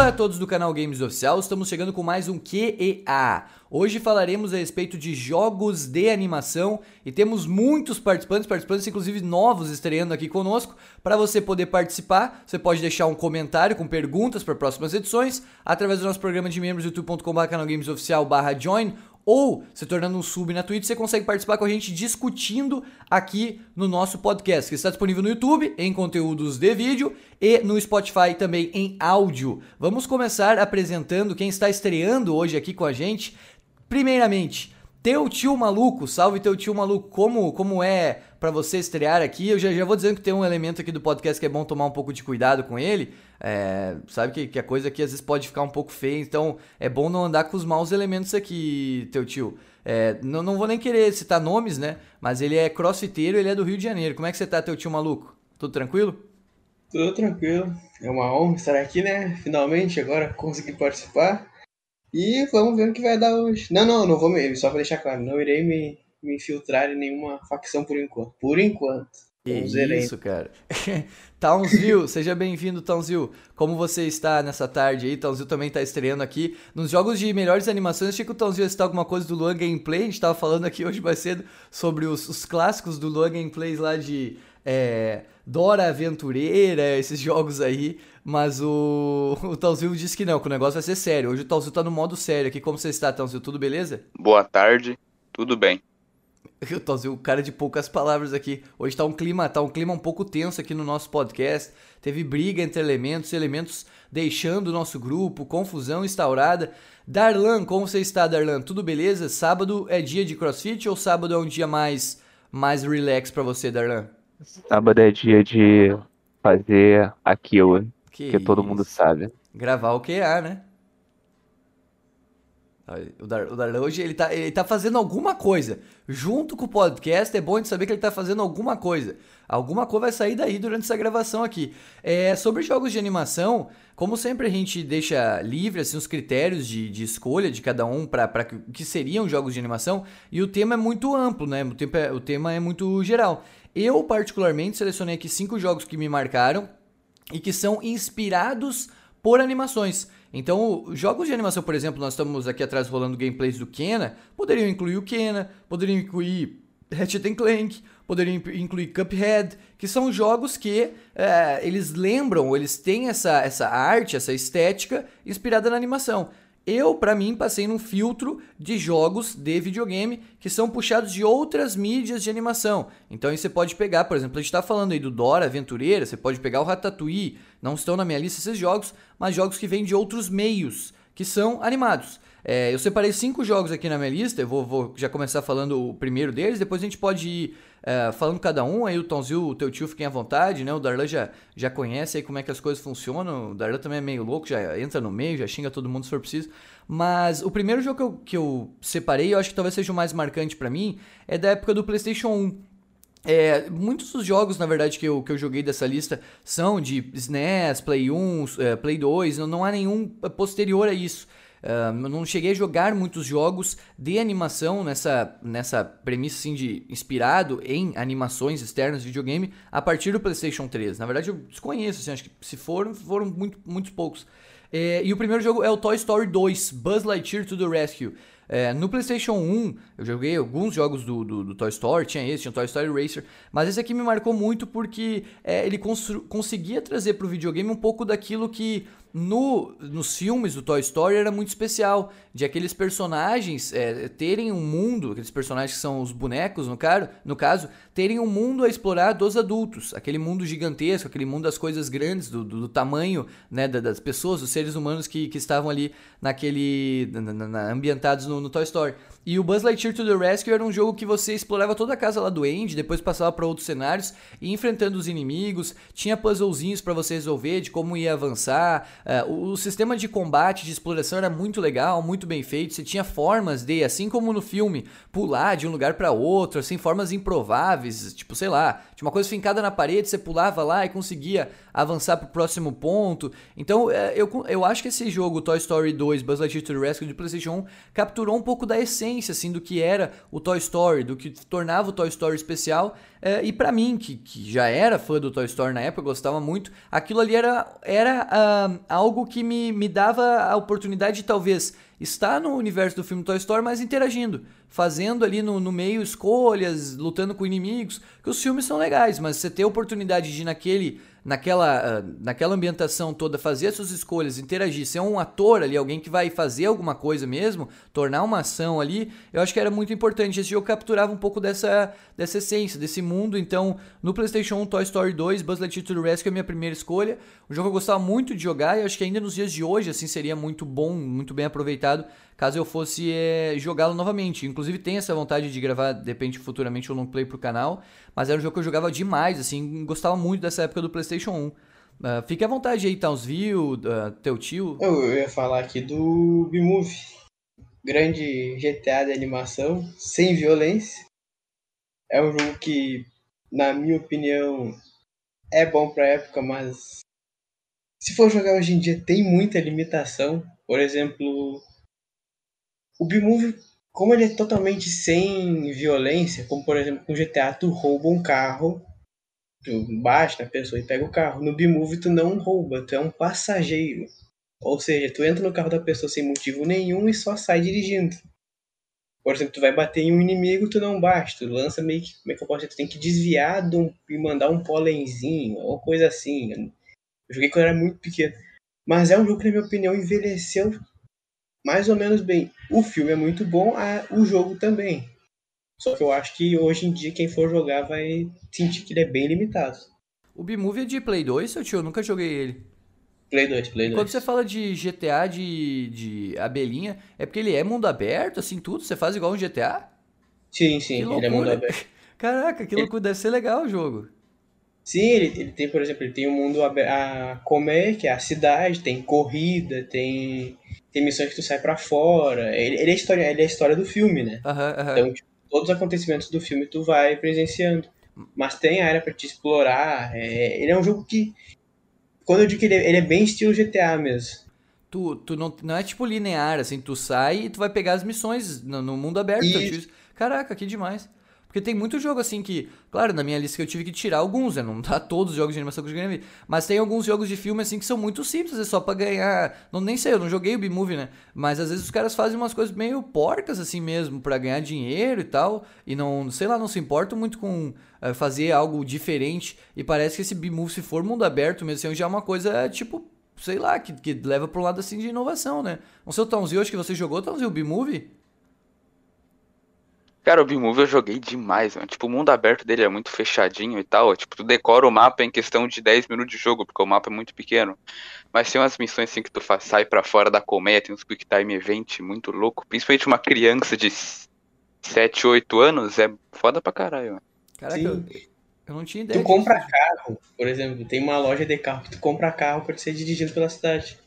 Olá a todos do canal Games Oficial, estamos chegando com mais um QEA. Hoje falaremos a respeito de jogos de animação e temos muitos participantes, participantes inclusive novos estreando aqui conosco. Para você poder participar, você pode deixar um comentário com perguntas para próximas edições através do nosso programa de membros youtube.com.br canalgamesoficial/join ou se tornando um sub na Twitch, você consegue participar com a gente discutindo aqui no nosso podcast, que está disponível no YouTube em conteúdos de vídeo e no Spotify também em áudio. Vamos começar apresentando quem está estreando hoje aqui com a gente. Primeiramente, teu tio maluco, salve teu tio maluco, como, como é para você estrear aqui? Eu já, já vou dizendo que tem um elemento aqui do podcast que é bom tomar um pouco de cuidado com ele, é, sabe que, que a coisa aqui às vezes pode ficar um pouco feia, então é bom não andar com os maus elementos aqui, teu tio. É, não, não vou nem querer citar nomes, né? Mas ele é crossfiteiro, ele é do Rio de Janeiro. Como é que você tá, teu tio maluco? Tudo tranquilo? Tudo tranquilo. É uma honra estar aqui, né? Finalmente, agora consegui participar. E vamos ver o que vai dar hoje. Não, não, não vou me. Só pra deixar claro, não irei me, me infiltrar em nenhuma facção por enquanto. Por enquanto. Que isso, cara. Townsville, seja bem-vindo, Townsville. Como você está nessa tarde aí? Townsville também está estreando aqui. Nos jogos de melhores animações, achei que o Townsville está alguma coisa do Luan Gameplay. A gente estava falando aqui hoje mais cedo sobre os, os clássicos do Luan Gameplays lá de é, Dora Aventureira, esses jogos aí. Mas o, o disse que não, que o negócio vai ser sério. Hoje o Townsville está no modo sério aqui. Como você está, Townsville? Tudo beleza? Boa tarde, tudo bem. O cara de poucas palavras aqui. Hoje tá um clima, tá um clima um pouco tenso aqui no nosso podcast. Teve briga entre elementos, elementos deixando o nosso grupo, confusão instaurada. Darlan, como você está, Darlan? Tudo beleza? Sábado é dia de CrossFit ou sábado é um dia mais mais relax para você, Darlan? Sábado é dia de fazer aquilo que, que todo mundo sabe. Gravar o QA, né? O, Dar, o Darlan hoje ele tá, ele tá fazendo alguma coisa. Junto com o podcast, é bom de saber que ele tá fazendo alguma coisa. Alguma coisa vai sair daí durante essa gravação aqui. É, sobre jogos de animação, como sempre a gente deixa livre assim, os critérios de, de escolha de cada um para o que seriam jogos de animação, e o tema é muito amplo, né? O, tempo é, o tema é muito geral. Eu, particularmente, selecionei aqui cinco jogos que me marcaram e que são inspirados por animações. Então, jogos de animação, por exemplo, nós estamos aqui atrás rolando gameplays do Kena, poderiam incluir o Kena, poderiam incluir Ratchet Clank, poderiam incluir Cuphead, que são jogos que é, eles lembram, eles têm essa, essa arte, essa estética inspirada na animação. Eu, para mim, passei num filtro de jogos de videogame que são puxados de outras mídias de animação. Então aí você pode pegar, por exemplo, a gente está falando aí do Dora Aventureira, você pode pegar o Ratatouille, não estão na minha lista esses jogos, mas jogos que vêm de outros meios, que são animados. É, eu separei cinco jogos aqui na minha lista, eu vou, vou, já começar falando o primeiro deles, depois a gente pode ir é, falando cada um, aí o Tonzil, o teu tio, fiquem à vontade, né? O Darlan já, já conhece aí como é que as coisas funcionam, o Darlan também é meio louco, já entra no meio, já xinga todo mundo se for preciso. Mas o primeiro jogo que eu, que eu separei, eu acho que talvez seja o mais marcante para mim, é da época do PlayStation 1. É, muitos dos jogos, na verdade, que eu, que eu joguei dessa lista são de SNES, Play 1, é, Play 2, não, não há nenhum posterior a isso. Uh, não cheguei a jogar muitos jogos de animação nessa, nessa premissa assim, de inspirado em animações externas de videogame a partir do PlayStation 3. Na verdade, eu desconheço, assim, acho que se foram, foram muito, muitos poucos. É, e o primeiro jogo é o Toy Story 2, Buzz Lightyear to the Rescue. É, no PlayStation 1, eu joguei alguns jogos do, do, do, Toy Story, tinha esse, tinha Toy Story Racer, mas esse aqui me marcou muito porque é, ele conseguia trazer para o videogame um pouco daquilo que no, nos filmes do Toy Story era muito especial, de aqueles personagens é, terem um mundo, aqueles personagens que são os bonecos, no, caro, no caso, terem um mundo a explorar dos adultos, aquele mundo gigantesco, aquele mundo das coisas grandes, do, do, do tamanho né, das pessoas, dos seres humanos que, que estavam ali naquele. Na, na, ambientados no, no Toy Story. E o Buzz Lightyear to the Rescue era um jogo que você explorava toda a casa lá do Andy, depois passava para outros cenários e enfrentando os inimigos, tinha puzzlezinhos para você resolver de como ia avançar. Uh, o, sistema de combate, de exploração era muito legal, muito bem feito. Você tinha formas de, assim como no filme, pular de um lugar para outro, assim, formas improváveis, tipo, sei lá, Tinha uma coisa fincada na parede, você pulava lá e conseguia avançar pro próximo ponto. Então, é, eu, eu acho que esse jogo, Toy Story 2, Buzz Lightyear to the Rescue de PlayStation 1, capturou um pouco da essência, assim, do que era o Toy Story, do que tornava o Toy Story especial. É, e para mim, que, que já era fã do Toy Story na época, gostava muito, aquilo ali era, era uh, algo que me, me dava a oportunidade de talvez estar no universo do filme Toy Story, mas interagindo, fazendo ali no, no meio escolhas, lutando com inimigos, que os filmes são legais, mas você ter a oportunidade de ir naquele naquela, ah, naquela ambientação toda, fazer as suas escolhas, interagir, ser um ator ali, alguém que vai fazer alguma coisa mesmo, tornar uma ação ali, eu acho que era muito importante. Esse jogo capturava um pouco dessa, dessa essência, desse mundo. Então, no PlayStation 1, Toy Story 2, Buzz Lightyear to the Rescue é a minha primeira escolha. Um jogo que eu gostava muito de jogar e acho que ainda nos dias de hoje, assim, seria muito bom, muito bem aproveitado caso eu fosse é, jogá-lo novamente. Inclusive tem essa vontade de gravar, de repente, futuramente um long play pro canal, mas era um jogo que eu jogava demais, assim, gostava muito dessa época do PlayStation 1. Uh, ah, fique à vontade aí, Townsville, uh, teu tio. Eu ia falar aqui do B-Movie. Grande GTA de animação, sem violência. É um jogo que, na minha opinião, é bom pra época, mas se for jogar hoje em dia tem muita limitação. Por exemplo, o B-Movie, como ele é totalmente sem violência, como por exemplo com GTA, tu rouba um carro, tu baixa na pessoa e pega o carro. No B-Movie tu não rouba, tu é um passageiro. Ou seja, tu entra no carro da pessoa sem motivo nenhum e só sai dirigindo. Por exemplo, tu vai bater em um inimigo, tu não baixa, tu lança meio que, como é que eu posso dizer, tu tem que desviar um, e mandar um pólenzinho, ou coisa assim. Eu joguei quando era muito pequeno. Mas é um jogo que, na minha opinião, envelheceu mais ou menos bem. O filme é muito bom, o jogo também. Só que eu acho que hoje em dia quem for jogar vai sentir que ele é bem limitado. O B-Movie é de Play 2, seu tio? Eu nunca joguei ele. Play 2, Play 2. Quando você fala de GTA de, de abelhinha, é porque ele é mundo aberto, assim, tudo? Você faz igual um GTA? Sim, sim, ele é mundo aberto. Caraca, que loucura, ele... deve ser legal o jogo. Sim, ele, ele tem, por exemplo, ele tem o um mundo a, a comer, que é a cidade, tem corrida, tem tem missões que tu sai para fora. Ele, ele, é a história, ele é a história do filme, né? Uhum, uhum. Então, tipo, todos os acontecimentos do filme tu vai presenciando. Mas tem área para te explorar. É, ele é um jogo que. Quando eu digo que ele é, ele é bem estilo GTA mesmo. Tu, tu não, não é tipo linear, assim, tu sai e tu vai pegar as missões no, no mundo aberto. Caraca, que demais. Porque tem muito jogo assim que, claro, na minha lista que eu tive que tirar alguns, né? Não tá todos os jogos de animação que eu vida. Mas tem alguns jogos de filme assim que são muito simples, é só pra ganhar. Não, nem sei, eu não joguei o B-Movie, né? Mas às vezes os caras fazem umas coisas meio porcas assim mesmo, para ganhar dinheiro e tal. E não, sei lá, não se importam muito com uh, fazer algo diferente. E parece que esse B-Movie, se for mundo aberto mesmo, assim, já é uma coisa tipo sei lá, que, que leva pro lado assim de inovação, né? Não sei o Tãozinho, acho que você jogou, o B-Movie? Cara, o B-Movie eu joguei demais, mano. Tipo, o mundo aberto dele é muito fechadinho e tal. Tipo, tu decora o mapa em questão de 10 minutos de jogo, porque o mapa é muito pequeno. Mas tem umas missões assim que tu faz, sai para fora da colmeia, tem uns quick time event muito louco. Principalmente uma criança de 7, 8 anos, é foda pra caralho, mano. Caraca, eu, eu, não tinha ideia. Tu compra disso. carro, por exemplo, tem uma loja de carro que tu compra carro pra ser dirigido pela cidade.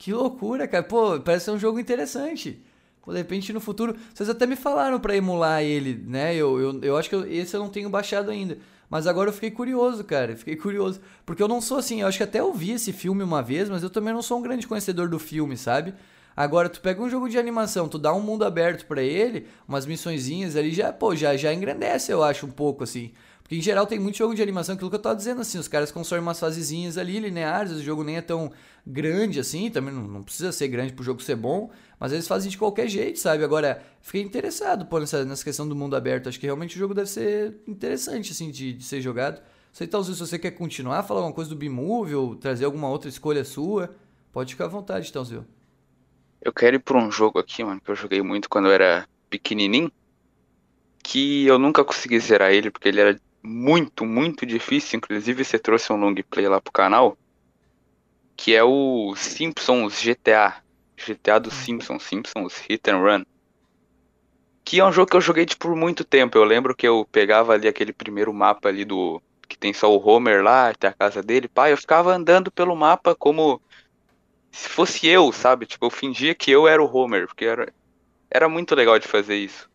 Que loucura, cara. Pô, parece ser um jogo interessante. Pô, de repente no futuro. Vocês até me falaram para emular ele, né? Eu, eu, eu acho que eu, esse eu não tenho baixado ainda. Mas agora eu fiquei curioso, cara. Fiquei curioso. Porque eu não sou assim. Eu acho que até eu vi esse filme uma vez, mas eu também não sou um grande conhecedor do filme, sabe? Agora, tu pega um jogo de animação, tu dá um mundo aberto para ele, umas missõezinhas ali, já, pô, já, já engrandece, eu acho, um pouco, assim. Porque em geral tem muito jogo de animação, aquilo que eu tava dizendo, assim, os caras consomem umas fasezinhas ali, lineares, o jogo nem é tão grande assim, também não, não precisa ser grande pro jogo ser bom, mas eles fazem de qualquer jeito, sabe? Agora, fiquei interessado pô, nessa, nessa questão do mundo aberto, acho que realmente o jogo deve ser interessante, assim, de, de ser jogado. Sei, talvez, se você quer continuar, falar alguma coisa do B-Movie ou trazer alguma outra escolha sua, pode ficar à vontade, Tãozinho. Eu quero ir pra um jogo aqui, mano, que eu joguei muito quando eu era pequenininho, que eu nunca consegui zerar ele, porque ele era muito, muito difícil. Inclusive, você trouxe um long play lá pro canal. Que é o Simpsons GTA. GTA dos Simpsons, Simpsons Hit and Run. Que é um jogo que eu joguei tipo, por muito tempo. Eu lembro que eu pegava ali aquele primeiro mapa ali do. Que tem só o Homer lá, tem a casa dele. Pai, eu ficava andando pelo mapa como se fosse eu, sabe? Tipo, eu fingia que eu era o Homer, porque era, era muito legal de fazer isso.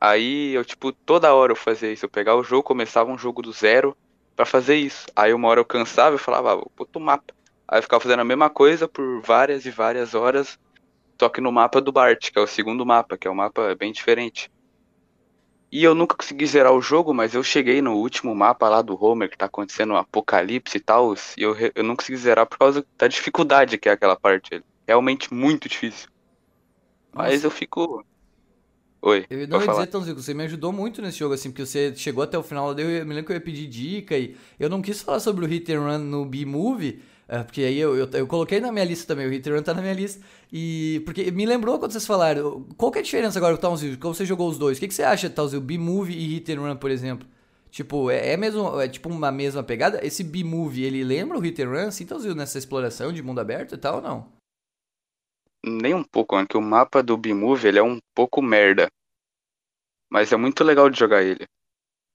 Aí eu, tipo, toda hora eu fazia isso. Eu pegava o jogo, começava um jogo do zero, para fazer isso. Aí uma hora eu cansava e falava, ah, vou botar o mapa. Aí eu ficava fazendo a mesma coisa por várias e várias horas, só que no mapa do Bart, que é o segundo mapa, que é um mapa bem diferente. E eu nunca consegui zerar o jogo, mas eu cheguei no último mapa lá do Homer, que tá acontecendo um apocalipse e tal, e eu, eu não consegui zerar por causa da dificuldade que é aquela parte. Realmente muito difícil. Mas Nossa. eu fico. Oi. Eu não ia dizer, Tãozinho, você me ajudou muito nesse jogo, assim, porque você chegou até o final, eu me lembro que eu ia pedir dica e eu não quis falar sobre o Hit and Run no B-Movie, é, porque aí eu, eu, eu, coloquei na minha lista também, o Hit and Run tá na minha lista. E. Porque me lembrou quando vocês falaram. Qual que é a diferença agora do Townsville? Como você jogou os dois? O que, que você acha, Townsville, B-Movie e Hit and Run, por exemplo? Tipo, é, é, mesmo, é tipo uma mesma pegada? Esse B-Movie, ele lembra o Hit and Run, assim, Townsville, nessa exploração de mundo aberto e tal ou não? Nem um pouco, mano, que o mapa do B-Movie, ele é um pouco merda. Mas é muito legal de jogar ele.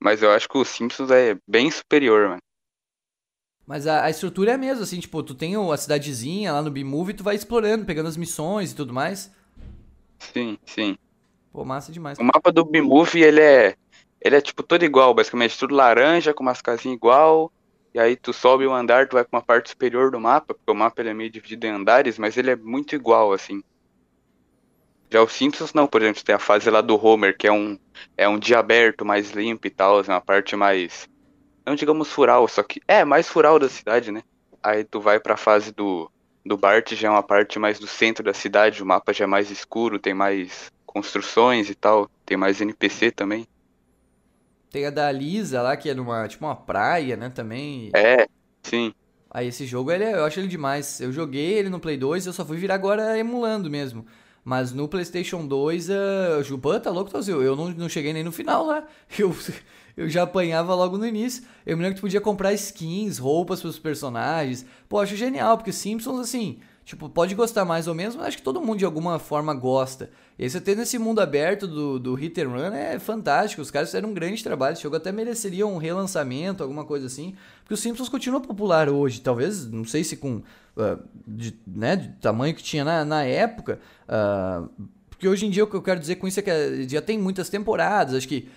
Mas eu acho que o Simpsons é bem superior, mano. Mas a, a, estrutura é a mesma, assim, tipo, tu tem a cidadezinha lá no B-Movie e tu vai explorando, pegando as missões e tudo mais. Sim, sim. Pô, massa demais. O mapa do B-Movie, ele é, ele é, tipo, todo igual, basicamente, tudo laranja, com umas casinhas igual, e aí tu sobe um andar, tu vai pra uma parte superior do mapa, porque o mapa ele é meio dividido em andares, mas ele é muito igual, assim. Já o Simpsons não, por exemplo, tem a fase lá do Homer, que é um, é um dia aberto, mais limpo e tal, é uma parte mais não digamos fural, só que é mais fural da cidade, né? Aí tu vai pra fase do, do Bart, já é uma parte mais do centro da cidade, o mapa já é mais escuro, tem mais construções e tal, tem mais NPC também. Tem a da Lisa lá, que é numa, tipo uma praia, né, também. É, sim. Aí esse jogo, ele, é, eu acho ele demais. Eu joguei ele no Play 2, eu só fui virar agora emulando mesmo. Mas no PlayStation 2, uh, o Jupan tá louco, Eu não, não cheguei nem no final lá. Eu, eu já apanhava logo no início. Eu me lembro que tu podia comprar skins, roupas pros personagens. Pô, acho genial, porque Simpsons, assim, tipo, pode gostar mais ou menos, mas acho que todo mundo de alguma forma gosta. E você ter nesse mundo aberto do, do Hit and Run é fantástico. Os caras fizeram um grande trabalho. Esse jogo até mereceria um relançamento, alguma coisa assim. Porque o Simpsons continua popular hoje. Talvez, não sei se com. Uh, de, né, tamanho que tinha na, na época. Uh, porque hoje em dia o que eu quero dizer com isso é que já tem muitas temporadas, acho que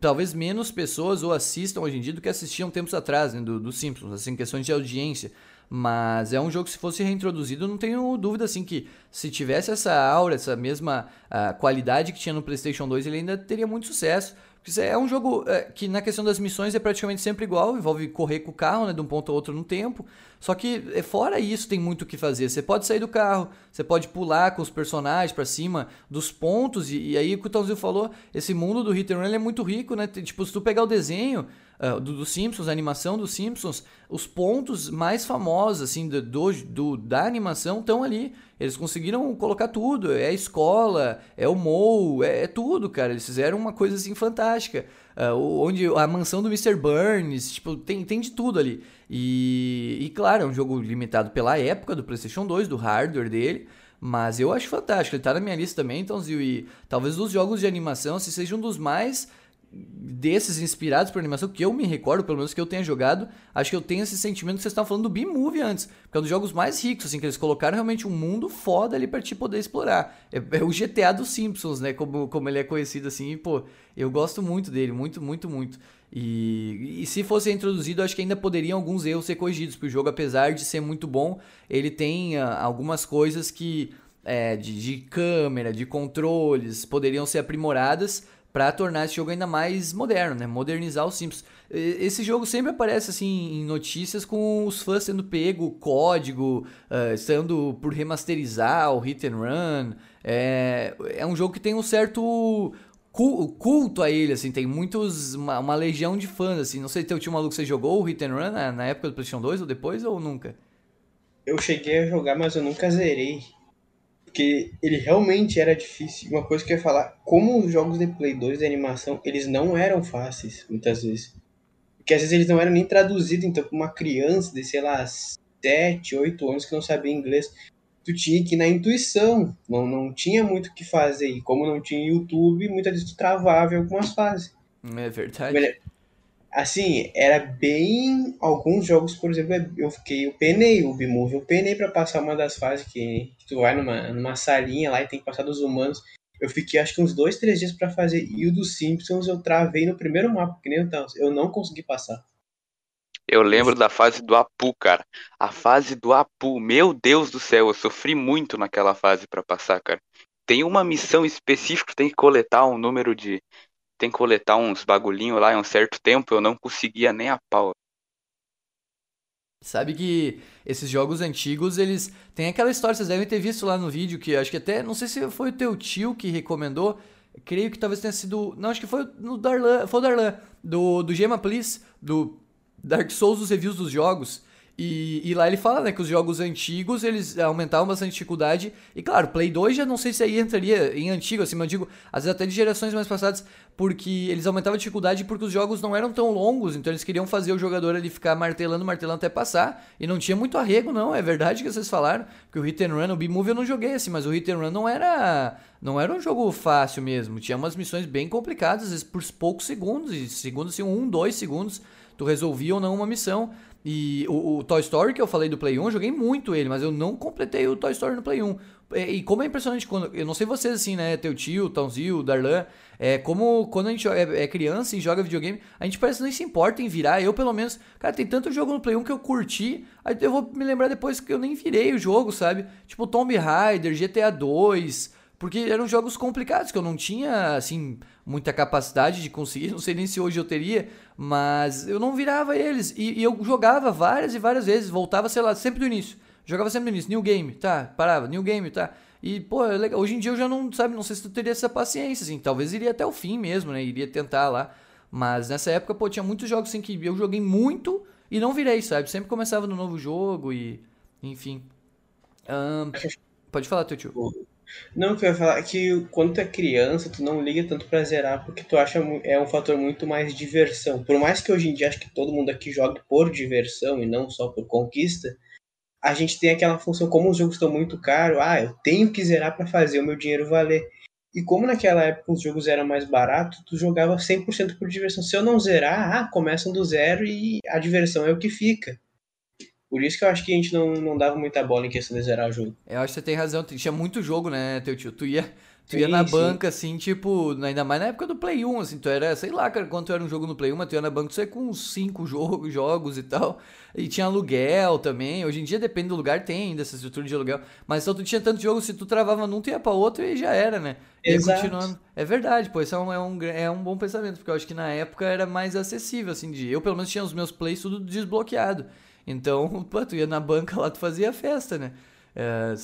talvez menos pessoas ou assistam hoje em dia do que assistiam tempos atrás, né, do, do Simpsons, assim, questões de audiência. Mas é um jogo que se fosse reintroduzido, não tenho dúvida assim que se tivesse essa aura, essa mesma uh, qualidade que tinha no PlayStation 2, ele ainda teria muito sucesso. Porque é um jogo é, que na questão das missões é praticamente sempre igual, envolve correr com o carro, né, de um ponto a outro no tempo. Só que é, fora isso tem muito o que fazer. Você pode sair do carro, você pode pular com os personagens para cima dos pontos e, e, aí o que o Tãozinho falou, esse mundo do Hit and Run é muito rico, né? Tipo, se tu pegar o desenho uh, do, Simpsons, a animação dos Simpsons, os pontos mais famosos assim do, do da animação estão ali. Eles conseguiram colocar tudo. É a escola, é o Mo, é, é tudo, cara. Eles fizeram uma coisa assim fantástica. Uh, onde a mansão do Mr. Burns, tipo, tem, tem de tudo ali. E, e claro, é um jogo limitado pela época do PlayStation 2, do hardware dele. Mas eu acho fantástico, ele tá na minha lista também, então, e talvez dos jogos de animação, se seja um dos mais desses inspirados por animação que eu me recordo, pelo menos que eu tenha jogado, acho que eu tenho esse sentimento que vocês estavam falando do B-Movie antes, porque é um dos jogos mais ricos, assim, que eles colocaram realmente um mundo foda ali pra te poder explorar. É, é, o GTA dos Simpsons, né, como, como ele é conhecido assim, e, pô, eu gosto muito dele, muito, muito, muito. E, e se fosse introduzido, acho que ainda poderiam alguns erros ser corrigidos, porque o jogo, apesar de ser muito bom, ele tem uh, algumas coisas que, é, de, de câmera, de controles, poderiam ser aprimoradas, para tornar esse jogo ainda mais moderno, né? Modernizar os Simpsons. Esse jogo sempre aparece assim em notícias com os fãs sendo pego, código, uh, estando por remasterizar o Hit and Run. É, é um jogo que tem um certo culto a ele, assim, tem muitos, uma, uma legião de fãs, assim. Não sei se teu tio maluco você jogou o Hit and Run na, na época do PlayStation 2 ou depois ou nunca? Eu cheguei a jogar, mas eu nunca zerei. Porque ele realmente era difícil. Uma coisa que eu ia falar, como os jogos de Play 2 de animação, eles não eram fáceis, muitas vezes. Porque às vezes eles não eram nem traduzidos, então pra uma criança de, sei lá, 7, 8 anos que não sabia inglês, tu tinha que ir na intuição, não, não tinha muito o que fazer. E como não tinha YouTube, muitas vezes tu travava em algumas fases. É verdade assim, era bem. Alguns jogos, por exemplo, eu fiquei. Eu penei o Bimove, eu penei pra passar uma das fases que, que, tu vai numa, numa salinha lá e tem que passar dos humanos. Eu fiquei acho que uns dois, três dias para fazer. E o dos Simpsons eu travei no primeiro mapa, que nem o Thanos. Eu não consegui passar. Eu lembro da fase do Apu, cara. A fase do Apu, meu Deus do céu, eu sofri muito naquela fase para passar, cara. Tem uma missão específica, tem que coletar um número de. Tem que coletar uns bagulhinhos lá em um certo tempo, eu não conseguia nem a pau. Sabe que esses jogos antigos, eles têm aquela história, vocês devem ter visto lá no vídeo, que acho que até, não sei se foi o teu tio que recomendou, creio que talvez tenha sido, não, acho que foi no Darlan, foi o Darlan, do, do Gema Please, do Dark Souls, os reviews dos jogos, e, e, lá ele fala, né, que os jogos antigos, eles aumentavam bastante dificuldade. E claro, Play 2 já não sei se aí entraria em antigo, assim, mas eu digo, às vezes até de gerações mais passadas, porque eles aumentavam a dificuldade porque os jogos não eram tão longos, então eles queriam fazer o jogador ali ficar martelando, martelando até passar. E não tinha muito arrego, não, é verdade que vocês falaram, que o Hit and Run, o B-Movie eu não joguei assim, mas o Hit and Run não era, não era um jogo fácil mesmo. Tinha umas missões bem complicadas, às vezes por poucos segundos, e segundos assim, um, dois segundos, tu resolvia ou não uma missão. E o, o, Toy Story que eu falei do Play 1, eu joguei muito ele, mas eu não completei o Toy Story no Play 1. E, e como é impressionante quando. Eu não sei vocês assim, né? Teu tio, Tãozinho, Darlan. É como quando a gente é, é, criança e joga videogame, a gente parece que nem se importa em virar. Eu, pelo menos, cara, tem tanto jogo no Play 1 que eu curti. Aí eu vou me lembrar depois que eu nem virei o jogo, sabe? Tipo Tomb Raider, GTA 2. Porque eram jogos complicados, que eu não tinha, assim, muita capacidade de conseguir. Não sei nem se hoje eu teria, mas eu não virava eles. E, e eu jogava várias e várias vezes, voltava, sei lá, sempre do início. Jogava sempre do início, new game, tá, parava, new game, tá. E, pô, é legal. hoje em dia eu já não, sabe, não sei se tu teria essa paciência, assim. Talvez iria até o fim mesmo, né? Iria tentar lá. Mas nessa época, pô, tinha muitos jogos assim que eu joguei muito e não virei, sabe? Sempre começava no novo jogo e. Enfim. Um, pode falar, teu tio. Não, que eu ia falar que quando tu é criança, tu não liga tanto pra zerar, porque tu acha é um fator muito mais diversão. Por mais que hoje em dia acho que todo mundo aqui jogue por diversão e não só por conquista, a gente tem aquela função, como os jogos estão muito caros, ah, eu tenho que zerar para fazer o meu dinheiro valer. E como naquela época os jogos eram mais baratos, tu jogava 100% por diversão. Se eu não zerar, ah, começam do zero e a diversão é o que fica. Por isso que eu acho que a gente não, não dava muita bola em questão de zerar o jogo. Eu acho que você tem razão. Tinha muito jogo, né, teu tio? Tu ia, tu sim, ia na sim. banca, assim, tipo, ainda mais na época do Play 1, assim, tu era, sei lá, cara, quanto era um jogo no Play 1, mas tu ia na banca, tu ia com uns 5 jogos, jogos e tal. E tinha aluguel também. Hoje em dia, depende do lugar, tem ainda essa estrutura de aluguel. Mas então tu tinha tanto jogo, se tu travava num, tu ia pra outro e já era, né? E Exato. continuando. É verdade, pô, isso é um, é, um, é um bom pensamento, porque eu acho que na época era mais acessível, assim, de. Eu, pelo menos, tinha os meus plays tudo desbloqueado. Então, pô, tu ia na banca lá, tu fazia festa, né? É,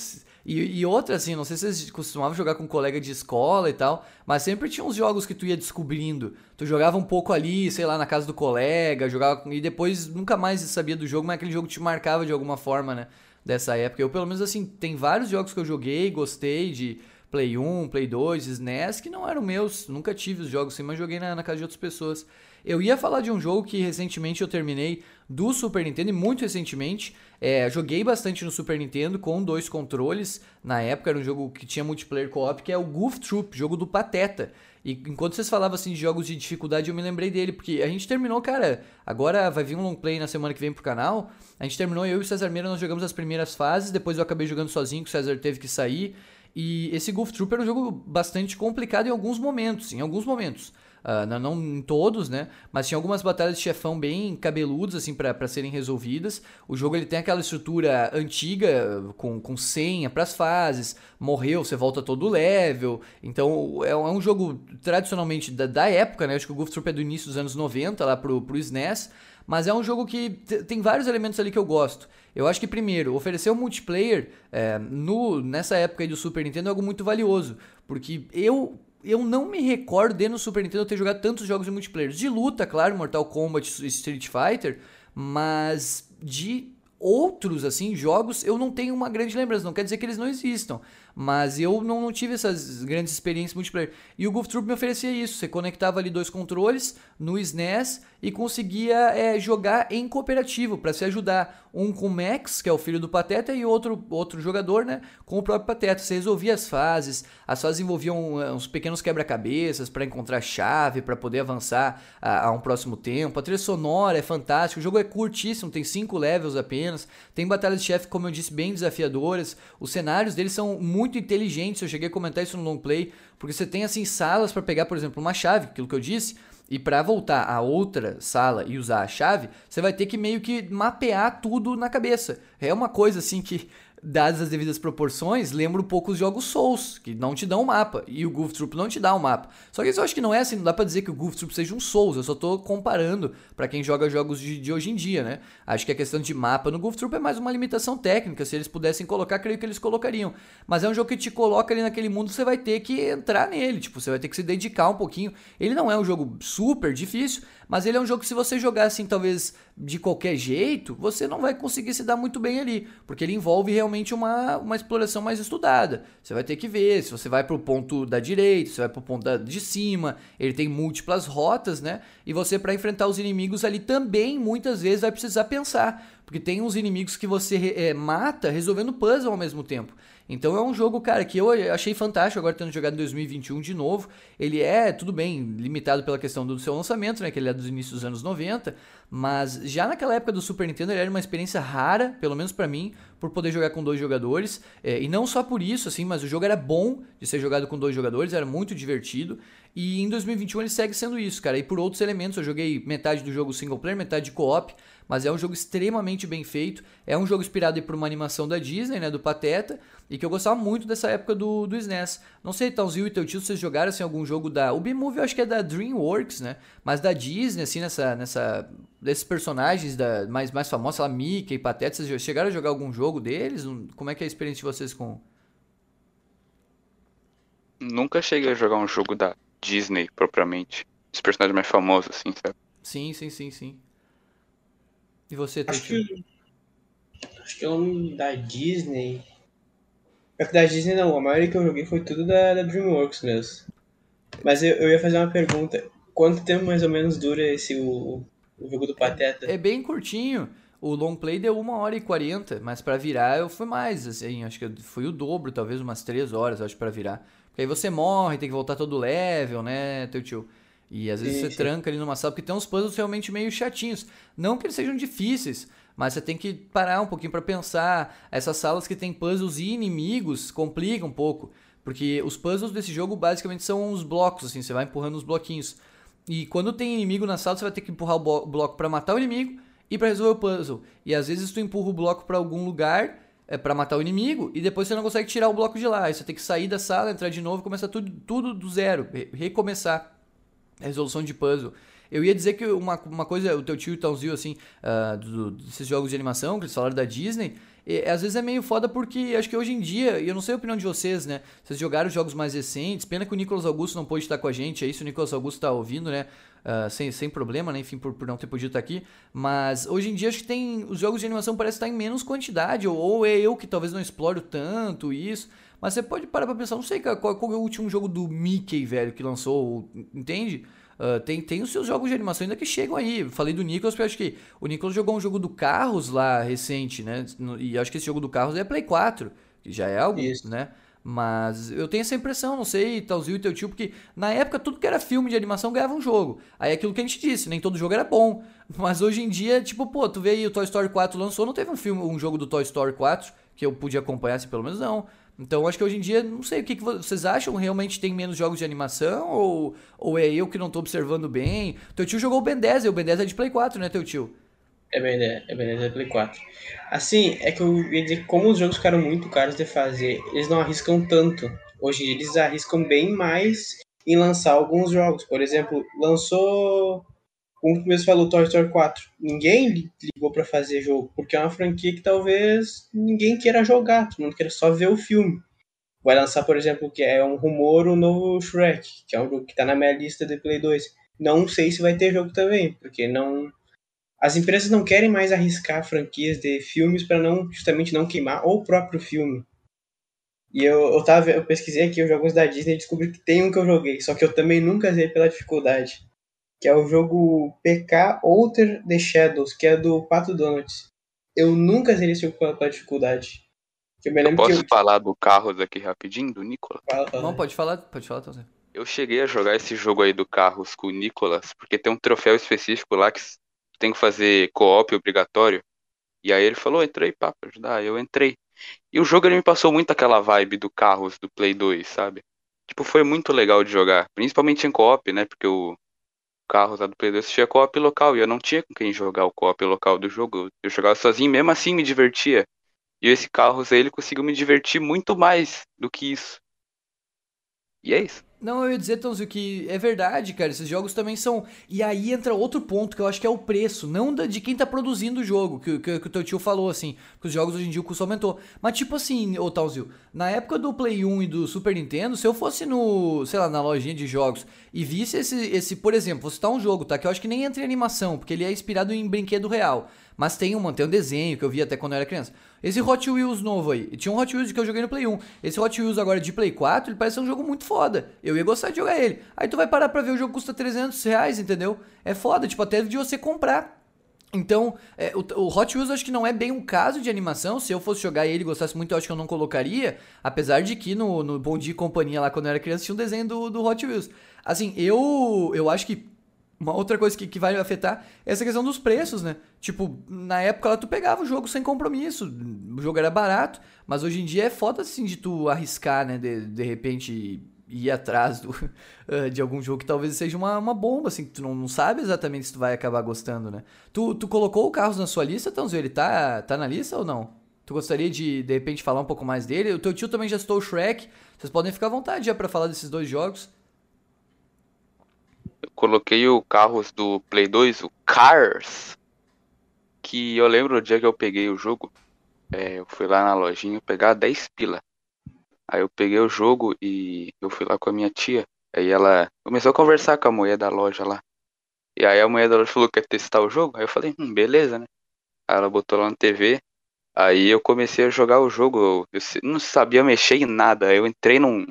e, e outra, assim, não sei se vocês costumavam jogar com um colega de escola e tal, mas sempre tinha uns jogos que tu ia descobrindo. Tu jogava um pouco ali, sei lá, na casa do colega, jogava e depois nunca mais sabia do jogo, mas aquele jogo te marcava de alguma forma, né? Dessa época. Eu, pelo menos, assim, tem vários jogos que eu joguei, gostei de Play 1, Play 2, SNES, que não eram meus, nunca tive os jogos assim, mas joguei na, na casa de outras pessoas. Eu ia falar de um jogo que recentemente eu terminei do Super Nintendo e muito recentemente. É, joguei bastante no Super Nintendo com dois controles. Na época era um jogo que tinha multiplayer co-op, que é o Goof Troop, jogo do Pateta. E enquanto vocês falavam assim de jogos de dificuldade, eu me lembrei dele, porque a gente terminou, cara. Agora vai vir um long play na semana que vem pro canal. A gente terminou, eu e o César Meira, nós jogamos as primeiras fases, depois eu acabei jogando sozinho, que o César teve que sair. E esse Goof Troop era um jogo bastante complicado em alguns momentos, em alguns momentos. Uh, não, não, em todos, né? Mas tinha algumas batalhas de chefão bem cabeludas, assim, para serem resolvidas. O jogo ele tem aquela estrutura antiga, com, com senha para as fases. Morreu, você volta todo level. Então é, é um jogo tradicionalmente da, da época, né? Acho que o Goof Troop é do início dos anos 90, lá pro, pro SNES. Mas é um jogo que tem vários elementos ali que eu gosto. Eu acho que, primeiro, oferecer um multiplayer é, no, nessa época aí do Super Nintendo é algo muito valioso. Porque eu eu não me recordo de no Super Nintendo ter jogado tantos jogos de multiplayer. De luta, claro, Mortal Kombat, Street Fighter, mas de outros assim jogos eu não tenho uma grande lembrança. Não quer dizer que eles não existam, mas eu não, não, tive essas grandes experiências multiplayer. E o Goof Troop me oferecia isso. Você conectava ali dois controles no SNES e conseguia é, jogar em cooperativo para se ajudar. Um com o Max, que é o filho do Pateta, e outro, outro jogador né, com o próprio Pateta. Você resolvia as fases, as fases envolviam é, uns pequenos quebra-cabeças para encontrar chave, para poder avançar a, a, um próximo tempo. A trilha sonora é fantástica, o jogo é curtíssimo, tem cinco levels apenas. Tem batalhas de chefe, como eu disse, bem desafiadoras. Os cenários deles são muito muito inteligentes. Eu cheguei a comentar isso no long play, porque você tem assim salas para pegar, por exemplo, uma chave, aquilo que eu disse, E para voltar a outra sala e usar a chave, você vai ter que meio que mapear tudo na cabeça. É uma coisa assim que dadas as devidas proporções, lembra um pouco os jogos Souls, que não te dão um mapa, e o Goof Troop não te dá um mapa. Só que isso eu acho que não é assim, não dá pra dizer que o Goof Troop seja um Souls, eu só tô comparando para quem joga jogos de, de, hoje em dia, né? Acho que a questão de mapa no Goof Troop é mais uma limitação técnica, se eles pudessem colocar, creio que eles colocariam. Mas é um jogo que te coloca ali naquele mundo, você vai ter que entrar nele, tipo, você vai ter que se dedicar um pouquinho. Ele não é um jogo super difícil, mas ele é um jogo que se você jogar assim, talvez de qualquer jeito, você não vai conseguir se dar muito bem ali, porque ele envolve realmente uma, uma exploração mais estudada. Você vai ter que ver se você vai para o ponto da direita, se vai para o ponto da, de cima, ele tem múltiplas rotas, né? E você para enfrentar os inimigos ali também muitas vezes vai precisar pensar, porque tem uns inimigos que você é, mata resolvendo puzzle ao mesmo tempo. Então é um jogo, cara, que eu achei fantástico agora tendo jogado em 2021 de novo. Ele é, tudo bem, limitado pela questão do seu lançamento, né? Que ele é dos inícios dos anos 90. Mas já naquela época do Super Nintendo ele era uma experiência rara, pelo menos para mim, por poder jogar com dois jogadores. É, e não só por isso, assim, mas o jogo era bom de ser jogado com dois jogadores, era muito divertido. E em 2021 ele segue sendo isso, cara. E por outros elementos, eu joguei metade do jogo single player, metade de co-op mas é um jogo extremamente bem feito. É um jogo inspirado por uma animação da Disney, né, do Pateta, e que eu gostava muito dessa época do, do SNES. Não sei, Talzinho e teu tio, vocês jogaram assim, algum jogo da... O B-Movie eu acho que é da DreamWorks, né, mas da Disney, assim, nessa... nessa desses personagens da, mais, mais famosos, lá, Mickey e Pateta, vocês chegaram a jogar algum jogo deles? Como é que é a experiência de vocês com... Nunca cheguei a jogar um jogo da Disney, propriamente. Os personagens mais famosos, assim, sabe? Sim, sim, sim, sim. E você, acho que, acho que é um da Disney. É que da Disney não, a maioria que eu joguei foi tudo da, da DreamWorks mesmo. Mas eu, eu ia fazer uma pergunta. Quanto tempo mais ou menos dura esse o, o jogo do Pateta? É bem curtinho. O long play deu 1 hora e 40, mas para virar eu fui mais, assim, acho que foi o dobro, talvez umas 3 horas, acho, para virar. Porque aí você morre, tem que voltar todo level, né, teu tio? E às vezes sim, você sim. tranca ali numa sala, porque tem uns puzzles realmente meio chatinhos. Não que eles sejam difíceis, mas você tem que parar um pouquinho para pensar. Essas salas que tem puzzles e inimigos complicam um pouco. Porque os puzzles desse jogo basicamente são uns blocos, assim, você vai empurrando os bloquinhos. E quando tem inimigo na sala, você vai ter que empurrar o bloco para matar o inimigo e para resolver o puzzle. E às vezes tu empurra o bloco para algum lugar é para matar o inimigo e depois você não consegue tirar o bloco de lá. Aí você tem que sair da sala, entrar de novo e começar tudo, tudo do zero, recomeçar resolução de puzzle. Eu ia dizer que uma, uma coisa, o teu tio Tãozinho, assim, uh, do, desses jogos de animação, que eles falaram da Disney, e, às vezes é meio foda porque acho que hoje em dia, e eu não sei a opinião de vocês, né? Vocês jogaram jogos mais recentes, pena que o Nicolas Augusto não pôde estar com a gente aí, se o Nicolas Augusto tá ouvindo, né? Uh, sem, sem problema, né? Enfim, por, por não ter podido estar aqui. Mas hoje em dia acho que tem. Os jogos de animação parecem estar em menos quantidade, ou, ou é eu que talvez não exploro tanto isso. Mas você pode parar pra pensar, não sei qual, qual é o último jogo do Mickey, velho, que lançou, entende? Uh, tem, tem os seus jogos de animação ainda que chegam aí. Falei do Nicolas, porque acho que o Nicolas jogou um jogo do Carros lá recente, né? E acho que esse jogo do Carros é Play 4, que já é algo, Isso. né? Mas eu tenho essa impressão, não sei, Talzinho e teu tio, porque na época tudo que era filme de animação ganhava um jogo. Aí é aquilo que a gente disse, nem todo jogo era bom. Mas hoje em dia, tipo, pô, tu vê aí o Toy Story 4 lançou, não teve um filme, um jogo do Toy Story 4 que eu podia acompanhar, assim, pelo menos não. Então acho que hoje em dia, não sei, o que, que vocês acham? Realmente tem menos jogos de animação? Ou, ou é eu que não tô observando bem? Teu tio jogou o Ben 10, e o Ben 10 é de Play 4, né, teu tio? É Ben 10, é Ben 10 é Play 4. Assim, é que eu ia dizer que como os jogos ficaram muito caros de fazer, eles não arriscam tanto. Hoje em dia eles arriscam bem mais em lançar alguns jogos. Por exemplo, lançou como tu mesmo falou, Toy Story 4, ninguém ligou para fazer jogo, porque é uma franquia que talvez ninguém queira jogar, todo mundo queira só ver o filme. Vai lançar, por exemplo, que é um rumor, o novo Shrek, que é um jogo que tá na minha lista de Play 2. Não sei se vai ter jogo também, porque não. As empresas não querem mais arriscar franquias de filmes para não justamente não queimar o próprio filme. E eu, eu, tava, eu pesquisei aqui os jogos da Disney e descobri que tem um que eu joguei, só que eu também nunca zerei pela dificuldade que é o jogo PK Outer the Shadows, que é do Pato Donuts. Eu nunca zerei esse jogo pela, dificuldade. Eu, eu posso eu... falar do Carros aqui rapidinho, do Nicolas? Fala, fala. Não, pode falar, pode falar, Tozé. Eu cheguei a jogar esse jogo aí do Carros com o Nicolas, porque tem um troféu específico lá que tem que fazer co-op obrigatório. E aí ele falou, entrei pra ajudar, eu entrei. E o jogo ele me passou muito aquela vibe do Carros do Play 2, sabe? Tipo, foi muito legal de jogar, principalmente em co-op, né? Porque o, carros lá do Play 2 tinha co-op local e eu não tinha com quem jogar o co-op local do jogo. Eu jogava sozinho, mesmo assim me divertia. E esse Carros aí, ele conseguiu me divertir muito mais do que isso. E é isso. Não, eu ia dizer, Tonzio, que é verdade, cara. Esses jogos também são. E aí entra outro ponto que eu acho que é o preço, não de quem tá produzindo o jogo, que, que, que o teu tio falou, assim. Os jogos hoje em dia o custo aumentou. Mas, tipo assim, ô Tonzio, na época do Play 1 e do Super Nintendo, se eu fosse no, sei lá, na lojinha de jogos e visse esse, esse por exemplo, vou citar um jogo, tá? Que eu acho que nem entra em animação, porque ele é inspirado em brinquedo real. Mas tem um, tem um desenho que eu vi até quando eu era criança. Esse Hot Wheels novo aí, tinha um Hot Wheels que eu joguei no Play 1. Esse Hot Wheels agora de Play 4, ele parece um jogo muito foda. Eu ia gostar de jogar ele. Aí tu vai parar pra ver o jogo custa 300 reais, entendeu? É foda, tipo, até de você comprar. Então, é, o, o, Hot Wheels acho que não é bem um caso de animação. Se eu fosse jogar ele e gostasse muito, eu acho que eu não colocaria. Apesar de que no, no Bom Dia e Companhia, lá quando eu era criança, tinha um desenho do, do Hot Wheels. Assim, eu, eu acho que uma outra coisa que, que vai afetar é essa questão dos preços, né? Tipo, na época lá tu pegava o jogo sem compromisso, o jogo era barato, mas hoje em dia é foda assim de tu arriscar, né? De, de repente ir atrás do, de algum jogo que talvez seja uma, uma bomba, assim, que tu não, não sabe exatamente se tu vai acabar gostando, né? Tu, tu colocou o Carros na sua lista, Tãozinho? Ele tá, tá na lista ou não? Tu gostaria de, de repente, falar um pouco mais dele? O teu tio também já citou o Shrek. Vocês podem ficar à vontade já para falar desses dois jogos coloquei o carros do Play 2, o Cars, que eu lembro o dia que eu peguei o jogo, é, eu fui lá na lojinha pegar 10 pila. Aí eu peguei o jogo e eu fui lá com a minha tia. Aí ela começou a conversar com a mulher da loja lá. E aí a mulher da loja falou que ia testar o jogo. Aí eu falei, hum, beleza, né? Aí ela botou lá na TV. Aí eu comecei a jogar o jogo. Eu não sabia mexer em nada. Eu entrei num.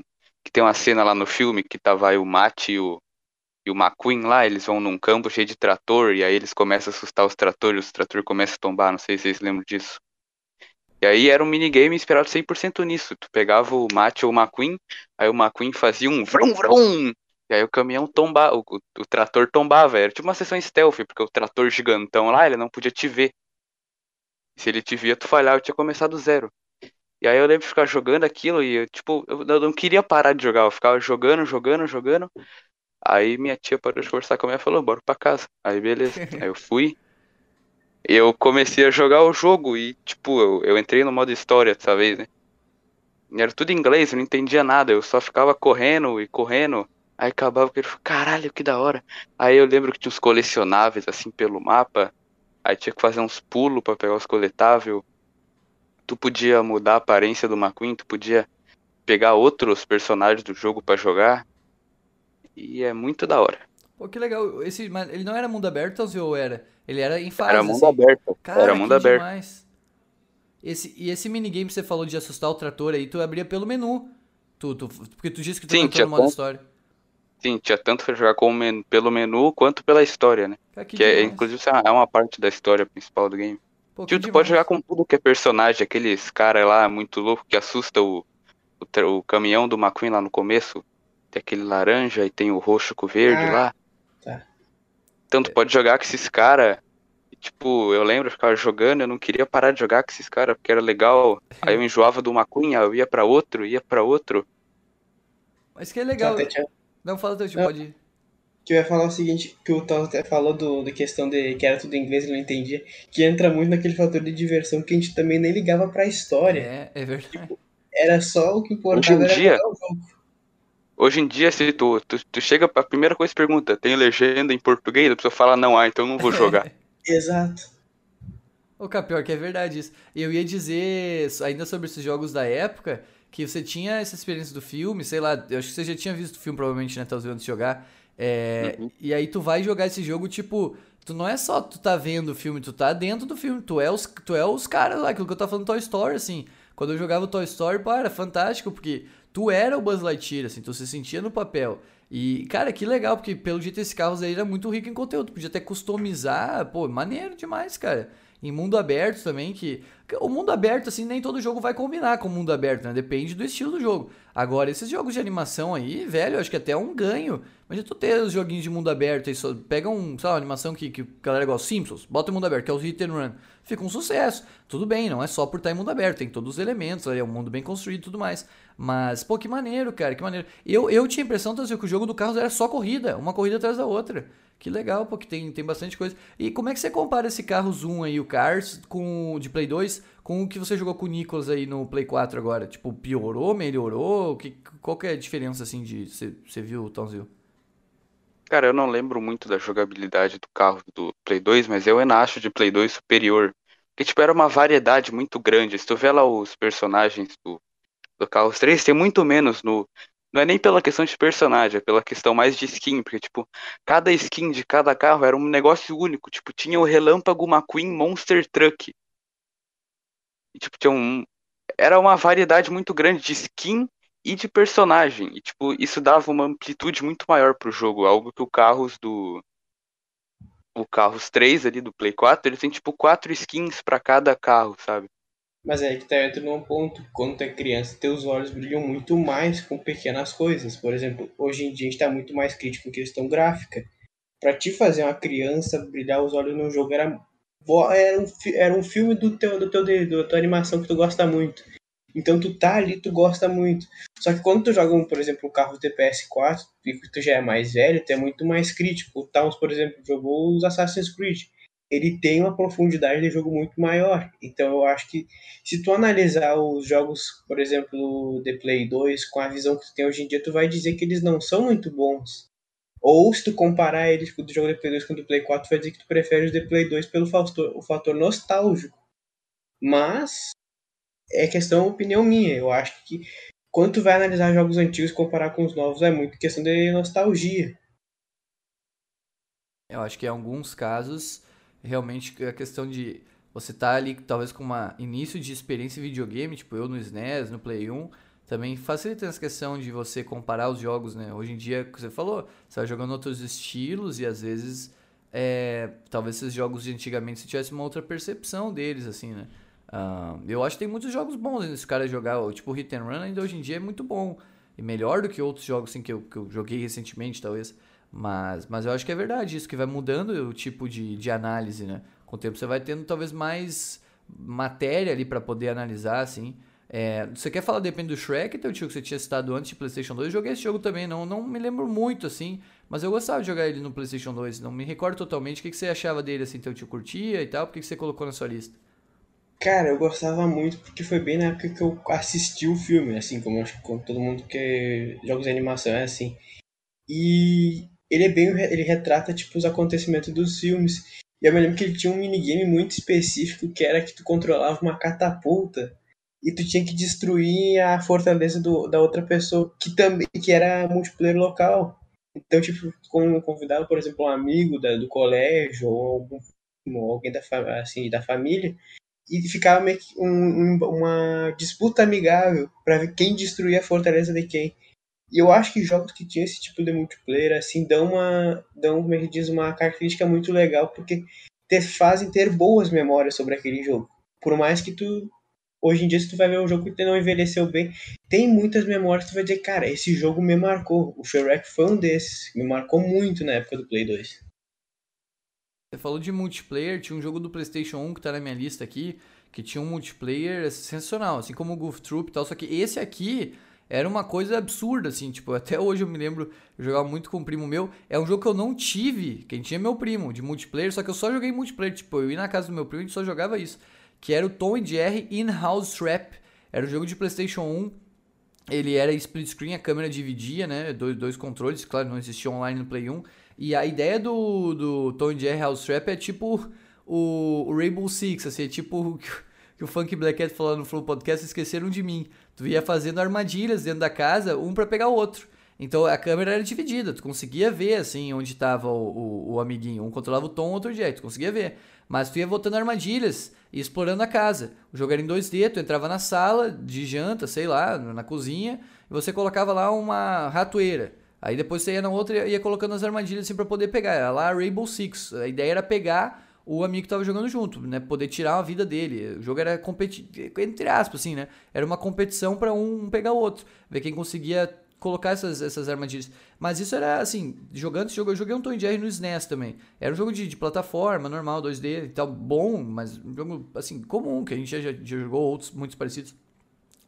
Que tem uma cena lá no filme que tava aí o Matt e o, e o McQueen lá, eles vão num campo cheio de trator, e aí eles começam a assustar os tratores, os tratores começam a tombar, não sei se vocês lembram disso. E aí era um minigame inspirado 100% nisso. Tu pegava o Matt ou o McQueen, aí o McQueen fazia um vrum vrum, e aí o caminhão tombava, o, o, trator tombava, era tipo uma sessão stealth, porque o trator gigantão lá, ele não podia te ver. Se ele te via, tu falhava, eu tinha começado do zero. E aí eu lembro de ficar jogando aquilo e eu, tipo, eu não queria parar de jogar, eu ficava jogando, jogando, jogando. Aí minha tia parou de conversar com a minha e falou, bora pra casa. Aí beleza. Aí eu fui. Eu comecei a jogar o jogo e, tipo, eu, eu entrei no modo história dessa vez, né? E era tudo em inglês, eu não entendia nada. Eu só ficava correndo e correndo. Aí acabava que ele caralho, que da hora. Aí eu lembro que tinha uns colecionáveis assim pelo mapa. Aí tinha que fazer uns pulos para pegar os coletáveis. Tu podia mudar a aparência do McQueen, tu podia pegar outros personagens do jogo para jogar. E é muito da hora. Pô, que legal. Esse, mas ele não era mundo aberto ou era? Ele era em fase. Era mundo assim. aberto. Cara, era mundo aberto. Demais. Esse, e esse minigame que você falou de assustar o trator aí, tu abria pelo menu. Tu, tu, porque tu disse que tu Sim, entrou no modo tanto, história. Sim, tinha tanto pra jogar men pelo menu quanto pela história, né? Cara, que, que é, inclusive é uma parte da história principal do game. Pô, tipo, tu demais. pode jogar com tudo que é personagem, aqueles cara lá muito louco que assusta o, o, o caminhão do McQueen lá no começo. Tem aquele laranja e tem o roxo com o verde ah, lá. Tá. Então tu pode jogar com esses caras. Tipo, eu lembro, eu ficava jogando, eu não queria parar de jogar com esses caras, porque era legal. Aí eu enjoava do uma cunha, eu ia para outro, ia para outro. Mas que é legal. Não, fala teu, tipo, pode ir. Que eu ia falar o seguinte, que o Tom até falou do, do questão de que era tudo em inglês e não entendia, que entra muito naquele fator de diversão que a gente também nem ligava pra história. É, é verdade. Tipo, era só o que importava Hoje em dia, o jogo. Hoje em dia, se tu, tu, tu chega, a primeira coisa que pergunta, tem legenda em português? A pessoa fala, não, ah, então não vou jogar. Exato. Ô, Capior, que é verdade isso. E eu ia dizer, ainda sobre esses jogos da época, que você tinha essa experiência do filme, sei lá, eu acho que você já tinha visto o filme provavelmente, né, talvez antes de jogar. É, uhum. E aí tu vai jogar esse jogo, tipo, tu não é só tu tá vendo o filme, tu tá dentro do filme, tu é os, tu é os caras lá, aquilo que eu tava falando Toy Story, assim. Quando eu jogava Toy Story, era fantástico, porque tu era o Buzz Lightyear, assim, tu se sentia no papel. E, cara, que legal, porque pelo jeito esse carro aí era muito rico em conteúdo. Podia até customizar, pô, maneiro demais, cara. Em mundo aberto também, que. O mundo aberto, assim, nem todo jogo vai combinar com o mundo aberto, né? Depende do estilo do jogo. Agora, esses jogos de animação aí, velho, acho que até é um ganho. Imagina tu ter os joguinhos de mundo aberto aí, só pega um, sei lá, uma animação que, que a galera gosta, Simpsons, bota o mundo aberto, que é o Hit and Run. Fica um sucesso. Tudo bem, não é só por estar em mundo aberto, tem todos os elementos, é um mundo bem construído e tudo mais. Mas, pô, que maneiro, cara, que maneiro. Eu, eu tinha a impressão, Tazio, que o jogo do Carros era só corrida, uma corrida atrás da outra. Que legal, porque tem, tem bastante coisa. E como é que você compara esse carro Zoom aí, o Cars, com, de Play 2, com o que você jogou com o Nicholas aí no Play 4 agora? Tipo, piorou, melhorou? Que, qual que é a diferença, assim, de... Você viu, Tomzil? Cara, eu não lembro muito da jogabilidade do carro do Play 2, mas eu ainda acho de Play 2 superior. Porque, tipo, era uma variedade muito grande. Se tu vê lá os personagens do, do Carros 3, tem muito menos no, não é nem pela questão de personagem, é pela questão mais de skin, porque, tipo, cada skin de cada carro era um negócio único. Tipo, tinha o Relâmpago McQueen Monster Truck. E, tipo, tinha um. Era uma variedade muito grande de skin e de personagem. E, tipo, isso dava uma amplitude muito maior pro jogo. Algo que o Carros do. O Carros 3 ali do Play 4, ele tem, tipo, quatro skins para cada carro, sabe? Mas é que tá entra num ponto, quando tu é criança, teus olhos brilham muito mais com pequenas coisas. Por exemplo, hoje em dia a gente tá muito mais crítico em questão gráfica. Para te fazer uma criança brilhar os olhos num jogo era, era, um, era um filme do teu, do teu, da tua animação que tu gosta muito. Então tu tá ali, tu gosta muito. Só que quando tu joga, um, por exemplo, um carro TPS 4, e tu já é mais velho, tu é muito mais crítico. O Towns, por exemplo, jogou os Assassin's Creed ele tem uma profundidade de jogo muito maior. Então eu acho que se tu analisar os jogos, por exemplo, The Play 2 com a visão que tu tem hoje em dia, tu vai dizer que eles não são muito bons. Ou se tu comparar eles com o jogo The Play 2 com o The Play 4, tu vai dizer que tu prefere os The Play 2 pelo fator, o fator nostálgico. Mas é questão opinião minha. Eu acho que quando tu vai analisar jogos antigos comparar com os novos, é muito questão de nostalgia. Eu acho que em alguns casos realmente a questão de você tá ali talvez com uma início de experiência em videogame, tipo eu no SNES, no Play 1, também facilita essa questão de você comparar os jogos, né? Hoje em dia, você falou, você vai jogando outros estilos e às vezes é, talvez esses jogos de antigamente você tivesse uma outra percepção deles, assim, né? Uh, eu acho que tem muitos jogos bons nesse cara jogar, tipo Hit and Run ainda hoje em dia é muito bom. E melhor do que outros jogos assim, que, eu, que eu joguei recentemente, talvez. Mas, mas eu acho que é verdade isso, que vai mudando o tipo de, de análise, né? Com o tempo você vai tendo talvez mais matéria ali para poder analisar, assim. É, você quer falar, depende do Shrek, teu tio, que você tinha citado antes de PlayStation 2? Eu joguei esse jogo também, não, não me lembro muito, assim, mas eu gostava de jogar ele no PlayStation 2, não me recordo totalmente. O que, que você achava dele, assim, teu tio curtia e tal? Por que, que você colocou na sua lista? Cara, eu gostava muito porque foi bem na época que eu assisti o filme, assim, como que todo mundo que jogos de animação é assim. E ele é bem ele retrata tipo os acontecimentos dos filmes. E eu me lembro que ele tinha um minigame muito específico que era que tu controlava uma catapulta e tu tinha que destruir a fortaleza do, da outra pessoa, que também que era multiplayer local. Então, tipo, como convidava, por exemplo, um amigo da, do colégio ou algum, alguém da, assim, da família, e ficava meio que um, um, uma disputa amigável para ver quem destruía a fortaleza de quem. E eu acho que jogos que tinham esse tipo de multiplayer, assim, dão uma, dão, como é que diz, uma característica muito legal, porque te fazem ter boas memórias sobre aquele jogo. Por mais que tu, hoje em dia, se tu vai ver um jogo que não envelheceu bem, tem muitas memórias que tu vai dizer, cara, esse jogo me marcou. O Shrek foi um desses, me marcou muito na época do Play 2. Você falou de multiplayer, tinha um jogo do PlayStation 1 que tá na minha lista aqui, que tinha um multiplayer sensacional, assim como o Goof Troop e tal, só que esse aqui era uma coisa absurda, assim, tipo, até hoje eu me lembro, eu jogava muito com um primo meu, é um jogo que eu não tive, quem tinha meu primo, de multiplayer, só que eu só joguei multiplayer, tipo, eu ia na casa do meu primo e a gente só jogava isso, que era o Tom e Jerry In-House Trap, era um jogo de Playstation 1, ele era split screen, a câmera dividia, né, dois, dois controles, claro, não existia online no Play 1, e a ideia do, do Tom e Jerry House Trap é tipo o, o Rainbow Six, assim, é tipo que o Funk Black Cat falou no Flow Podcast, esqueceram de mim. Tu ia fazendo armadilhas dentro da casa, um para pegar o outro. Então a câmera era dividida, tu conseguia ver assim onde estava o, o, o, amiguinho. Um controlava o tom, outro o Jack, tu conseguia ver. Mas tu ia botando armadilhas e explorando a casa. O jogo era em 2D, tu entrava na sala de janta, sei lá, na cozinha, e você colocava lá uma ratoeira. Aí depois você ia na outra e ia colocando as armadilhas assim pra poder pegar. Era lá Rainbow Six. A ideia era pegar o amigo que tava jogando junto, né? Poder tirar a vida dele. O jogo era competitivo, entre aspas, assim, né? Era uma competição para um pegar o outro. Ver quem conseguia colocar essas, essas armadilhas. Mas isso era, assim, jogando esse jogo, eu joguei um Tom Jerry no SNES também. Era um jogo de, de plataforma, normal, 2D e tal, bom, mas um jogo, assim, comum, que a gente já, já, jogou outros muito parecidos.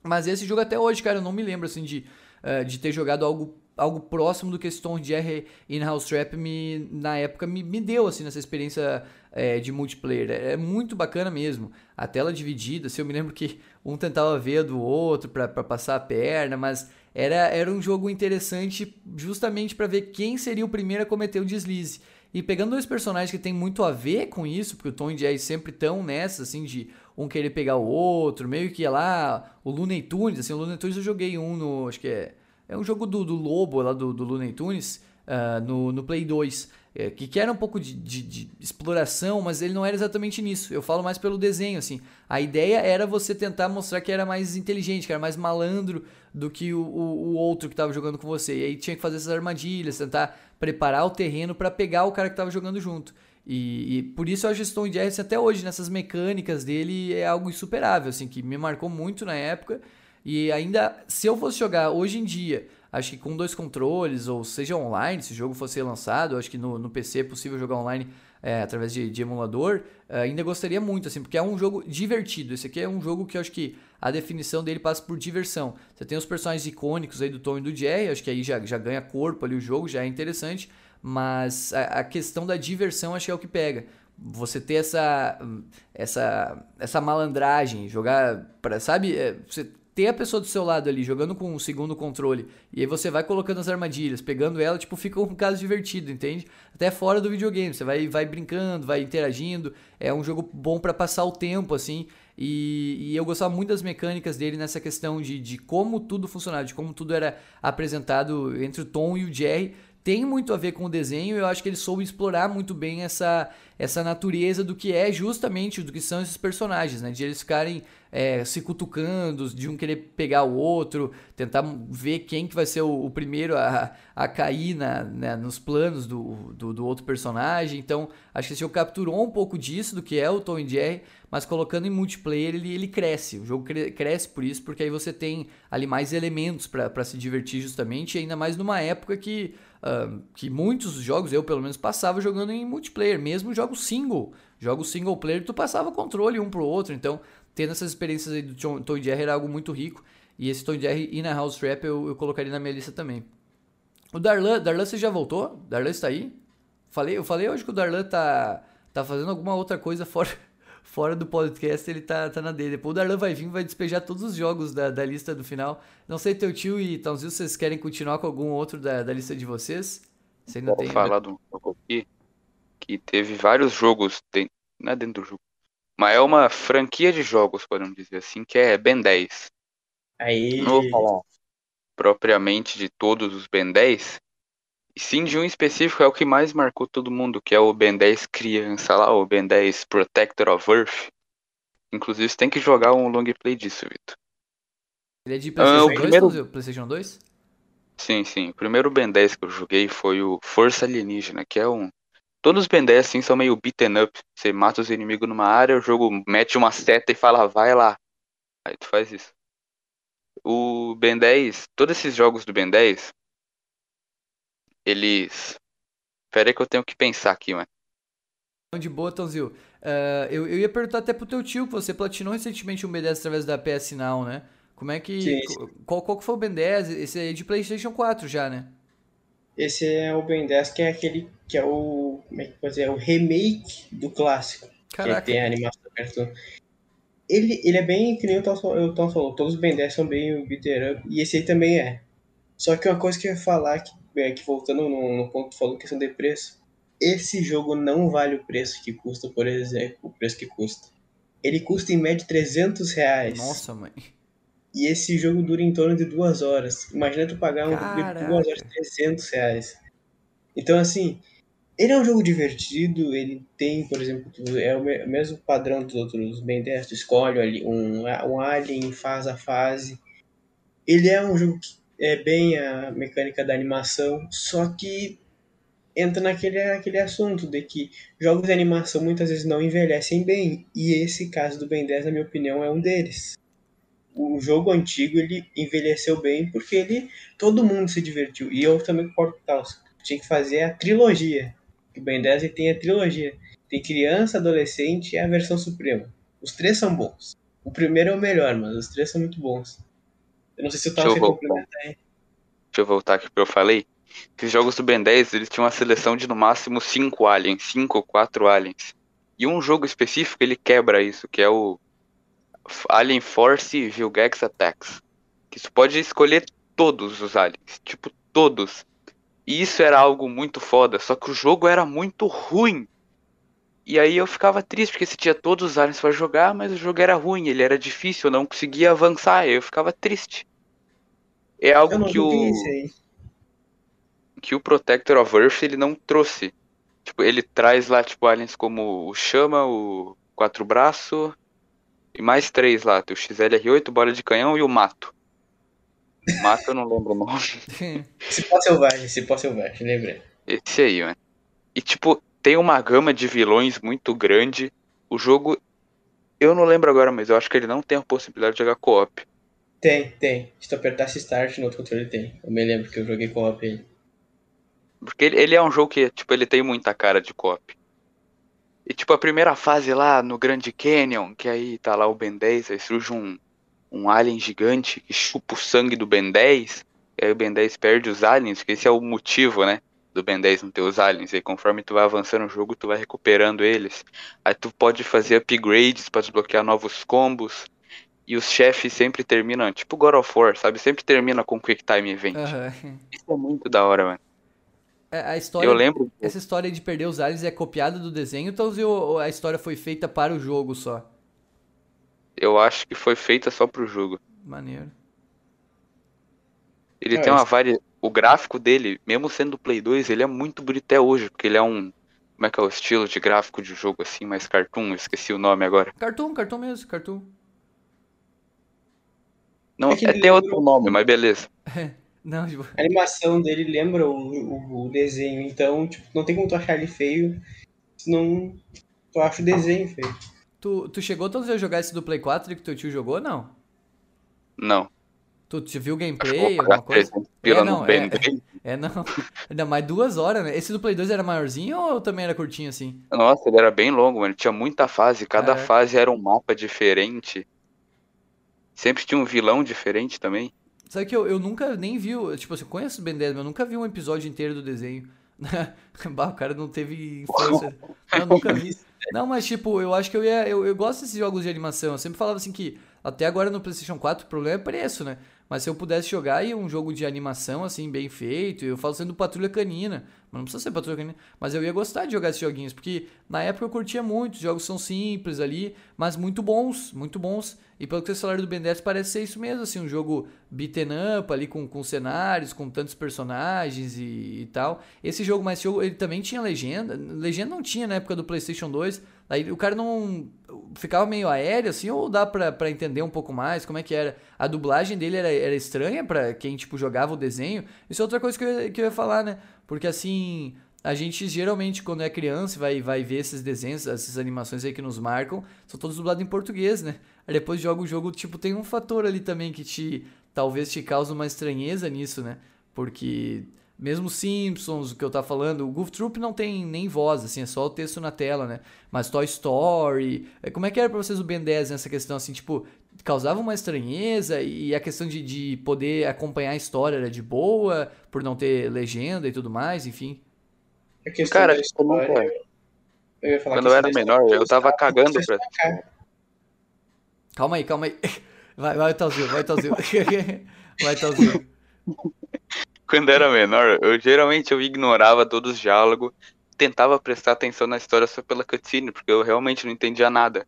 Mas esse jogo até hoje, cara, eu não me lembro, assim, de, uh, de ter jogado algo algo próximo do que esse Tom Jerry in-house trap me, na época me, me deu, assim, nessa experiência é, de multiplayer. É, é, muito bacana mesmo. A tela dividida, assim, eu me lembro que um tentava ver do outro para passar a perna, mas era, era um jogo interessante justamente para ver quem seria o primeiro a cometer o deslize. E pegando dois personagens que tem muito a ver com isso, porque o Tom e Jerry sempre estão nessa, assim, de um querer pegar o outro, meio que lá, o Looney Tunes, assim, o Looney Tunes eu joguei um no, acho que é, é um jogo do, do Lobo lá do, do Looney Tunes, uh, no, no Play 2, é, que, que era um pouco de, de, de, exploração, mas ele não era exatamente nisso. Eu falo mais pelo desenho, assim. A ideia era você tentar mostrar que era mais inteligente, que era mais malandro do que o, o, o outro que estava jogando com você. E aí tinha que fazer essas armadilhas, tentar preparar o terreno para pegar o cara que estava jogando junto. E, e, por isso a gestão de RS até hoje, nessas mecânicas dele, é algo insuperável, assim, que me marcou muito na época. E ainda, se eu fosse jogar hoje em dia acho que com dois controles, ou seja online, se o jogo fosse lançado, acho que no, no PC é possível jogar online é, através de, de emulador, é, ainda gostaria muito, assim, porque é um jogo divertido. Esse aqui é um jogo que eu acho que a definição dele passa por diversão. Você tem os personagens icônicos aí do Tom e do Jerry, acho que aí já, já ganha corpo ali o jogo, já é interessante, mas a, a questão da diversão acho que é o que pega você ter essa essa essa malandragem, jogar para sabe, é, você ter a pessoa do seu lado ali jogando com o segundo controle e aí você vai colocando as armadilhas, pegando ela, tipo, fica um caso divertido, entende? Até fora do videogame, você vai, vai brincando, vai interagindo, é um jogo bom para passar o tempo, assim, e, e, eu gostava muito das mecânicas dele nessa questão de, de como tudo funcionava, de como tudo era apresentado entre o Tom e o Jerry, tem muito a ver com o desenho. Eu acho que ele soube explorar muito bem essa, essa natureza do que é justamente do que são esses personagens, né? De eles ficarem é, se cutucando, de um querer pegar o outro, tentar ver quem que vai ser o, o primeiro a, a cair na, né, nos planos do, do, do, outro personagem. Então, acho que esse capturou um pouco disso, do que é o Tom e Jerry, mas colocando em multiplayer ele, ele cresce. O jogo cre cresce por isso, porque aí você tem ali mais elementos para se divertir justamente, ainda mais numa época que Uh, que muitos jogos, eu pelo menos, passava jogando em multiplayer, mesmo jogos single. Jogos single player, tu passava controle um pro outro. Então, tendo essas experiências aí do Tom Jerry era algo muito rico. E esse Tom Jerry e na House Trap eu, eu colocaria na minha lista também. O Darlan, Darlan você já voltou? Darlan está aí? Falei, eu falei hoje que o Darlan tá, tá fazendo alguma outra coisa fora, fora do podcast, ele tá, tá na dele. Depois o Darlan vai vir vai despejar todos os jogos da, da lista do final. Não sei, teu tio e Tãozinho, vocês querem continuar com algum outro da, da lista de vocês? Você ainda Vou tem... falar de um jogo aqui que teve vários jogos, dentro, não é dentro do jogo, mas é uma franquia de jogos, podemos dizer assim, que é Ben 10. Aí... Não vou falar propriamente de todos os Ben 10, e sim, de um específico é o que mais marcou todo mundo, que é o Ben 10 criança lá, o Ben 10 Protector of Earth. Inclusive, você tem que jogar um long play disso, Vitor. Ele é de PlayStation ah, 2, primeiro... PlayStation 2? Sim, sim. O primeiro Ben 10 que eu joguei foi o Força Alienígena, que é um. Todos os Ben 10 assim são meio beaten up. Você mata os inimigos numa área, o jogo mete uma seta e fala, vai lá. Aí tu faz isso. O Ben 10, todos esses jogos do Ben 10, eles. Pera aí que eu tenho que pensar aqui, mano. De boa, Tonzil. Uh, eu, eu ia perguntar até pro teu tio, que você platinou recentemente o Ben 10 através da PS Now, né? Como é que. Sim, sim. Qual, qual que foi o Ben 10? Esse aí é de PlayStation 4 já, né? Esse é o Ben 10, que é aquele que é o. Como é que pode dizer? É o remake do clássico. Caraca. Que tem a animação perto. Ele, ele é bem que nem o Tom, falou, todos os Ben 10 são bem beater up, e esse aí também é. Só que uma coisa que eu ia falar que é, que voltando no, no ponto que falou questão de preço, esse jogo não vale o preço que custa, por exemplo, o preço que custa. Ele custa em média 300 reais. Nossa, mãe. E esse jogo dura em torno de duas horas. Imagina tu pagar um jogo de duas horas 300 reais. Então, assim, ele é um jogo divertido, ele tem, por exemplo, é o mesmo padrão dos outros Ben 10, tu escolhe um, um alien, faz a fase. Ele é um jogo que é bem a mecânica da animação, só que entra naquele aquele assunto de que jogos de animação muitas vezes não envelhecem bem, e esse caso do Ben 10, na minha opinião, é um deles. O jogo antigo ele envelheceu bem porque ele todo mundo se divertiu. E eu também concordo com o Tinha que fazer a trilogia. O Ben 10 tem a trilogia. Tem criança, adolescente e a versão suprema. Os três são bons. O primeiro é o melhor, mas os três são muito bons. Eu não sei se o Tal quer complementar aí. Deixa eu voltar aqui que eu falei. Esses jogos do Ben 10, eles tinham uma seleção de no máximo 5 aliens, 5 ou 4 aliens. E um jogo específico, ele quebra isso, que é o Alien Force Vilgax Attacks. Que você pode escolher todos os aliens, tipo todos. E isso era algo muito foda, só que o jogo era muito ruim. E aí eu ficava triste, porque você tinha todos os aliens para jogar, mas o jogo era ruim, ele era difícil, eu não conseguia avançar, eu ficava triste. É algo que o que o Protector of Earth ele não trouxe. Tipo, ele traz lá tipo aliens como o Chama, o Quatro Braço e mais três lá, tem o XLR8, Bola de Canhão e o Mato. O Mato eu não lembro o nome. Cipó Selvagem, Cipó Selvagem, lembrei. Esse aí, mano. E tipo, tem uma gama de vilões muito grande. O jogo, eu não lembro agora, mas eu acho que ele não tem a possibilidade de jogar co-op. Tem, tem. Se tu apertasse Start no outro controle, tem. Eu me lembro que eu joguei co-op aí. Porque ele, ele, é um jogo que, tipo, ele tem muita cara de co-op. E, tipo, a primeira fase lá no Grand Canyon, que aí tá lá o Ben 10, aí surge um, um alien gigante que chupa o sangue do Ben 10, e aí o Ben 10 perde os aliens, que esse é o motivo, né? Do Ben 10 não ter os aliens. E conforme tu vai avançando no jogo, tu vai recuperando eles. Aí tu pode fazer upgrades para desbloquear novos combos. E os chefes sempre terminam, tipo God of War, sabe? Sempre termina com Quick Time Event. Uhum. Isso é muito da hora, mano. É, a história, eu lembro. Essa história de perder os aliens é copiada do desenho, então a história foi feita para o jogo só? Eu acho que foi feita só pro jogo. Maneiro. Ele é, tem uma várias o gráfico dele, mesmo sendo do Play 2, ele é muito bonito até hoje, porque ele é um. Como é que é o estilo de gráfico de jogo assim, mais cartoon? Eu esqueci o nome agora. Cartoon, cartoon mesmo, cartoon. Não, é, é tem outro nome, mas beleza. não, tipo... A animação dele lembra o, o, o, desenho, então, tipo, não tem como tu achar ele feio, senão tu acha o desenho feio. Tu, tu chegou todos a jogar esse do Play 4 que teu tio jogou, não? Não. Tu, tu viu gameplay, alguma coisa? É, não, é, é, não. Ainda mais duas horas, né? Esse do Play 2 era maiorzinho ou também era curtinho assim? Nossa, ele era bem longo, mano. Tinha muita fase. Cada é. fase era um mapa diferente. Sempre tinha um vilão diferente também. Sabe que eu, eu nunca nem vi. Tipo assim, eu conheço o Ben 10, mas eu nunca vi um episódio inteiro do desenho. bah, o cara não teve infância. eu nunca vi. Não, mas tipo, eu acho que eu ia. Eu, eu gosto desses jogos de animação. Eu sempre falava assim que até agora no PlayStation 4 o problema é preço, né? Mas se eu pudesse jogar aí um jogo de animação, assim, bem feito, eu falo sendo Patrulha Canina, mas não precisa ser Patrulha Canina, mas eu ia gostar de jogar esses joguinhos, porque na época eu curtia muito, os jogos são simples ali, mas muito bons, muito bons. E pelo que vocês falaram do Ben 10, parece ser isso mesmo, assim, um jogo beaten up ali com, com cenários, com tantos personagens e, e tal. Esse jogo, mas esse jogo, ele também tinha legenda, legenda não tinha na época do PlayStation 2, Aí o cara não ficava meio aéreo assim ou dá pra, entender um pouco mais como é que era? A dublagem dele era, era estranha para quem tipo jogava o desenho. Isso é outra coisa que eu, que eu ia falar, né? Porque assim, a gente geralmente quando é criança vai vai ver esses desenhos, essas animações aí que nos marcam, são todos dublados em português, né? Aí depois joga o jogo, tipo, tem um fator ali também que te talvez te causa uma estranheza nisso, né? Porque mesmo Simpsons, o que eu tava falando, o Goof Troop não tem nem voz, assim, é só o texto na tela, né? Mas Toy Story, é, como é que era pra vocês o Ben 10 nessa questão, assim, tipo, causava uma estranheza e a questão de, de poder acompanhar a história era de boa, por não ter legenda e tudo mais, enfim? Cara, história, eu quando eu era menor, eu tava cagando pra... Calma aí, calma aí. Vai, vai, Talzinho, vai, Talzinho. vai, Talzinho quando era menor, eu geralmente eu ignorava todos os diálogos, tentava prestar atenção na história só pela cutscene, porque eu realmente não entendia nada.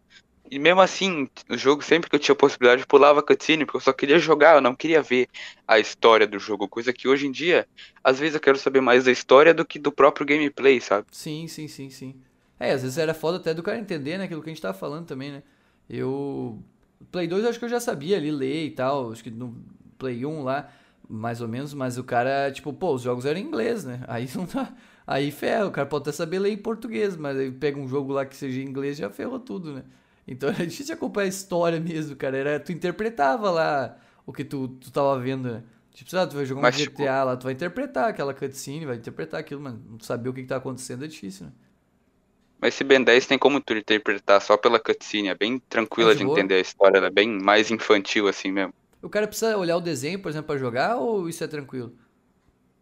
E mesmo assim, o jogo, sempre que eu tinha possibilidade, eu pulava a cutscene, porque eu só queria jogar, eu não queria ver a história do jogo. Coisa que hoje em dia, às vezes eu quero saber mais da história do que do próprio gameplay, sabe? Sim, sim, sim, sim. É, às vezes era foda até do cara entender, né, aquilo que a gente tava falando também, né? Eu. Play 2 eu acho que eu já sabia ali ler e tal, acho que no Play 1 lá mais ou menos, mas o cara, tipo, pô, os jogos eram em inglês, né? Aí não. Aí ferra, o cara pode até saber ler em português, mas aí pega um jogo lá que seja em inglês já ferrou tudo, né? Então era difícil acompanhar a história mesmo, cara. Era, tu interpretava lá o que tu, tu tava vendo, né? Tipo, sabe, tu vai jogar um mas, GTA tipo... lá, tu vai interpretar aquela cutscene, vai interpretar aquilo, mas não saber o que, que tá acontecendo é difícil, né? Mas esse Ben 10 tem como tu interpretar só pela cutscene, é bem tranquila é de, de entender a história, ela é bem mais infantil assim mesmo. O cara precisa olhar o desenho, por exemplo, para jogar ou isso é tranquilo?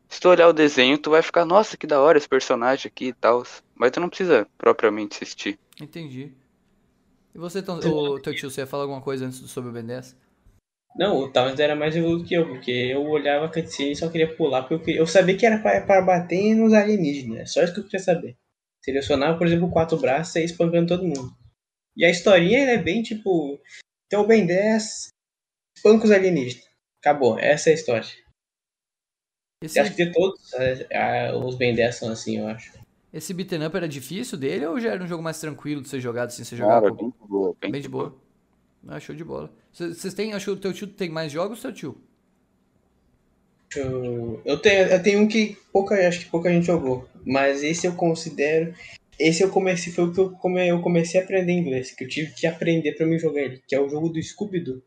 se tu olhar o desenho, tu vai ficar, nossa, que da hora esse personagem aqui e tal. Mas tu não precisa propriamente assistir. Entendi. E você, o teu tio, você ia falar alguma coisa antes sobre o Ben 10? Não, o Towns era mais evoluído que eu, porque eu olhava a cutscene e só queria pular, porque eu, queria, eu sabia que era para bater nos alienígenas, é só isso que eu queria saber. Selecionava, por exemplo, quatro braços e espancando todo mundo. E a historinha é bem tipo: tem o Ben 10, espanca os alienígenas. Acabou, essa é a história. Esse... Acho que de todos os Ben 10 são assim, eu acho. Esse beat'em up era difícil dele ou já era um jogo mais tranquilo de ser jogado assim? Você jogava bem de boa. Bem, bem de boa. boa. Ah, show de bola. Vocês têm, acho que o teu tio tem mais jogos, seu tio? Eu, eu tenho, eu tenho um que pouca, acho que pouca gente jogou, mas esse eu considero, esse eu comecei foi o que eu, come, eu comecei a aprender inglês, que eu tive que aprender para me jogar ele, que é o jogo do Scooby Doo.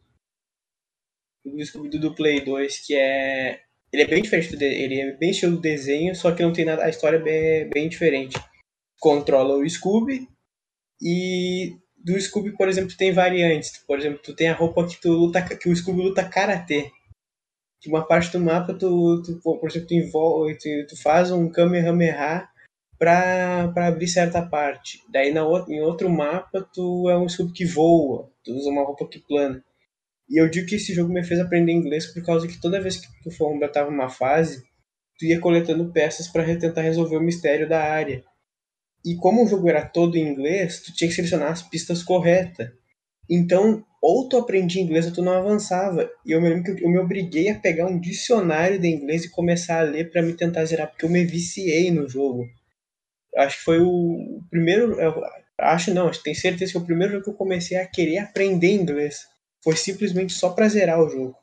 Do Scooby do Play 2, que é ele é bem diferente do ele é bem estilo desenho, só que não tem nada, a história é bem, bem diferente. Controla o Scooby e do Scooby, por exemplo, tem variantes. Por exemplo, tu tem a roupa que tu luta que o Scooby luta karatê. Que uma parte do mapa tu, tu por exemplo, tu, envolve, tu, tu faz um Kamehameha para abrir certa parte. Daí na, em outro mapa tu é um Scooby que voa, tu usa uma roupa que plana. E eu digo que esse jogo me fez aprender inglês por causa que toda vez que tu completava uma fase, tu ia coletando peças para tentar resolver o mistério da área. E como o jogo era todo em inglês, tu tinha que selecionar as pistas corretas. Então, ou tu aprendia inglês ou tu não avançava. E eu me lembro que eu me obriguei a pegar um dicionário de inglês e começar a ler para me tentar zerar, porque eu me viciei no jogo. Acho que foi o primeiro. acho não, acho tenho certeza que foi o primeiro jogo que eu comecei a querer aprender inglês foi simplesmente só pra zerar o jogo.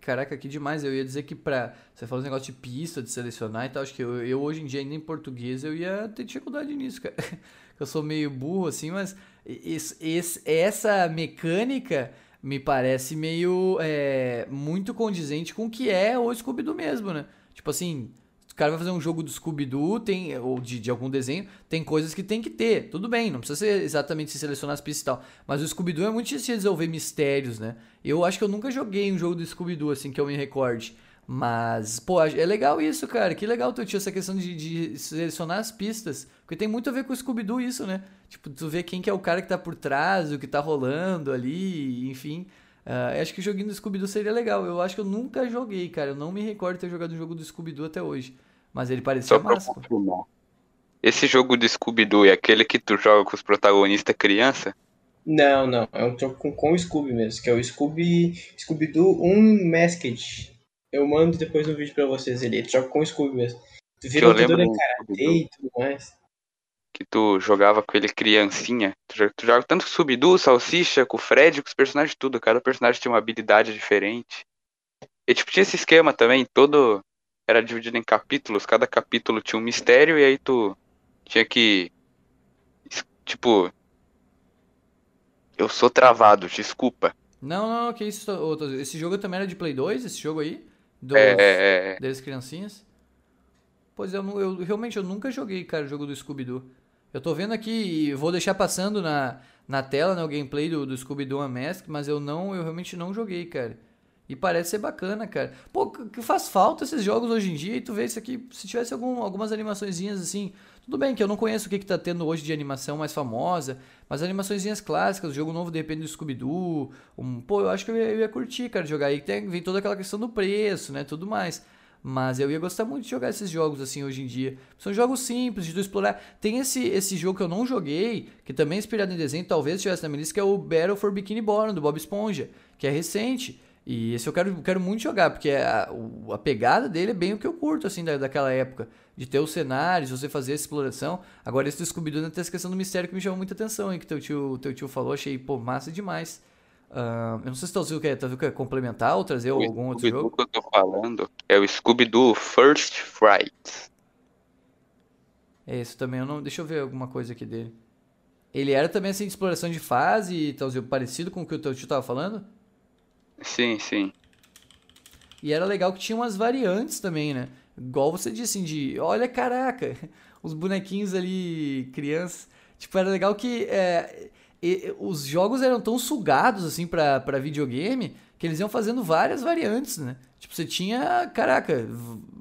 Caraca, que demais. Eu ia dizer que pra. Você falou um negócio de pista, de selecionar e tal. Acho que eu, eu hoje em dia, ainda em português, eu ia ter dificuldade nisso, cara. Eu sou meio burro, assim, mas esse, esse, essa mecânica me parece meio. É, muito condizente com o que é o Scooby-Doo mesmo, né? Tipo assim, cara vai fazer um jogo do Scooby-Doo, tem, ou de, de algum desenho, tem coisas que tem que ter. Tudo bem, não precisa ser exatamente se selecionar as pistas e tal. Mas o Scooby-Doo é muito difícil resolver mistérios, né? Eu acho que eu nunca joguei um jogo do Scooby-Doo, assim, que eu me recorde. Mas, pô, é legal isso, cara. Que legal tu tinha essa questão de, de, selecionar as pistas. Porque tem muito a ver com o Scooby-Doo isso, né? Tipo, tu vê quem que é o cara que tá por trás, o que tá rolando ali, enfim. Uh, acho que o joguinho do Scooby-Doo seria legal. Eu acho que eu nunca joguei, cara. Eu não me recordo ter jogado um jogo do Scooby-Doo até hoje. Mas ele parecia Só massa. Confirmar. Esse jogo do Scooby-Doo é aquele que tu joga com os protagonistas criança? Não, não. É um jogo com, com o Scooby mesmo, que é o Scooby Scooby-Doo Unmasked. Eu mando depois no vídeo pra vocês ele. Tu joga com o Scooby mesmo. Tu vira um lutador de karatê e tudo mais. Que tu jogava com ele criancinha. Tu joga, tu joga tanto com o Scooby-Doo, Salsicha, com o Fred, com os personagens tudo. Cada personagem tinha uma habilidade diferente. E tipo, tinha esse esquema também, todo era dividido em capítulos, cada capítulo tinha um mistério e aí tu tinha que tipo eu sou travado, desculpa. Não, não, que isso, esse jogo também era de Play 2, esse jogo aí, dos é... é, é. das criancinhas. Pois eu, eu realmente eu nunca joguei, cara, o jogo do Scooby Doo. Eu tô vendo aqui vou deixar passando na, na tela, né, o gameplay do, do Scooby Doo Unmasked, mas eu não, eu realmente não joguei, cara. E parece ser bacana, cara. Pô, que faz falta esses jogos hoje em dia e tu vê isso aqui, se tivesse algum, algumas animaçõezinhas assim, tudo bem que eu não conheço o que, que tá tendo hoje de animação mais famosa, mas animaçõezinhas clássicas, o jogo novo de repente do Scooby-Doo, um, pô, eu acho que eu ia, eu ia, curtir, cara, jogar aí, tem, vem toda aquela questão do preço, né, tudo mais. Mas eu ia gostar muito de jogar esses jogos assim hoje em dia. São jogos simples de tu explorar. Tem esse, esse jogo que eu não joguei, que também é inspirado em desenho, talvez estivesse na minha lista, que é o Battle for Bikini Bottom, do Bob Esponja, que é recente. E esse eu quero, quero muito jogar, porque a, a pegada dele é bem o que eu curto, assim, da, daquela época. De ter os cenários, você fazer essa exploração. Agora, esse do Scooby-Doo tem essa questão do mistério que me chamou muita atenção, hein, que teu tio, teu tio falou, achei, pô, massa demais. Uh, eu não sei se tu viu que tá quer complementar ou trazer o algum outro jogo. O que eu tô falando é o Scooby-Doo First Fright. É, isso também eu não... Deixa eu ver alguma coisa aqui dele. Ele era também, assim, de exploração de fase e tal, parecido com o que o teu tio tava falando? Sim, sim. E era legal que tinha umas variantes também, né? Igual você disse, assim, de olha, caraca, os bonequinhos ali, crianças. Tipo, era legal que é, e, os jogos eram tão sugados, assim, pra, pra videogame, que eles iam fazendo várias variantes, né? Tipo, você tinha, caraca,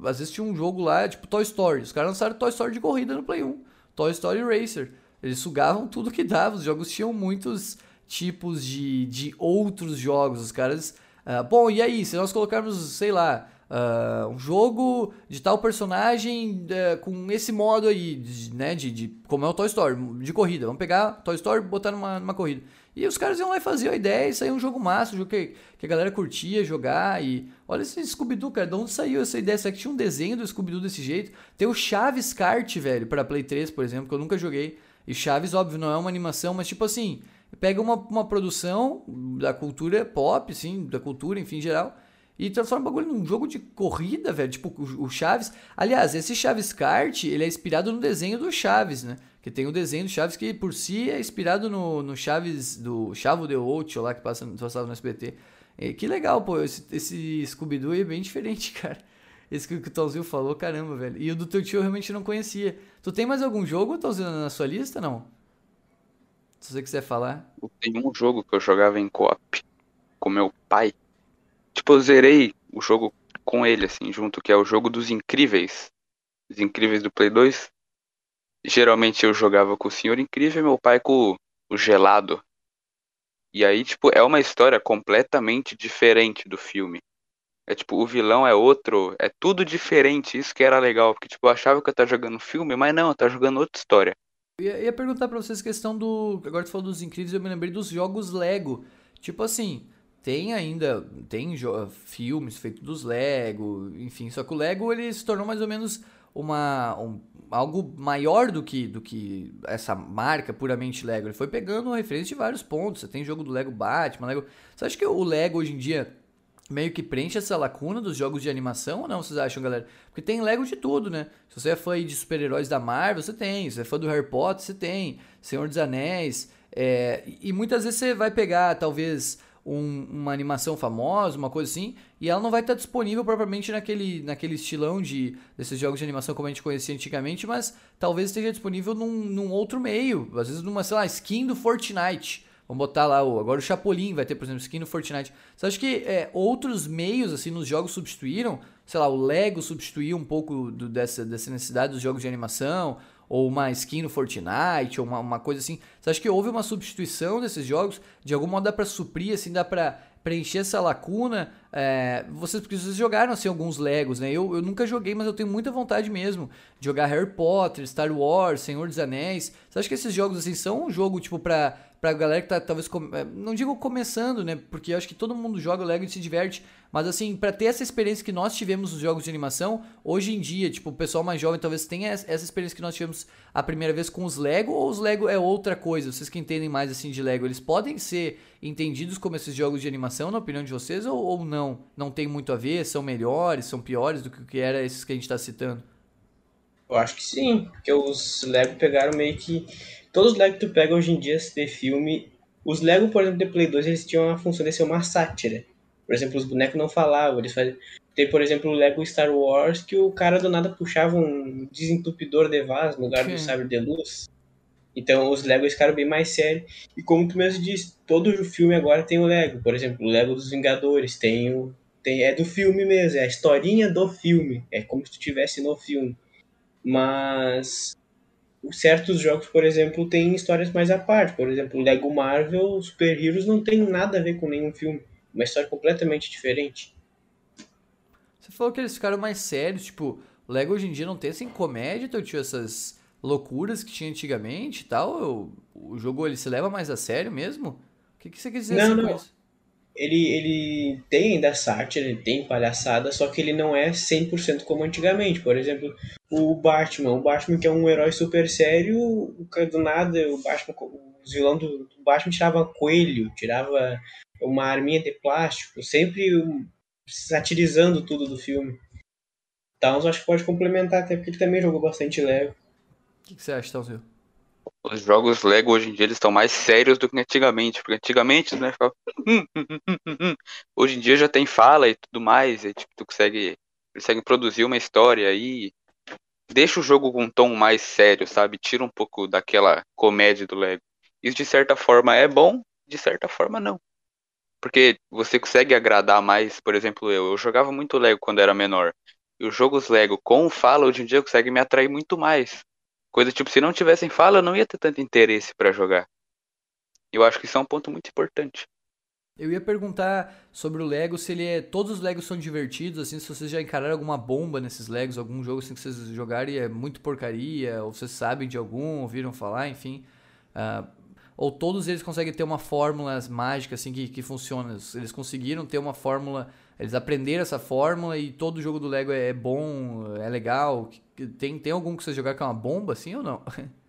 às vezes tinha um jogo lá, tipo Toy Story. Os caras lançaram Toy Story de corrida no Play 1. Toy Story Racer. Eles sugavam tudo que dava. Os jogos tinham muitos tipos de, de outros jogos. Os caras. Uh, bom, e aí, se nós colocarmos, sei lá, Uh, um jogo de tal personagem uh, com esse modo aí, de, né, de, de, como é o Toy Story, de corrida. Vamos pegar Toy Story e botar numa, numa corrida. E os caras iam lá e faziam a ideia, e saiu um jogo massa, um jogo que, que a galera curtia jogar. E olha esse Scooby-Doo, cara, de onde saiu essa ideia? Será que tinha um desenho do Scooby-Doo desse jeito? Tem o Chaves Kart, velho, para Play 3, por exemplo, que eu nunca joguei. E Chaves, óbvio, não é uma animação, mas tipo assim, pega uma, uma produção da cultura pop, assim, da cultura, enfim, em geral e transforma o bagulho num jogo de corrida, velho. Tipo, o Chaves. Aliás, esse Chaves Kart, ele é inspirado no desenho do Chaves, né? Que tem o desenho do Chaves que por si é inspirado no, no Chaves do Chavo de Ocho lá que passa, passava no SBT. E, que legal, pô. Esse, esse Scooby-Doo é bem diferente, cara. Esse que o Tãozinho falou, caramba, velho. E o do teu tio eu realmente não conhecia. Tu tem mais algum jogo, Tãozinho, na sua lista, não? Se você quiser falar. Tem um jogo que eu jogava em co-op com meu pai Tipo, eu zerei o jogo com ele, assim, junto, que é o jogo dos incríveis. Os incríveis do Play 2. Geralmente eu jogava com o Senhor Incrível e meu pai com o Gelado. E aí, tipo, é uma história completamente diferente do filme. É tipo, o vilão é outro, é tudo diferente, isso que era legal, porque tipo, eu achava que eu tava jogando filme, mas não, eu tava jogando outra história. Ia, ia perguntar pra vocês a questão do. Agora tu falou dos incríveis, eu me lembrei dos jogos Lego. Tipo assim, tem ainda, tem filmes feitos dos Lego, enfim, só que o Lego ele se tornou mais ou menos uma um, algo maior do que do que essa marca puramente Lego. Ele foi pegando referência de vários pontos. Você tem jogo do Lego Batman, Lego. Você acha que o Lego hoje em dia meio que preenche essa lacuna dos jogos de animação ou não, vocês acham, galera? Porque tem Lego de tudo, né? Se você é fã de super-heróis da Marvel, você tem. Se você é fã do Harry Potter, você tem. Senhor dos Anéis. É... e muitas vezes você vai pegar, talvez um, uma animação famosa, uma coisa assim, e ela não vai estar disponível propriamente naquele, naquele estilão de desses jogos de animação como a gente conhecia antigamente, mas talvez esteja disponível num, num outro meio, às vezes numa, sei lá, skin do Fortnite. Vamos botar lá o, agora o Chapolin vai ter, por exemplo, skin no Fortnite. Você acha que é, outros meios assim nos jogos substituíram? Sei lá, o Lego substituiu um pouco do, dessa, dessa necessidade dos jogos de animação? ou uma skin no Fortnite, ou uma, uma coisa assim. Você acha que houve uma substituição desses jogos? De algum modo dá pra suprir, assim, dá pra preencher essa lacuna? É, vocês, porque vocês jogaram, assim, alguns Legos, né? Eu, eu nunca joguei, mas eu tenho muita vontade mesmo de jogar Harry Potter, Star Wars, Senhor dos Anéis. Você acha que esses jogos, assim, são um jogo, tipo, pra pra galera que tá talvez, é, não digo começando, né? Porque eu acho que todo mundo joga Lego e se diverte, mas assim, para ter essa experiência que nós tivemos nos jogos de animação, hoje em dia, tipo, o pessoal mais jovem talvez tenha essa experiência que nós tivemos a primeira vez com os Lego, ou os Lego é outra coisa? Vocês que entendem mais assim de Lego, eles podem ser entendidos como esses jogos de animação, na opinião de vocês, ou, ou não? Não tem muito a ver? São melhores, são piores do que o que era esses que a gente tá citando? Eu acho que sim, porque os Lego pegaram meio que Todos os Lego que tu pega hoje em dia de filme, os Lego, por exemplo, de Play 2, eles tinham a função de ser uma sátira. Por exemplo, os bonecos não falavam, eles faziam... Tem, por exemplo, o Lego Star Wars, que o cara do nada puxava um desentupidor de vaso no lugar do sabre de luz. Então, os Lego ficaram bem mais sérios. E como tu mesmo disse, todo o filme agora tem o Lego. Por exemplo, o Lego dos Vingadores, tem o... Tem, é do filme mesmo, é a historinha do filme. É como se tu estivesse no filme. Mas certos jogos, por exemplo, têm histórias mais à parte. Por exemplo, Lego Marvel, Super Heroes não tem nada a ver com nenhum filme. Uma história completamente diferente. Você falou que eles ficaram mais sérios, tipo, Lego hoje em dia não tem assim comédia, então tinha essas loucuras que tinha antigamente e tal. O, jogo ele se leva mais a sério mesmo? O que, que você quer dizer não, assim não. com isso? Ele, ele tem ainda sátira, ele tem palhaçada, só que ele não é 100% como antigamente. Por exemplo, o Batman. O Batman que é um herói super sério, do nada o Batman, o vilão do, do Batman tirava coelho, tirava uma arminha de plástico, sempre satirizando tudo do filme. Towns acho que pode complementar, até porque ele também jogou bastante Lego. O que, que, você acha, Townsville? Os jogos Lego hoje em dia eles estão mais sérios do que antigamente, porque antigamente, né, ficava... hoje em dia já tem fala e tudo mais, e tipo, tu consegue, consegue produzir uma história aí deixa o jogo com um tom mais sério, sabe? Tira um pouco daquela comédia do Lego. Isso de certa forma é bom, de certa forma não. Porque você consegue agradar mais, por exemplo, eu. Eu jogava muito Lego quando era menor. E os jogos Lego com fala hoje em dia conseguem me atrair muito mais. Coisa tipo, se não tivessem fala, eu não ia ter tanto interesse para jogar. Eu acho que isso é um ponto muito importante. Eu ia perguntar sobre o Lego, se ele é. Todos os Legos são divertidos, assim, se vocês já encararam alguma bomba nesses Legos, algum jogo assim que vocês jogaram e é muito porcaria, ou vocês sabem de algum, ouviram falar, enfim. Uh, ou todos eles conseguem ter uma fórmula mágica assim que, que funciona. Eles conseguiram ter uma fórmula, eles aprenderam essa fórmula e todo jogo do Lego é, é bom, é legal. Tem, tem algum que vocês jogaram que é uma bomba assim ou não?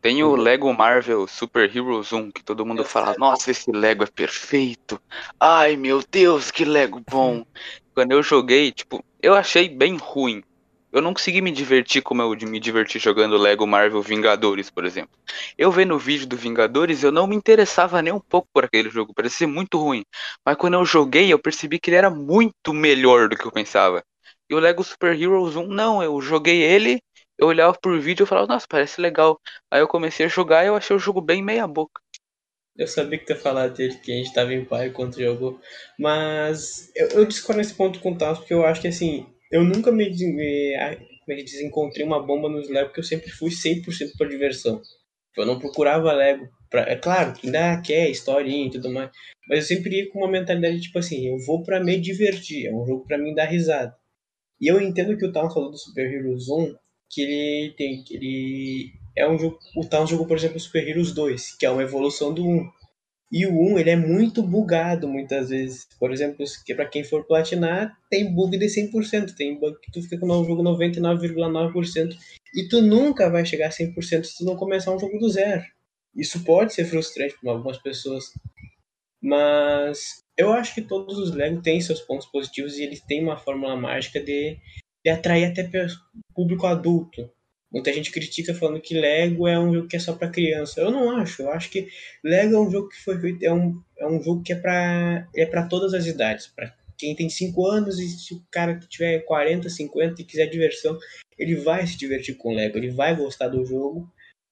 Tem o Lego Marvel Super Heroes 1, que todo mundo fala, nossa, esse Lego é perfeito. Ai, meu Deus, que Lego bom. Quando eu joguei, tipo, eu achei bem ruim. Eu não consegui me divertir como eu me diverti jogando Lego Marvel Vingadores, por exemplo. Eu vendo o vídeo do Vingadores, eu não me interessava nem um pouco por aquele jogo, parecia muito ruim. Mas quando eu joguei, eu percebi que ele era muito melhor do que eu pensava. E o Lego Super Heroes 1, não, eu joguei ele eu olhava por vídeo e falava, nossa, parece legal. Aí eu comecei a jogar e eu achei o jogo bem meia boca. Eu sabia que tu ia falar dele, que a gente tava em pai quando jogou. Mas eu, eu discordo nesse ponto com o Taos, porque eu acho que assim, eu nunca me, me, desencontrei uma bomba nos Lego, porque eu sempre fui 100% por diversão. Eu não procurava Lego. Pra, é claro que ainda quer historinha e tudo mais. Mas eu sempre ia com uma mentalidade tipo assim: eu vou pra me divertir. É um jogo pra mim dar risada. E eu entendo que o Taos falou do Super Heroes 1 que ele tem. Que ele é um jogo. O Town jogou, por exemplo, Super Heroes 2, que é uma evolução do 1. E o 1 ele é muito bugado muitas vezes. Por exemplo, que para quem for platinar, tem bug de 100%, tem bug que tu fica com o jogo 99,9% e tu nunca vai chegar a 100% se tu não começar um jogo do zero. Isso pode ser frustrante para algumas pessoas. Mas eu acho que todos os Lego têm seus pontos positivos e eles têm uma fórmula mágica de e atrair até público adulto. Muita gente critica falando que Lego é um jogo que é só para criança. Eu não acho. Eu acho que Lego é um jogo que foi feito é um, é um jogo que é para é para todas as idades, para quem tem 5 anos e se o cara que tiver 40, 50 e quiser diversão, ele vai se divertir com Lego, ele vai gostar do jogo.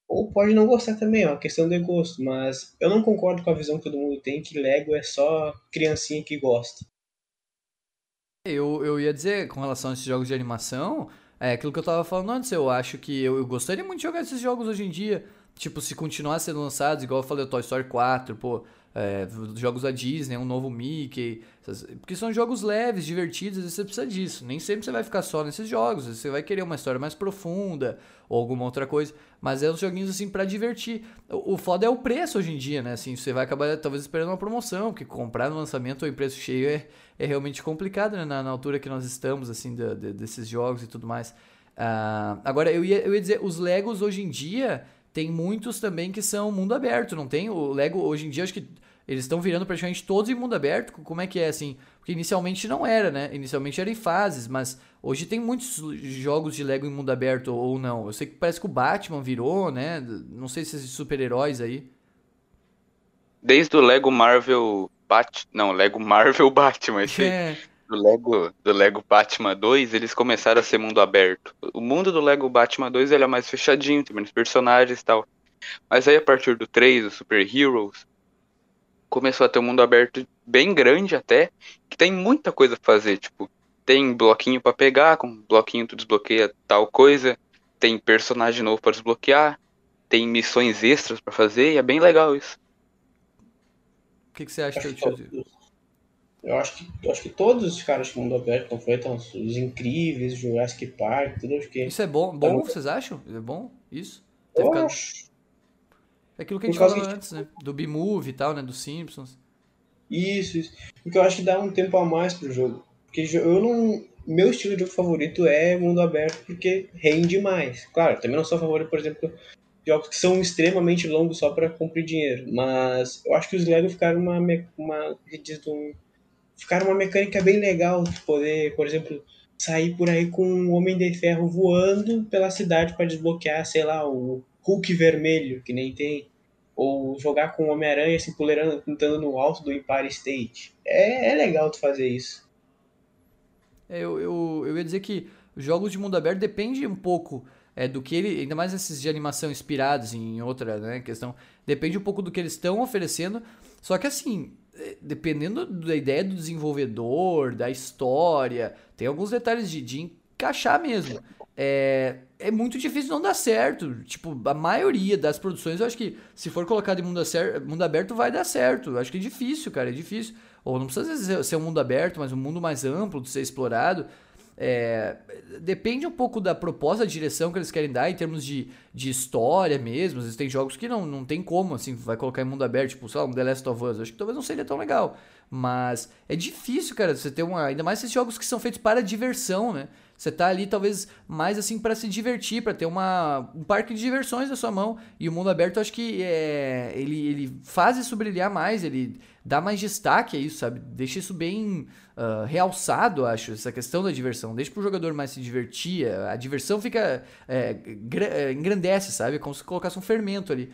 Ou pode não gostar também, é uma questão de gosto, mas eu não concordo com a visão que todo mundo tem que Lego é só criancinha que gosta. Eu, eu ia dizer, com relação a esses jogos de animação, é aquilo que eu tava falando antes, eu acho que eu, eu gostaria muito de jogar esses jogos hoje em dia. Tipo, se continuar sendo lançados, igual eu falei, o Toy Story 4, pô, é, jogos da Disney, um novo Mickey. Porque são jogos leves, divertidos, e você precisa disso. Nem sempre você vai ficar só nesses jogos. Você vai querer uma história mais profunda ou alguma outra coisa. Mas é uns joguinhos assim para divertir. O, o foda é o preço hoje em dia, né? Assim, você vai acabar talvez esperando uma promoção, porque comprar no lançamento ou em preço cheio é, é realmente complicado, né? Na, na, altura que nós estamos, assim, de, de, desses jogos e tudo mais. Uh, agora, eu ia, eu ia dizer, os Legos hoje em dia tem muitos também que são mundo aberto, não tem? O Lego hoje em dia, acho que eles estão virando praticamente todos em mundo aberto. Como é que é assim? Porque inicialmente não era, né? Inicialmente era em fases, mas hoje tem muitos jogos de Lego em mundo aberto ou não. Eu sei que parece que o Batman virou, né? Não sei se esses super-heróis aí. Desde o Lego Marvel Bat... Não, Lego Marvel Batman. Esse... É. Do Lego, do Lego Batman 2, eles começaram a ser mundo aberto. O mundo do Lego Batman 2 ele é mais fechadinho, tem menos personagens e tal. Mas aí a partir do 3, o Super Heroes, começou a ter um mundo aberto bem grande até, que tem muita coisa pra fazer, tipo, tem bloquinho para pegar, com bloquinho tu desbloqueia tal coisa, tem personagem novo para desbloquear, tem missões extras para fazer, e é bem legal isso. O que, que você acha que eu acho que, eu acho que todos os caras de mundo aberto completam os incríveis, Jurassic Park, tudo acho que. Isso é bom, bom, tá vocês acham? É bom? Isso? Eu ficado... acho. É aquilo que a gente falou que... antes, né? Do B-Movie e tal, né? Dos Simpsons. Isso, isso. Porque eu acho que dá um tempo a mais pro jogo. Porque eu não. Meu estilo de jogo favorito é mundo aberto porque rende mais. Claro, também não sou a favor, por exemplo, de jogos que são extremamente longos só para cumprir dinheiro. Mas eu acho que os Lego ficaram uma. uma ficaram uma mecânica bem legal de poder, por exemplo, sair por aí com um Homem de Ferro voando pela cidade para desbloquear, sei lá, o Hulk vermelho, que nem tem. Ou jogar com o Homem-Aranha assim, puleirando, tentando no alto do Empire State. É, é legal tu fazer isso. É, eu, eu, eu ia dizer que jogos de mundo aberto depende um pouco é, do que ele. Ainda mais esses de animação inspirados em outra né, questão. Depende um pouco do que eles estão oferecendo. Só que assim, dependendo da ideia do desenvolvedor, da história, tem alguns detalhes de, de encaixar mesmo. É, é muito difícil não dar certo. Tipo, a maioria das produções, eu acho que se for colocado em mundo, mundo aberto, vai dar certo. Eu acho que é difícil, cara, é difícil. Ou não precisa ser um mundo aberto, mas um mundo mais amplo de ser explorado. É, depende um pouco da proposta, da direção que eles querem dar em termos de, de história mesmo. Às vezes tem jogos que não, não tem como, assim, vai colocar em mundo aberto, tipo, sei lá, um The Last of Us. Acho que talvez não seria tão legal. Mas é difícil, cara, você ter uma. Ainda mais esses jogos que são feitos para diversão, né? Você tá ali talvez mais assim para se divertir, para ter uma, um parque de diversões na sua mão. E o mundo aberto, acho que é, ele, ele faz isso brilhar mais, ele dá mais destaque a isso, sabe? Deixa isso bem uh, realçado, acho, essa questão da diversão. Deixa pro jogador mais se divertir. A diversão fica. É, é, engrandece, sabe? Como se colocasse um fermento ali.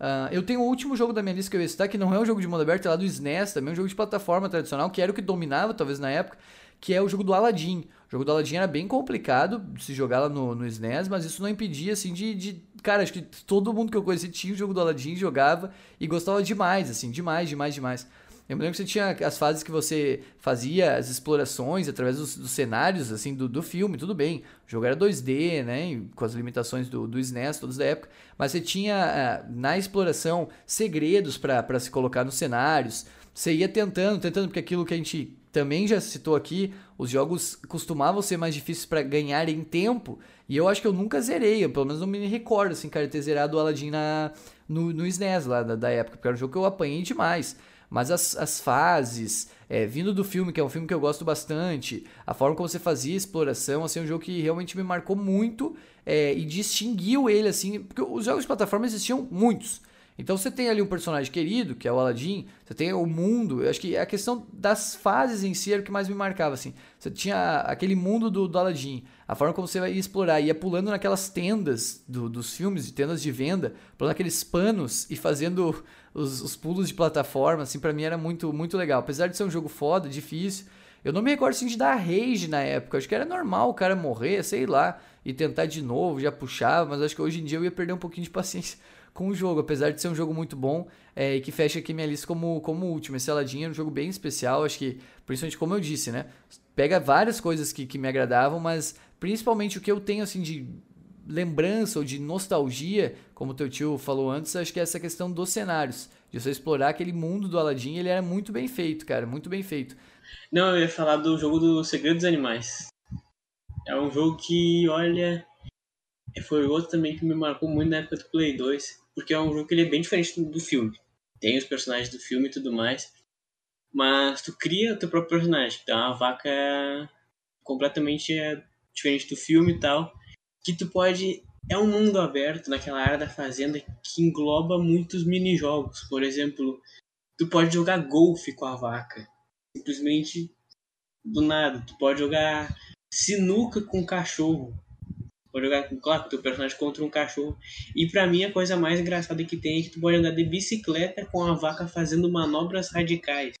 Uh, eu tenho o último jogo da minha lista que eu ia citar, que não é um jogo de mundo aberto, é lá do SNES, também um jogo de plataforma tradicional, que era o que dominava talvez na época, que é o jogo do Aladdin. O jogo do Aladdin era bem complicado de se jogar lá no, no SNES, mas isso não impedia, assim, de, de... Cara, acho que todo mundo que eu conheci tinha o jogo do Aladdin, jogava e gostava demais, assim, demais, demais, demais. Eu me lembro que você tinha as fases que você fazia as explorações através dos, dos cenários, assim, do, do filme, tudo bem. O jogo era 2D, né, com as limitações do, do SNES, todas da época. Mas você tinha, uh, na exploração, segredos para se colocar nos cenários. Você ia tentando, tentando, porque aquilo que a gente também já citou aqui, os jogos costumavam ser mais difíceis para ganhar em tempo, e eu acho que eu nunca zerei, eu pelo menos não me recordo, assim, cara, ter zerado o Aladdin na, no, no SNES lá da, da época, porque era um jogo que eu apanhei demais. Mas as, as fases, é, vindo do filme, que é um filme que eu gosto bastante, a forma como você fazia a exploração, assim, é um jogo que realmente me marcou muito é, e distinguiu ele, assim, porque os jogos de plataforma existiam muitos. Então você tem ali um personagem querido, que é o Aladdin, você tem o mundo, eu acho que a questão das fases em si era o que mais me marcava, assim. Você tinha aquele mundo do, do Aladdin, a forma como você ia explorar, ia pulando naquelas tendas do, dos filmes, tendas de venda, pulando aqueles panos e fazendo os, os pulos de plataforma, assim, para mim era muito, muito legal. Apesar de ser um jogo foda, difícil, eu não me recordo assim de dar rage na época. Acho que era normal o cara morrer, sei lá, e tentar de novo, já puxava, mas acho que hoje em dia eu ia perder um pouquinho de paciência com o jogo, apesar de ser um jogo muito bom é, e que fecha aqui minha lista como, como último. Esse Aladdin é um jogo bem especial, acho que, principalmente como eu disse, né? Pega várias coisas que, que me agradavam, mas principalmente o que eu tenho assim de lembrança ou de nostalgia, como teu tio falou antes, acho que é essa questão dos cenários. De você explorar aquele mundo do Aladdin, ele era muito bem feito, cara, muito bem feito. Não, eu ia falar do jogo do Segredo dos Animais. É um jogo que, olha, foi outro também que me marcou muito na época do Play 2, porque é um jogo que ele é bem diferente do filme. Tem os personagens do filme e tudo mais, mas tu cria o teu próprio personagem. Então a vaca completamente é diferente do filme e tal, que tu pode é um mundo aberto naquela área da fazenda que engloba muitos mini-jogos. Por exemplo, tu pode jogar golfe com a vaca. Simplesmente do nada. Tu pode jogar sinuca com cachorro. Pode jogar, claro, teu personagem contra um cachorro. E para mim a coisa mais engraçada que tem é que tu pode andar de bicicleta com a vaca fazendo manobras radicais.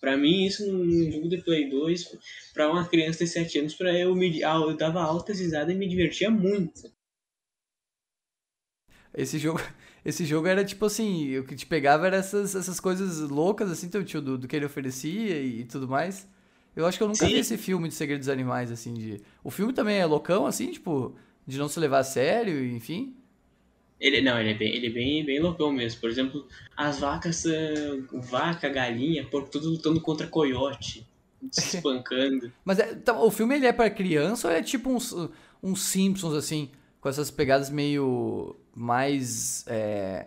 Para mim, isso num jogo de Play 2, para uma criança de 7 anos, para eu me eu dava altas risadas e me divertia muito. Esse jogo, esse jogo era tipo assim, o que te pegava era essas, essas coisas loucas assim, teu tio, do, do que ele oferecia e, e tudo mais. Eu acho que eu nunca Sim. vi esse filme de Segredos dos Animais, assim, de. O filme também é loucão, assim, tipo, de não se levar a sério, enfim. Ele, não, ele é bem, ele é bem, bem loucão mesmo. Por exemplo, as vacas, vaca, galinha, porco, tudo lutando contra coiote, se espancando. Mas é, então, o filme ele é para criança ou é tipo uns, uns Simpsons, assim, com essas pegadas meio mais. É,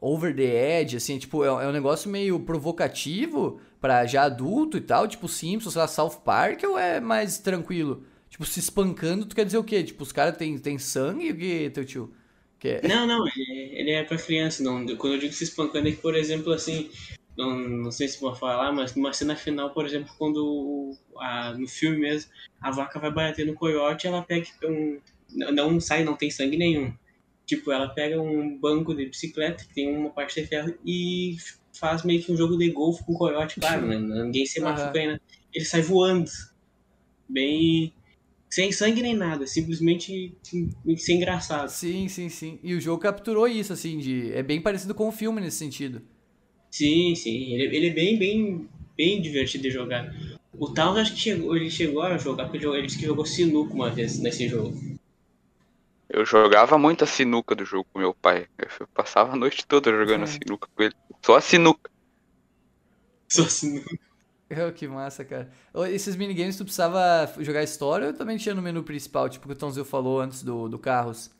over the edge, assim, tipo, é, é um negócio meio provocativo para já adulto e tal, tipo Simpsons, sei lá, South Park, ou é mais tranquilo? Tipo, se espancando, tu quer dizer o quê? Tipo, os caras têm, têm sangue o que, teu tio? Que é... Não, não, ele, ele é pra criança, não. Quando eu digo se espancando é que, por exemplo, assim, não, não sei se vou falar, mas numa cena final, por exemplo, quando a, no filme mesmo, a vaca vai bater no coiote, ela pega um. Não sai, não tem sangue nenhum. Tipo, ela pega um banco de bicicleta que tem uma parte de ferro e faz meio que um jogo de golfe com o coiote, claro, né? Ninguém se machuca ainda. Ele sai voando. Bem. Sem sangue nem nada, simplesmente sem engraçado. Sim, sim, sim. E o jogo capturou isso, assim, de. É bem parecido com o filme nesse sentido. Sim, sim. Ele, ele é bem, bem, bem divertido de jogar. O Towns acho que chegou, ele chegou a jogar, porque ele disse que jogou sinuca uma vez nesse jogo. Eu jogava muito a sinuca do jogo com meu pai. Eu passava a noite toda jogando a sinuca com ele. Só a sinuca. Só a sinuca. Oh, que massa, cara. Esses minigames tu precisava jogar história ou também tinha no menu principal, tipo o que o Tonzil falou antes do, do Carros?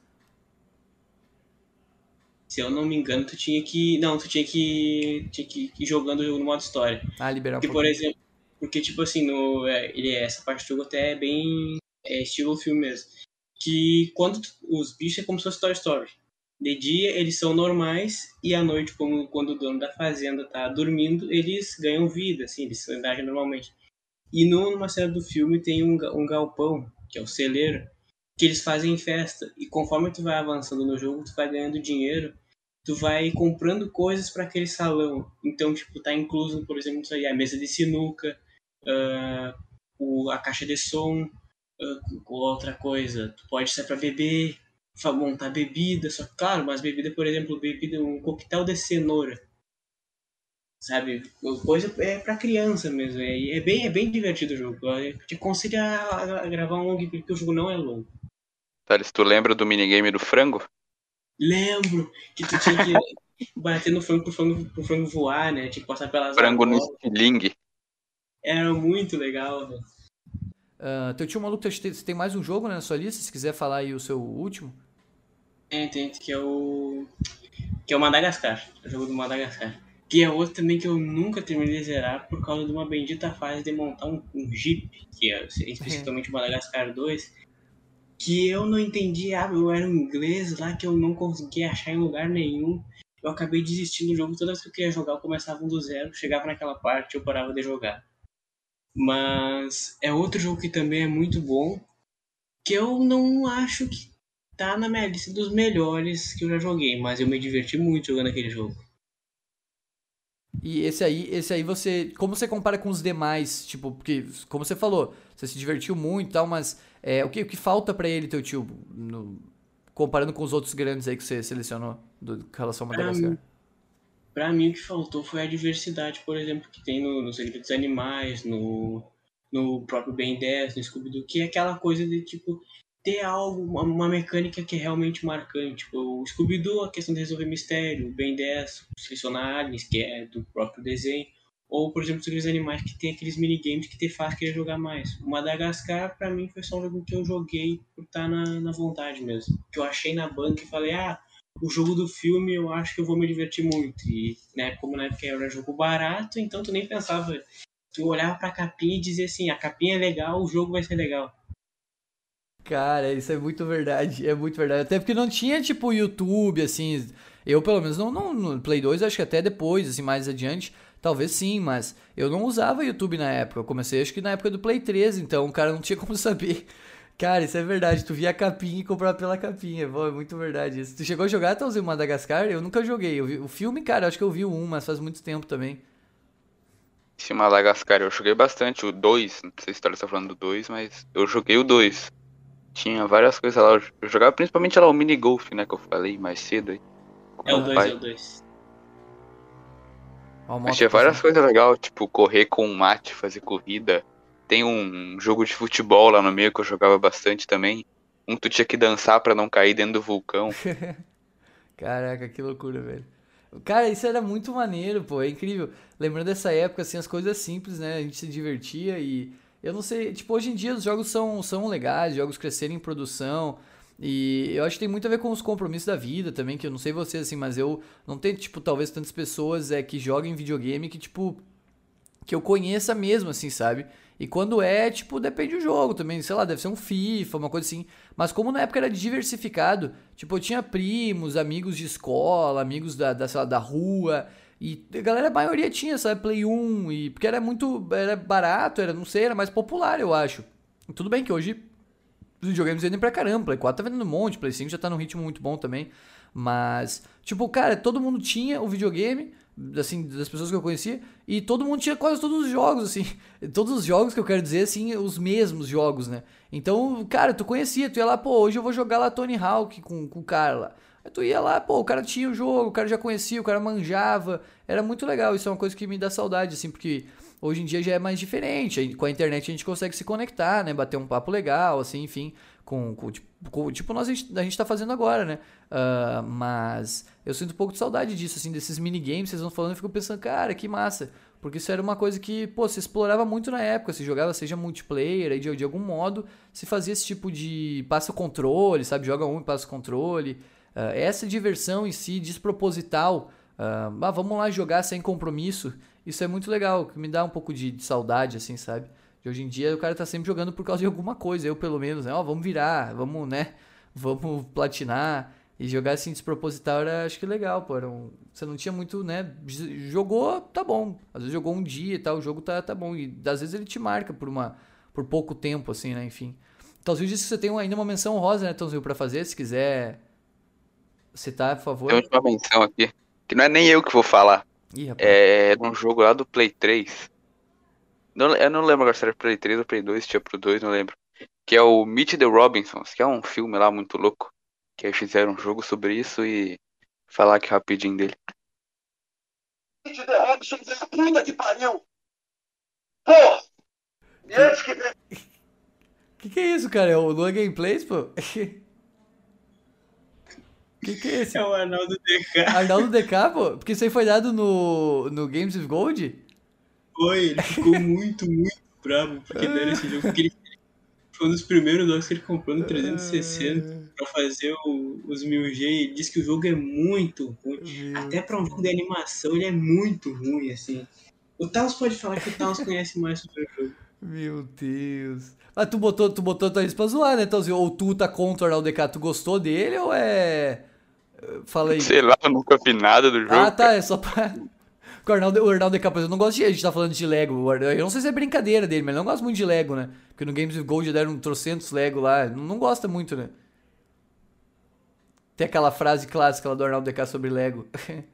Se eu não me engano, tu tinha que. Não, tu tinha que. Tinha que ir jogando no modo história. Ah, liberar um Porque, por exemplo. Porque, tipo assim, no, é, ele, essa parte do jogo até é bem. É estilo filme mesmo. Que quando tu, os bichos é como se fosse Toy Story. De dia eles são normais e à noite, como quando o dono da fazenda tá dormindo, eles ganham vida, assim, eles andam normalmente. E numa cena do filme tem um, um galpão, que é o celeiro, que eles fazem festa. E conforme tu vai avançando no jogo, tu vai ganhando dinheiro, tu vai comprando coisas para aquele salão. Então, tipo, tá incluso, por exemplo, isso aí, a mesa de sinuca, uh, o, a caixa de som, uh, outra coisa, tu pode sair para beber, montar bebida, só que, claro, mas bebida, por exemplo, bebida, um coquetel de cenoura. Sabe? Coisa é pra criança mesmo. É, é, bem, é bem divertido o jogo. Eu te aconselho a, a gravar um longo, porque o jogo não é longo. Thales, tu lembra do minigame do frango? Lembro que tu tinha que bater no frango pro frango, pro frango voar, né? Tinha que passar pelas Frango no estilingue. Era muito legal, velho. Uh, teu tio maluco, você tem mais um jogo né, na sua lista? Se quiser falar aí o seu último. Tem, tem, que é o. Que é o Madagascar. O jogo do Madagascar. Que é outro também que eu nunca terminei de zerar por causa de uma bendita fase de montar um, um Jeep, que é especificamente o Madagascar 2. Que eu não entendi, ah, eu era um inglês lá que eu não conseguia achar em lugar nenhum. Eu acabei desistindo do jogo, toda vez que eu queria jogar eu começava um do zero, chegava naquela parte eu parava de jogar. Mas é outro jogo que também é muito bom, que eu não acho que tá na minha lista dos melhores que eu já joguei, mas eu me diverti muito jogando aquele jogo. E esse aí, esse aí você, como você compara com os demais, tipo, porque como você falou, você se divertiu muito e tal, mas é, o que o que falta para ele teu tio no, comparando com os outros grandes aí que você selecionou do, com relação ao Madagascar? Pra, pra mim o que faltou foi a diversidade, por exemplo, que tem no, no Segredo dos Animais, no no próprio Ben 10, no Scooby-Doo, que é aquela coisa de tipo ter algo, uma, mecânica que é realmente marcante. Tipo, o Scooby-Doo, a questão de resolver mistério, o Ben 10, selecionar aliens, que é do próprio desenho. Ou, por exemplo, os animais que tem aqueles minigames que te faz querer jogar mais. O Madagascar, para mim, foi só um jogo que eu joguei por estar tá na, na vontade mesmo. Que eu achei na banca e falei, ah, o jogo do filme eu acho que eu vou me divertir muito. E, né, como na época era jogo barato, então tu nem pensava. Tu olhava pra capinha e dizia assim, a capinha é legal, o jogo vai ser legal. Cara, isso é muito verdade. É muito verdade. Até porque não tinha, tipo, YouTube, assim. Eu, pelo menos, não, não no Play 2, acho que até depois, assim, mais adiante. Talvez sim, mas eu não usava YouTube na época. Eu comecei, acho que na época do Play 3, então o cara não tinha como saber. Cara, isso é verdade. Tu via a capinha e comprava pela capinha. Pô, é muito verdade isso. Tu chegou a jogar até o Madagascar? Eu nunca joguei. Eu vi, o filme, cara, acho que eu vi 1, mas faz muito tempo também. Esse Madagascar eu joguei bastante, o 2. Não sei se você tá falando do 2, mas eu joguei o 2. Tinha várias coisas lá. Eu jogava principalmente lá o mini golf, né? Que eu falei mais cedo aí. É o 2, é o 2. Mas tinha várias coisas legais, tipo correr com um mate, fazer corrida. Tem um jogo de futebol lá no meio que eu jogava bastante também. Um tu tinha que dançar para não cair dentro do vulcão. Caraca, que loucura, velho. Cara, isso era muito maneiro, pô, é incrível. Lembrando dessa época, assim, as coisas simples, né? A gente se divertia e eu não sei, tipo, hoje em dia os jogos são, são legais, os jogos crescerem em produção. E eu acho que tem muito a ver com os compromissos da vida também, que eu não sei vocês, assim, mas eu não tenho, tipo, talvez tantas pessoas é, que joguem videogame que, tipo, que eu conheça mesmo, assim, sabe? E quando é, tipo, depende do jogo também, sei lá, deve ser um FIFA, uma coisa assim. Mas como na época era diversificado, tipo, eu tinha primos, amigos de escola, amigos da, da, lá, da rua, e a galera, a maioria tinha, sabe, Play 1, e, porque era muito, era barato, era, não sei, era mais popular, eu acho. Tudo bem que hoje os videogames vendem pra caramba, Play 4 tá vendendo um monte, Play 5 já tá num ritmo muito bom também, mas, tipo, cara, todo mundo tinha o videogame, assim, das pessoas que eu conhecia, e todo mundo tinha quase todos os jogos, assim, todos os jogos que eu quero dizer, assim, os mesmos jogos, né, então, cara, tu conhecia, tu ia lá, pô, hoje eu vou jogar lá Tony Hawk com, com o cara lá, Aí tu ia lá, pô, o cara tinha o jogo, o cara já conhecia, o cara manjava. Era muito legal. Isso é uma coisa que me dá saudade, assim, porque hoje em dia já é mais diferente. Com a internet a gente consegue se conectar, né? Bater um papo legal, assim, enfim. Com, com, tipo, com, tipo nós a gente, a gente tá fazendo agora, né? Uh, mas eu sinto um pouco de saudade disso, assim, desses minigames. Vocês vão falando e fico pensando, cara, que massa. Porque isso era uma coisa que, pô, se explorava muito na época. Se jogava, seja multiplayer, aí de, de algum modo, se fazia esse tipo de passa controle, sabe? Joga um e passa controle. Uh, essa diversão em si, desproposital. Uh, ah, vamos lá jogar sem compromisso. Isso é muito legal, que me dá um pouco de, de saudade, assim, sabe? De hoje em dia o cara tá sempre jogando por causa de alguma coisa. Eu, pelo menos, né? Ó, vamos virar, vamos, né? Vamos platinar. E jogar assim desproposital era, acho que legal, pô. Um, você não tinha muito, né? Jogou, tá bom. Às vezes jogou um dia e tal, o jogo tá, tá bom. E às vezes ele te marca por, uma, por pouco tempo, assim, né? Enfim. Tãozinho disse que você tem ainda uma menção rosa, né, Tãozinho, pra fazer, se quiser citar, por favor. Tem uma menção aqui, que não é nem eu que vou falar. Ih, é um jogo lá do Play 3. Não, eu não lembro agora se era Play 3 ou Play 2, tinha pro 2, não lembro. Que é o Meet the Robinsons, que é um filme lá muito louco. Que aí fizeram um jogo sobre isso e falar aqui rapidinho dele. Meet the Robinsons é a puta que pariu! Pô! E antes que. Que que é isso, cara? É o Lua Gameplays, pô? Que que é esse? É o Arnaldo DK. Arnaldo DK, pô? Porque isso aí foi dado no, no Games of Gold? Foi, ele ficou muito, muito bravo porque deram esse jogo. Porque ele foi um dos primeiros jogos que ele comprou no 360 pra fazer o, os 1000G e ele disse que o jogo é muito ruim. Meu Até pra um jogo de animação ele é muito ruim, assim. O Taos pode falar que o Taos conhece mais sobre o jogo. Meu Deus. Mas tu botou, tu botou tua pra zoar, né, Tãozinho? Ou tu tá contra o Arnaldo DK, tu gostou dele ou é. Falei. Sei lá, eu nunca vi nada do jogo. Ah, tá, é só pra. O Arnaldo, o Arnaldo DK, eu não gosto de. A gente tá falando de Lego. Eu não sei se é brincadeira dele, mas eu não gosto muito de Lego, né? Porque no Games of Gold deram um trocentos Lego lá. Não, não gosta muito, né? Tem aquela frase clássica lá do Arnaldo DK sobre Lego.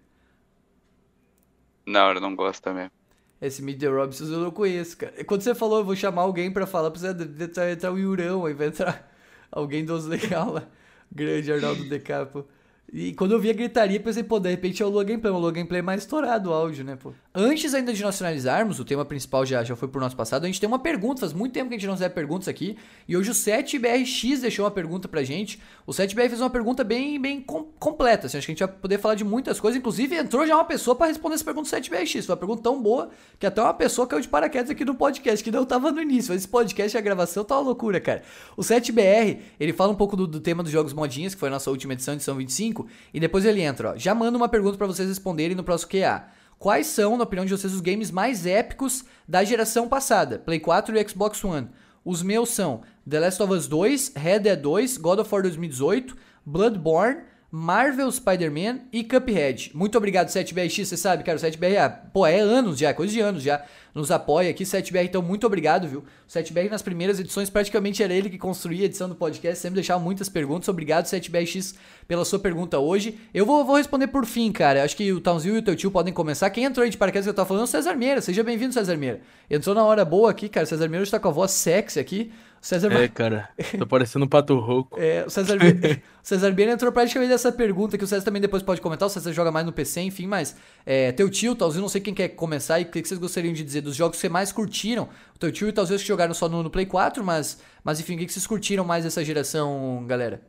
Não, eu não gosto mesmo. Esse Meet the Robinson eu não conheço, cara. Quando você falou, eu vou chamar alguém pra falar, precisa entrar, entrar o Yurão, aí vai entrar alguém dos legal lá. Grande Arnaldo Decapo. E quando eu vi a gritaria, pensei, pô, de repente é o Lua Gameplay, o Lua Gameplay é mais estourado o áudio, né, pô. Antes ainda de nós finalizarmos, o tema principal já, já foi pro nosso passado, a gente tem uma pergunta, faz muito tempo que a gente não recebe perguntas aqui, e hoje o 7BRX deixou uma pergunta pra gente. O 7BR fez uma pergunta bem, bem com, completa, assim, acho que a gente vai poder falar de muitas coisas, inclusive entrou já uma pessoa para responder essa pergunta do 7BRX, foi uma pergunta tão boa que até uma pessoa caiu de paraquedas aqui no podcast, que não tava no início, mas esse podcast e a gravação tá uma loucura, cara. O 7BR, ele fala um pouco do, do tema dos jogos modinhas, que foi a nossa última edição, edição 25, e depois ele entra, ó. Já manda uma pergunta para vocês responderem no próximo QA. Quais são, na opinião de vocês, os games mais épicos da geração passada? Play 4 e Xbox One. Os meus são The Last of Us 2, Red Dead 2, God of War 2018, Bloodborne, Marvel Spider-Man e Cuphead. Muito obrigado, 7BRX. Você sabe, cara, o 7BR, é, pô, é anos já, coisa de anos já. Nos apoia aqui, 7BR, então muito obrigado, viu? O 7BR nas primeiras edições praticamente era ele que construía a edição do podcast, sempre deixava muitas perguntas. Obrigado, 7BRX, pela sua pergunta hoje. Eu vou, vou responder por fim, cara. Acho que o Tãozinho e o teu tio podem começar. Quem entrou aí de paraquedas que eu tava falando é o César Meira. Seja bem-vindo, César Meira. Entrou na hora boa aqui, cara. César Meira está com a voz sexy aqui. César É, cara, tô parecendo um pato rouco. É, o César, César Bena entrou praticamente nessa pergunta que o César também depois pode comentar. O César joga mais no PC, enfim, mas é, teu tio, talvez, não sei quem quer começar e o que vocês gostariam de dizer dos jogos que vocês mais curtiram. O teu tio e talvez que jogaram só no, no, Play 4, mas, mas enfim, o que vocês curtiram mais dessa geração, galera?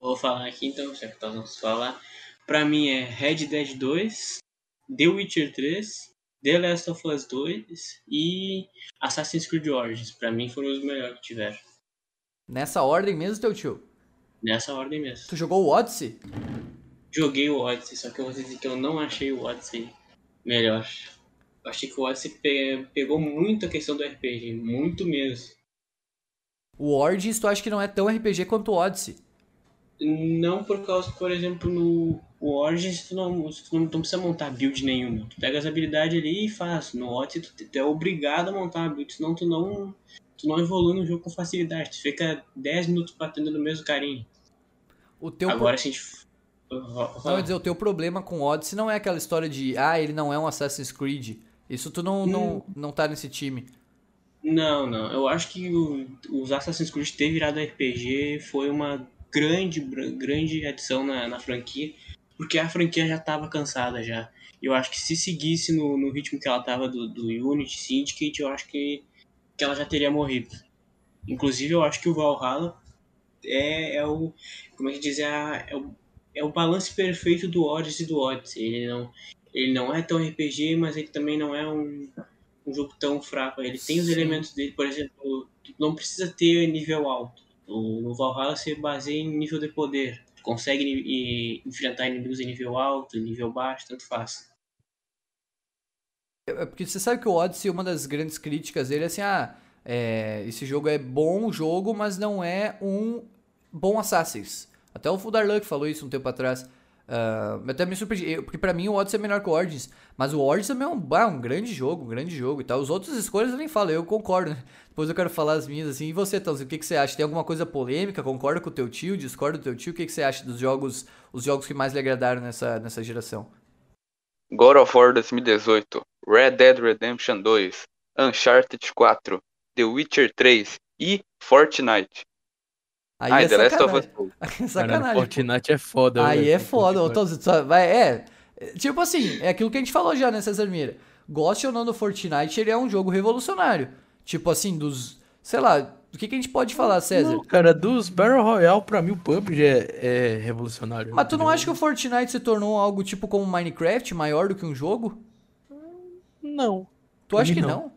Vou falar aqui então, já que vamos falar. Pra mim é Red Dead 2, The Witcher 3, The Last of Us 2 e Assassin's Creed Origins. Pra mim foram os melhores que tiveram. Nessa ordem mesmo, teu tio? Nessa ordem mesmo. Tu jogou o Odyssey? Joguei o Odyssey, só que eu vou dizer que eu não achei o Odyssey melhor. Eu achei que o Odyssey pegou muito a questão do RPG, muito mesmo. O Origins tu acha que não é tão RPG quanto o Odyssey? Não por causa, por exemplo, no Origins tu não, tu não, tu não precisa montar build nenhuma. Tu pega as habilidades ali e faz. No Odyssey tu, tu é obrigado a montar uma build, senão tu não, tu não evolui no jogo com facilidade. Tu fica 10 minutos batendo no mesmo carinho. O teu Agora pro... se a gente... Não, dizer, o teu problema com o Odyssey não é aquela história de ah, ele não é um Assassin's Creed. Isso tu não, hum. não, não tá nesse time. Não, não. Eu acho que o, os Assassin's Creed ter virado RPG foi uma grande, grande adição na, na franquia, porque a franquia já estava cansada já. Eu acho que se seguisse no, no ritmo que ela estava do, do Unity, Syndicate, eu acho que, que ela já teria morrido. Inclusive, eu acho que o Valhalla é, é o. Como é que diz? É, é, o, é o balance perfeito do Odyssey e do Odyssey. Ele não, ele não é tão RPG, mas ele também não é um, um jogo tão fraco. Ele tem os elementos dele, por exemplo, não precisa ter nível alto. No Valhalla você baseia em nível de poder. Consegue enfrentar inimigos em nível alto, nível baixo, tanto faz. É, é porque você sabe que o Odyssey, uma das grandes críticas dele é assim, ah, é, esse jogo é bom jogo, mas não é um bom Assassin's. Até o Fudarluck falou isso um tempo atrás. Uh, até me surpreendi, porque pra mim o Odyssey é melhor que o Origins. Mas o Origins também é um, ah, um grande jogo, um grande jogo e tal. Os outros escolhas eu nem falo, eu concordo. Né? Depois eu quero falar as minhas assim. E você, Tãozinho, o que, que você acha? Tem alguma coisa polêmica? Concorda com o teu tio? Discorda do teu tio? O que, que você acha dos jogos, os jogos que mais lhe agradaram nessa, nessa geração? God of War 2018, Red Dead Redemption 2, Uncharted 4, The Witcher 3 e Fortnite. Aí ah, é The Last of Us. É sacanagem. Cara, Fortnite é foda. Aí é foda. vai, é, tipo assim, é aquilo que a gente falou já, né, César Mira? Goste ou não do Fortnite, ele é um jogo revolucionário. Tipo assim, dos. Sei lá, o que, que a gente pode falar, César? Não, cara, dos Battle Royale, pra mim o PUBG é, é revolucionário. Mas tu não acha que o Fortnite se tornou algo tipo como Minecraft, maior do que um jogo? Não. Tu acha que não?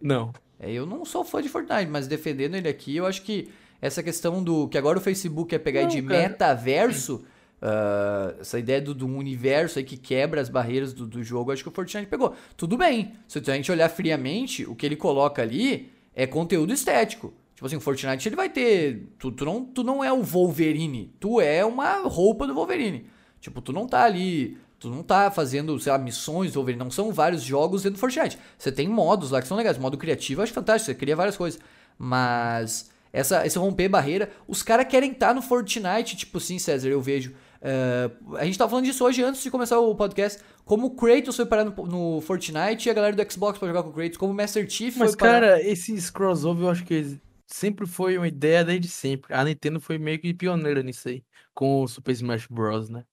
Não. É, eu não sou fã de Fortnite, mas defendendo ele aqui, eu acho que essa questão do. que agora o Facebook quer pegar não, de cara. metaverso. Uh, essa ideia do, do, universo aí que quebra as barreiras do, do jogo, acho que o Fortnite pegou. Tudo bem, se a gente olhar friamente, o que ele coloca ali é conteúdo estético. Tipo assim, o Fortnite ele vai ter. Tu, tu, não, tu não é o Wolverine, tu é uma roupa do Wolverine. Tipo, tu não tá ali. Tu não tá fazendo, sei lá, missões do Wolverine. Não são vários jogos dentro do Fortnite. Você tem modos lá que são legais. Modo criativo eu acho fantástico, você cria várias coisas. Mas essa, esse romper barreira. Os caras querem estar tá no Fortnite, tipo assim, César, eu vejo. Uh, a gente tava falando disso hoje antes de começar o podcast. Como o Kratos foi parar no, no Fortnite e a galera do Xbox pra jogar com o Kratos. Como o Master Chief Mas, foi parar... cara, esses crossover eu acho que sempre foi uma ideia desde sempre. A Nintendo foi meio que pioneira nisso aí. Com o Super Smash Bros, né?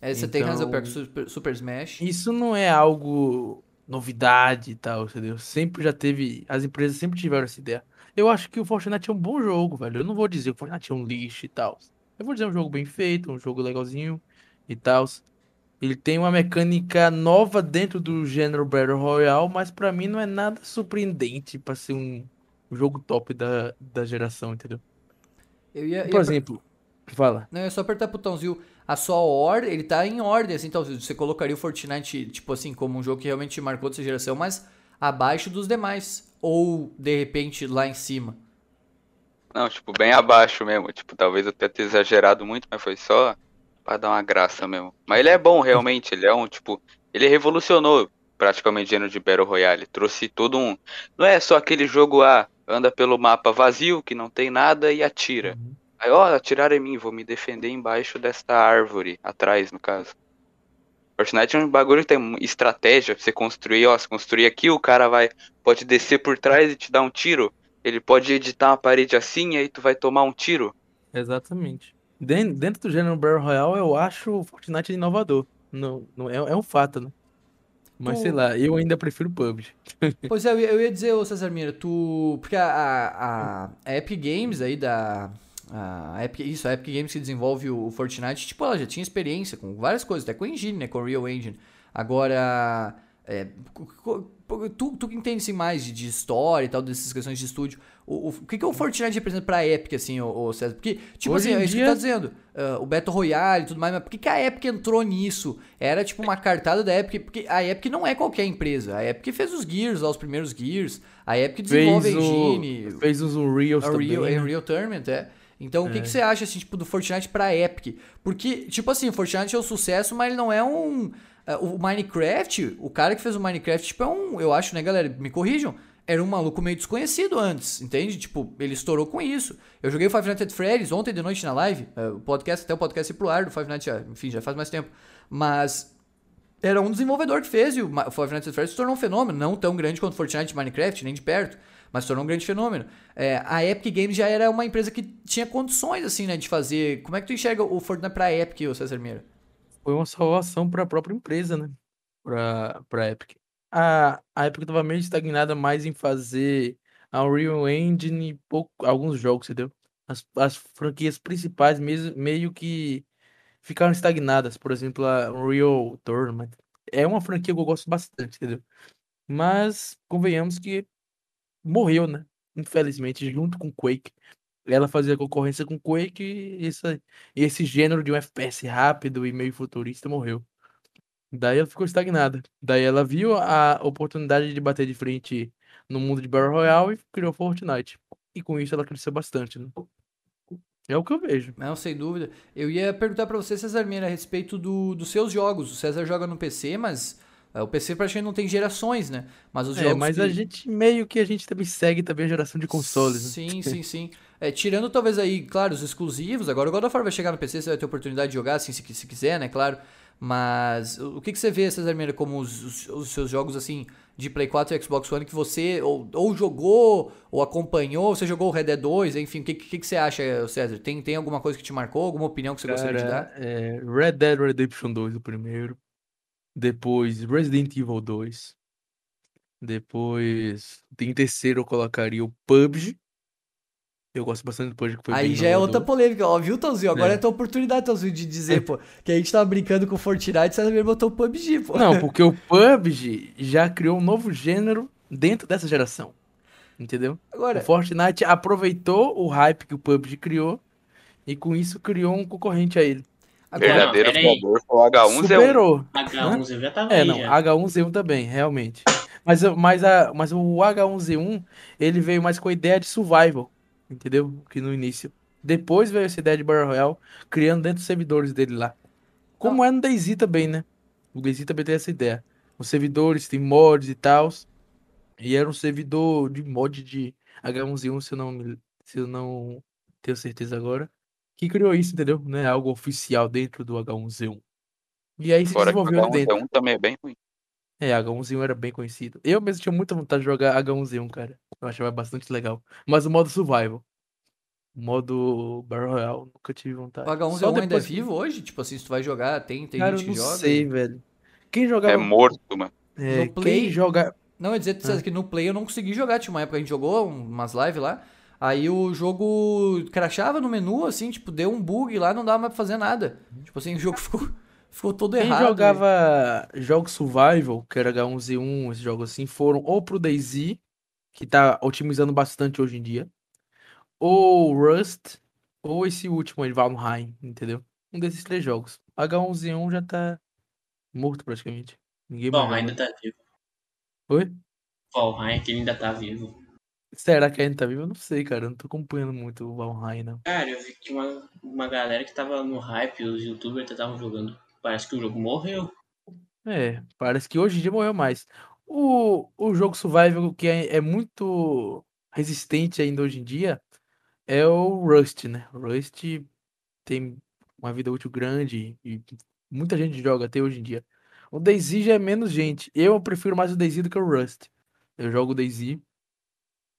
É, você então, tem razão, pior que Super, Super Smash. Isso não é algo novidade e tal, entendeu? Sempre já teve. As empresas sempre tiveram essa ideia. Eu acho que o Fortnite é um bom jogo, velho. Eu não vou dizer que o Fortnite é um lixo e tal. Eu vou dizer um jogo bem feito, um jogo legalzinho e tal. Ele tem uma mecânica nova dentro do gênero Battle Royale, mas para mim não é nada surpreendente para ser um jogo top da, da geração, entendeu? Eu ia, Por ia exemplo, fala. Não, é só apertar o botãozinho. A sua ordem, ele tá em ordem, assim, então você colocaria o Fortnite, tipo assim, como um jogo que realmente marcou essa geração, mas abaixo dos demais. Ou, de repente, lá em cima? Não, tipo, bem abaixo mesmo. Tipo, talvez eu tenha exagerado muito, mas foi só pra dar uma graça mesmo. Mas ele é bom, realmente. Ele é um, tipo... Ele revolucionou praticamente gênero de Battle Royale. Trouxe todo um... Não é só aquele jogo, ah, anda pelo mapa vazio, que não tem nada e atira. Uhum. Aí, ó, atiraram em mim, vou me defender embaixo desta árvore. Atrás, no caso. Fortnite é um bagulho que tem estratégia pra você construir, ó, se construir aqui, o cara vai, pode descer por trás e te dar um tiro. Ele pode editar uma parede assim e aí tu vai tomar um tiro. Exatamente. Dentro do gênero Battle Royale, eu acho o Fortnite inovador. Não, não é, é um fato, né? Mas tu... sei lá, eu ainda prefiro PUBG. Pois é, eu ia dizer, ô Cesar Mira, tu. Porque a, a, a Epic Games aí da a Epic, isso, a Epic Games que desenvolve o Fortnite, tipo, ela já tinha experiência com várias coisas, até com a Engine, né, com o Real Engine. Agora, é, tu, tu que entende assim, mais de, de, história e tal, dessas questões de estúdio, o, o, o que, que o Fortnite representa pra Epic, assim, o, o César? Porque, tipo Hoje assim, é isso dia... que tá dizendo, uh, o Battle Royale e tudo mais, mas por que, que a Epic entrou nisso? Era tipo uma cartada da Epic, porque a Epic não é qualquer empresa, a Epic fez os Gears, lá, os primeiros Gears, a Epic desenvolve fez a Engine. O, fez os Unreal também. Real, né? Real Tournament, é. Então, é. o que, que você acha, assim, tipo, do Fortnite pra Epic? Porque, tipo assim, o Fortnite é um sucesso, mas ele não é um... Uh, o Minecraft, o cara que fez o Minecraft, tipo, é um... Eu acho, né, galera? Me corrijam. Era um maluco meio desconhecido antes, entende? Tipo, ele estourou com isso. Eu joguei o Five Nights at Freddy's ontem de noite na live. Uh, o podcast, até o podcast ir pro ar do Five Nights, enfim, já faz mais tempo. Mas era um desenvolvedor que fez e o Five Nights at Freddy's se tornou um fenômeno. Não tão grande quanto Fortnite e Minecraft, nem de perto. Mas tornou um grande fenômeno. É, a Epic Games já era uma empresa que tinha condições, assim, né, de fazer. Como é que tu enxerga o Fortnite pra Epic, o César Meira? Foi uma salvação para a própria empresa, né? Pra, pra Epic. A, a Epic tava meio estagnada mais em fazer a Unreal Engine e pouco, alguns jogos, entendeu? As, as franquias principais mesmo, meio que ficaram estagnadas. Por exemplo, a Unreal Tournament. É uma franquia que eu gosto bastante, entendeu? Mas convenhamos que morreu, né? Infelizmente, junto com Quake. Ela fazia concorrência com Quake e esse, esse gênero de um FPS rápido e meio futurista morreu. Daí ela ficou estagnada. Daí ela viu a oportunidade de bater de frente no mundo de Battle Royale e criou Fortnite. E com isso ela cresceu bastante, né? É o que eu vejo. Não, sem dúvida. Eu ia perguntar para você, César Mira, a respeito do, dos seus jogos. O César joga no PC, mas o PC praticamente não tem gerações, né? Mas os é, jogos. mas que... a gente meio que a gente também segue também a geração de consoles. Sim, né? sim, sim. É, tirando talvez aí, claro, os exclusivos. Agora o God of War vai chegar no PC, você vai ter oportunidade de jogar, assim, se, se quiser, né? Claro. Mas o que, que você vê, César Mira, como os, os, os, seus jogos assim de Play 4 e Xbox One que você ou, ou jogou ou acompanhou? Você jogou o Red Dead 2, enfim, o que, que, que você acha, César? Tem, tem alguma coisa que te marcou? Alguma opinião que você Cara, gostaria de dar? É, Red Dead Redemption 2, o primeiro. Depois Resident Evil 2. Depois, em terceiro eu colocaria o PUBG. Eu gosto bastante do PUBG. Que foi Aí já é inovador. outra polêmica, ó, viu, Tãozinho? Agora é, É. a tua oportunidade, Tãozinho, de dizer, pô, que a gente tava brincando com o Fortnite, César Mira botou o PUBG, pô. Não, porque o PUBG já criou um novo gênero dentro dessa geração. Entendeu? Agora, O Fortnite aproveitou o hype que o PUBG criou e com isso criou um concorrente a ele. Agora Verdadeiro favor foi o H1Z1. Superou. H1 eu já tava É, aí não, já. H1Z1 também, realmente. Mas, mas, a, mas o H1Z1, ele veio mais com a ideia de survival, entendeu? Que no início. Depois veio essa ideia de Battle Royale, criando dentro dos servidores dele lá. Como é no DayZ também, né? O DayZ também tem essa ideia. Os servidores tem mods e tal. E era um servidor de mod de H1Z1, se eu não, se eu não tenho certeza agora. Que criou isso, entendeu? Não é algo oficial dentro do H1Z1. E aí se Fora que o desenvolveu ali dentro. H1Z1 também é bem ruim. É, H1Z1 era bem conhecido. Eu mesmo tinha muita vontade de jogar H1Z1, cara. Eu achava bastante legal. Mas o modo survival. O modo Battle Royale, nunca tive vontade. o H1Z1 Só ainda é vivo hoje? Tipo assim, se tu vai jogar, tem, tem Cara, gente eu que não joga? sei, velho. Quem jogava... É morto, mano. É, No Play- quem joga... Não, eu ia dizer, César, que no Play eu não consegui jogar. Tinha uma época que a gente jogou umas lives lá. Aí o jogo crashava no menu, assim, tipo, deu um bug lá, não dava mais pra fazer nada. Tipo assim, o jogo ficou, ficou todo Quem errado. jogava jogos survival, que era H1Z1, esses jogos assim, foram ou pro DayZ, que tá otimizando bastante hoje em dia, ou Rust, ou esse último aí, Valheim, entendeu? Um desses três jogos. H1Z1 já tá morto praticamente. Ninguém mais Valheim ainda tá vivo. Oi? Valheim aquele ainda tá vivo. Será que ainda tá vivo? Eu não sei, cara. Eu não tô acompanhando muito o Valheim, não. Cara, eu vi que uma, uma galera que tava no hype, os youtubers estavam jogando. Parece que o jogo morreu. É, parece que hoje em dia morreu mais. O, o jogo survival que é, é muito resistente ainda hoje em dia é o Rust, né? O Rust tem uma vida útil grande e muita gente joga até hoje em dia. O DayZ já é menos gente. Eu prefiro mais o DayZ do que o Rust. Eu jogo o DayZ.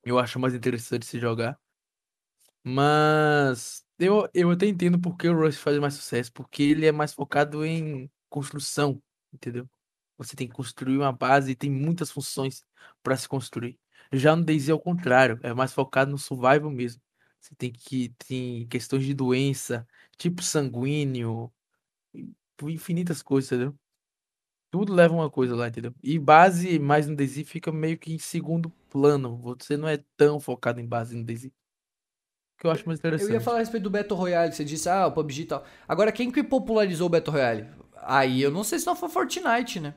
Eu acho mais interessante se jogar. Mas eu, eu até entendo porque o Rust faz mais sucesso. Porque ele é mais focado em construção, entendeu? Você tem que construir uma base e tem muitas funções para se construir. Já no DayZ é o contrário. É mais focado no survival mesmo. Você tem que tem questões de doença, tipo sanguíneo, infinitas coisas, entendeu? Tudo leva uma coisa lá, entendeu? E base mais no DayZ fica meio que em segundo plano. Você não é tão focado em base no DayZ. Que eu acho mais Eu interessante. ia falar a respeito do Battle Royale, você disse, ah, o PUBG e tal. Agora, quem que popularizou o Battle Royale? Aí eu não sei se não foi Fortnite, né?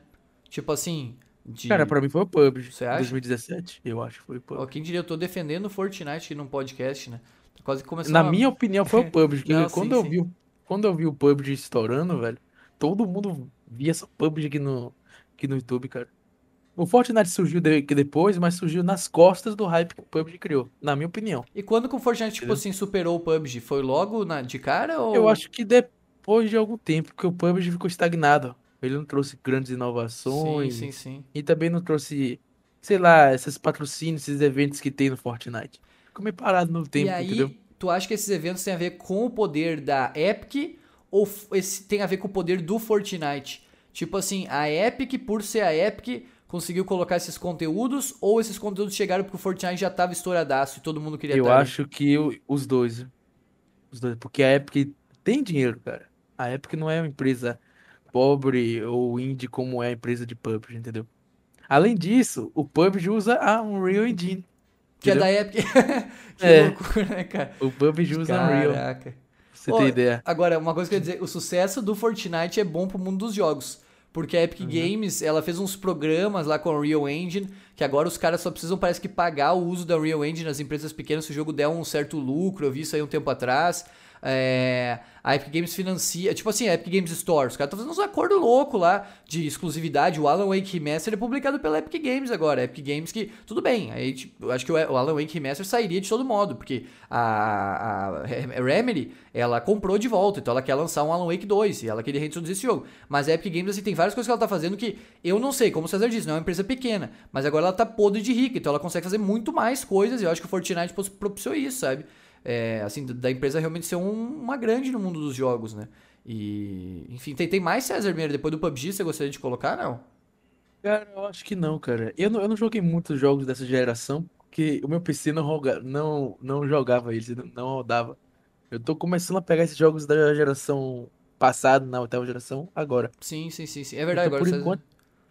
Tipo assim. De... Cara, pra mim foi o PUBG. Você acha? 2017, eu acho que foi o PUBG. Ó, quem diria, eu tô defendendo o Fortnite num podcast, né? Tô quase começando Na a- minha opinião, foi o PUBG. Não, quando, sim, eu sim. vi, quando eu vi o PUBG estourando, velho, todo mundo via essa PUBG aqui no, aqui no YouTube, cara. O Fortnite surgiu de- depois, mas surgiu nas costas do hype que o PUBG criou, na minha opinião. E quando que o Fortnite, tipo assim, superou o PUBG? Foi logo na, de cara ou... Eu acho que depois de algum tempo, porque o PUBG ficou estagnado. Ele não trouxe grandes Sim, inovações sim, sim. e também não trouxe sei lá, esses patrocínios, esses eventos que tem no Fortnite. Ficou meio parado no tempo, e aí, entendeu? tu acha que esses eventos têm a ver com o poder da Epic ou esse tem a ver com o poder do Fortnite? Tipo assim, a Epic, por ser a Epic, conseguiu colocar esses conteúdos ou esses conteúdos chegaram porque o Fortnite já tava estouradaço e todo mundo queria Eu estar ali? acho que os dois. Os dois. Porque a Epic tem dinheiro, cara. A Epic não é uma empresa pobre ou indie como é a empresa de PUBG, entendeu? Além disso, o PUBG usa a Unreal Engine. Que é entendeu? da Epic. que É. loucura, né, cara? O PUBG usa Unreal, pra Caraca. Você Ô, ter ideia. Agora, uma coisa que eu ia dizer, o sucesso do Fortnite é bom pro mundo dos jogos. Porque a Epic Uhum. Games, ela fez uns programas lá com a Unreal Engine, que agora os caras só precisam, parece que, pagar o uso da Unreal Engine nas empresas pequenas se o jogo der um certo lucro. Eu vi isso aí um tempo atrás. É, a Epic Games financia, tipo assim, a Epic Games Store, os caras estão fazendo uns acordos loucos lá de exclusividade. O Alan Wake Remaster é publicado pela Epic Games agora. Epic Games que, tudo bem, aí tipo, acho que o Alan Wake Remaster sairia de todo modo, porque a, a Remedy, ela comprou de volta, então ela quer lançar um Alan Wake 2 e ela queria reintroduzir esse jogo. Mas a Epic Games, assim, tem várias coisas que ela tá fazendo que eu não sei, como o César disse, não é uma empresa pequena, mas agora ela tá podre de rica, então ela consegue fazer muito mais coisas e eu acho que o Fortnite propiciou isso, sabe? É, assim, da- empresa realmente ser um- uma grande no mundo dos jogos, né? E, enfim, tem, tem mais César Meira depois do PUBG, você gostaria de colocar, não? Cara, eu acho que não, cara. Eu não, eu não joguei muitos jogos dessa geração, porque o meu PC não, roga, não, não jogava eles, não, não rodava. Eu tô começando a pegar esses jogos da geração passada, na oitava geração, agora. Sim, sim, sim, sim. É verdade, Então, agora por César- enquanto,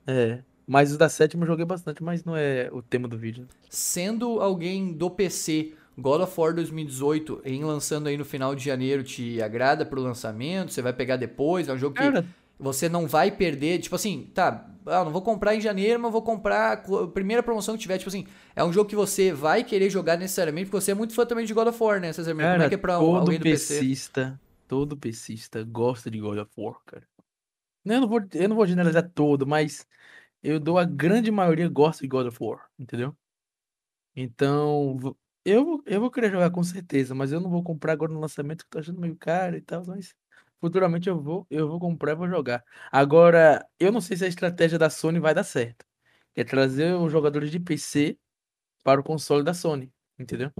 é. Mas os da sétima eu joguei bastante, mas não é o tema do vídeo. Sendo alguém do PC, God of War 2018, em lançando aí no final de janeiro, te agrada pro lançamento? Você vai pegar depois? É um jogo que Cara, você não vai perder. Tipo assim, tá, ah, não vou comprar em janeiro, mas vou comprar a primeira promoção que tiver. Tipo assim, é um jogo que você vai querer jogar necessariamente, porque você é muito fã também de God of War, né, César? Meira? Como é cara, que é pra todo alguém do PC? PCista, todo PCista gosta de God of War, cara. Eu não vou, eu não vou generalizar todo, mas eu dou a grande maioria gosta de God of War, entendeu? Então, eu, eu vou querer jogar com certeza, mas eu não vou comprar agora no lançamento, que eu tô achando meio caro e tal, mas futuramente eu vou, eu vou comprar e vou jogar. Agora, eu não sei se a estratégia da Sony vai dar certo. Que é trazer os jogadores de PC para o console da Sony, entendeu?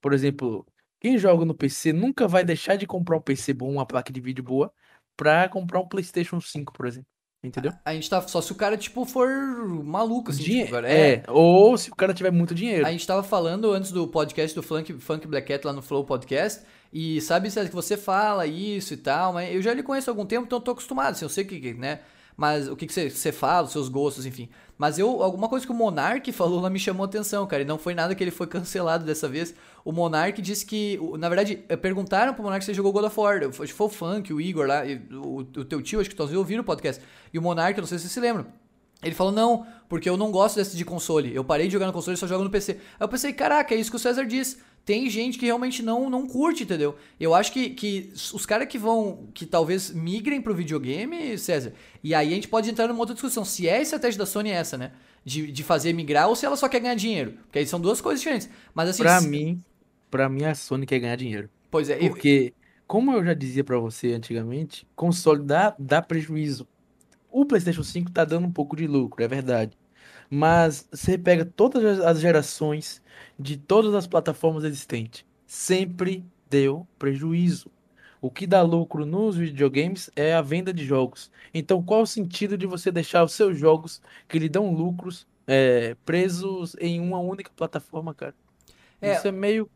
Por exemplo, quem joga no PC nunca vai deixar de comprar um PC bom, uma placa de vídeo boa, pra comprar um PlayStation 5, por exemplo. Entendeu? A gente tá. Só se o cara, tipo, for maluco, assim, Dinhe- tipo, agora. é, ou se o cara tiver muito dinheiro. A gente tava falando antes do podcast do Funk, Funk Black Cat lá no Flow Podcast. E sabe, César, que você fala isso e tal, mas eu já lhe conheço há algum tempo, então eu tô acostumado, assim, eu sei o que, né? Mas o que, que você, você fala, os seus gostos, enfim. Mas eu, alguma coisa que o Monark falou lá me chamou a atenção, cara. E não foi nada que ele foi cancelado dessa vez. O Monark disse que. Na verdade, eh, perguntaram pro Monark se ele jogou God of War. Acho que foi o Funk, o Igor lá, o, o teu tio, acho que todos ouviram o podcast. E o Monark, eu não sei se você se lembra. Ele falou, não, porque eu não gosto desse de console. Eu parei de jogar no console e só jogo no PC. Aí eu pensei, caraca, é isso que o César diz. Tem gente que realmente não, não curte, entendeu? Eu acho que, que os caras que vão, que talvez migrem pro videogame, César, e aí a gente pode entrar numa outra discussão. Se é a estratégia da Sony essa, né? De, de fazer migrar ou se ela só quer ganhar dinheiro. Porque aí são duas coisas diferentes. Mas assim. Pra se- mim, pra mim a Sony quer ganhar dinheiro. Pois é, eu- Porque, como eu já dizia pra você antigamente, console dá, dá prejuízo. O PlayStation 5 tá dando um pouco de lucro, é verdade. Mas você pega todas as- as gerações de todas as plataformas existentes, sempre deu prejuízo. O que dá lucro nos videogames é a venda de jogos. Então, qual o sentido de você deixar os seus jogos que lhe dão lucros é, presos em uma única plataforma, cara? É, Isso é meio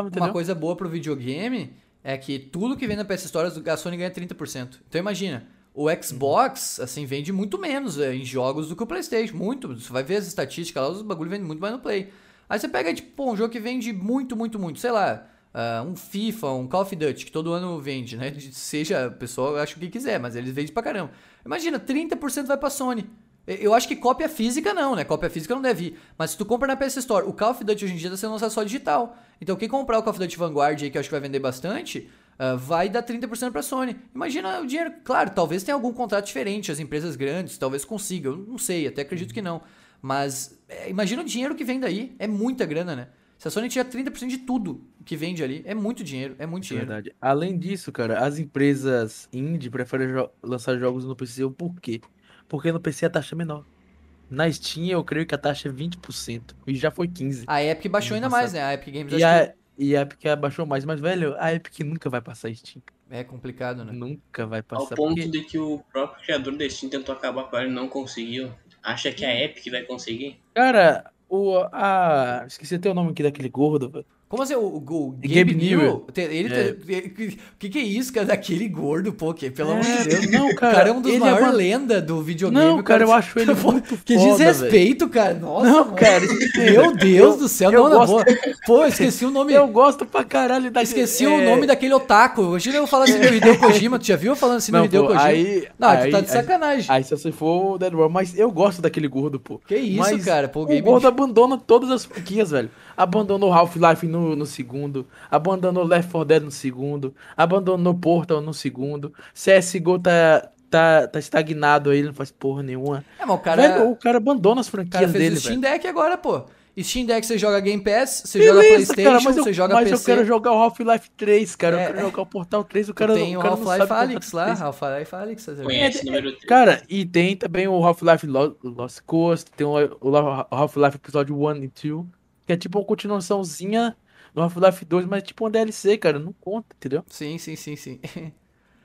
Uma entendeu? coisa boa pro videogame é que tudo que vem na PS Store, a Sony ganha 30%. Então imagina, o Xbox, assim, vende muito menos é, em jogos do que o PlayStation. Muito. Você vai ver as estatísticas lá, os bagulho vendem muito mais no Play. Aí você pega, tipo, um jogo que vende muito, muito, muito. Sei lá, ah, um FIFA, um Call of Duty, que todo ano vende, né? Seja, o pessoal acha o que quiser, mas eles vendem pra caramba. Imagina, 30% vai pra Sony. Eu acho que cópia física não, né? Cópia física não deve ir. Mas se tu compra na PS Store, o Call of Duty hoje em dia tá sendo lançado só digital. Então quem comprar o Call of Duty Vanguard aí, que eu acho que vai vender bastante, ah, vai dar 30% pra Sony. Imagina o dinheiro. Claro, talvez tenha algum contrato diferente, as empresas grandes talvez consigam. Eu não sei, até acredito que não. Mas é, imagina o dinheiro que vem daí. É muita grana, né? Se a Sony tiver 30% de tudo que vende ali, é muito dinheiro. É muito É dinheiro. verdade. Além disso, cara, as empresas indie preferem jo- lançar jogos no PC. Por quê? Porque no PC a taxa é menor. Na Steam eu creio que a taxa é 20%. E já foi 15%. A Epic baixou ainda mais, né? A Epic Games E a, e a Epic abaixou mais. Mas, velho, a Epic nunca vai passar Steam. É complicado, né? Nunca vai Ao passar. ponto porque- de que o próprio criador da Steam tentou acabar com ela e não conseguiu. Acha que a Epic vai conseguir? Cara, o. A. Esqueci até o nome aqui daquele gordo, velho. Como assim, o, o, o Gabe, Gabe Newell? Ele, É. te- o que, que é isso, cara? Daquele gordo, pô, que, pelo amor de É, Deus. não, O cara, cara é um dos ele é maiores uma- lendas do videogame. Não, o cara, eu acho ele Pô, muito Que foda, desrespeito, cara. Nossa, Não, mano. cara, Meu Deus do céu, eu não, na gosto- boa. Pô, eu esqueci o nome. Eu gosto pra caralho da Esqueci o nome daquele otaku. Imagina eu falando assim no Hideo Kojima. Tu já viu eu falando assim no Não, Hideo Kojima? aí, não, aí, tu tá de aí- sacanagem. Aí, se você for o Dead War, mas eu gosto daquele gordo, pô. que isso, mas cara? Pô, o o gordo abandona todas as franquias, velho. Abandonou Half-Life no, no segundo, abandonou Left 4 Dead no segundo, abandonou Portal no segundo. CSGO tá, tá, tá estagnado aí, não faz porra nenhuma. É, mas o cara, velho, o cara abandona as o cara franquias fez dele, o Steam. Deck agora, pô. Steam Deck você joga Game Pass, você joga Beleza, Playstation, cara, mas eu, você joga mas PC. eu quero jogar o Half-Life 3, cara. É, eu quero é. jogar o Portal 3, o cara, tem o o cara não sabe Half-Life Alyx lá, 3. Half-Life Alyx. Conhece número 3. Cara, e tem também o Half-Life Lo- Lost Coast, tem o o Half-Life episódio 1 e 2, que é tipo uma continuaçãozinha do Half-Life 2, mas é tipo uma DLC, cara, não conta, entendeu? Sim, sim, sim, sim.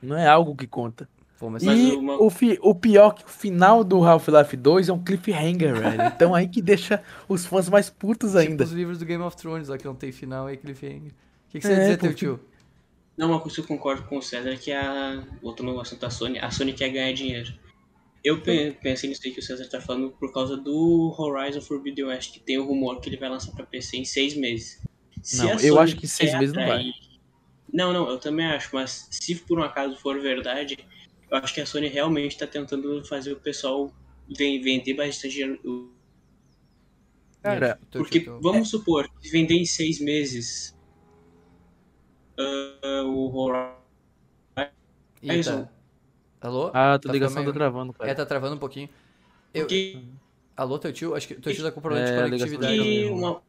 Não é algo que conta. Pô, mas e uma- o, fi- o pior que o final do Half-Life 2 é um cliffhanger, velho. Então aí que deixa os fãs mais putos tipo ainda. os livros do Game of Thrones lá que não tem final aí, cliffhanger. O que, que você É, ia dizer, pô, teu que- tio? Não, uma coisa que eu concordo com o César é que a. Voltando ao assunto da Sony, a Sony quer ganhar dinheiro. Eu pe- pensei nisso aí que o César tá falando por causa do Horizon Forbidden West, que tem o rumor que ele vai lançar pra PC em seis meses. Se Não, eu acho que seis meses não vai. atrair- Não, não, eu também acho, mas se por um acaso for verdade, eu acho que a Sony realmente tá tentando fazer o pessoal ven- vender bastante dinheiro. Cara, Teu Porque, vamos supor, que vender em seis meses ah, o Horizon. Eita. Alô? a Tá tua ligação ficando tá meio- travando, É, cara. tá travando um pouquinho. Eu... Porque Alô, teu tio? Acho que teu tio tá com problema É, de a conectividade. que uma,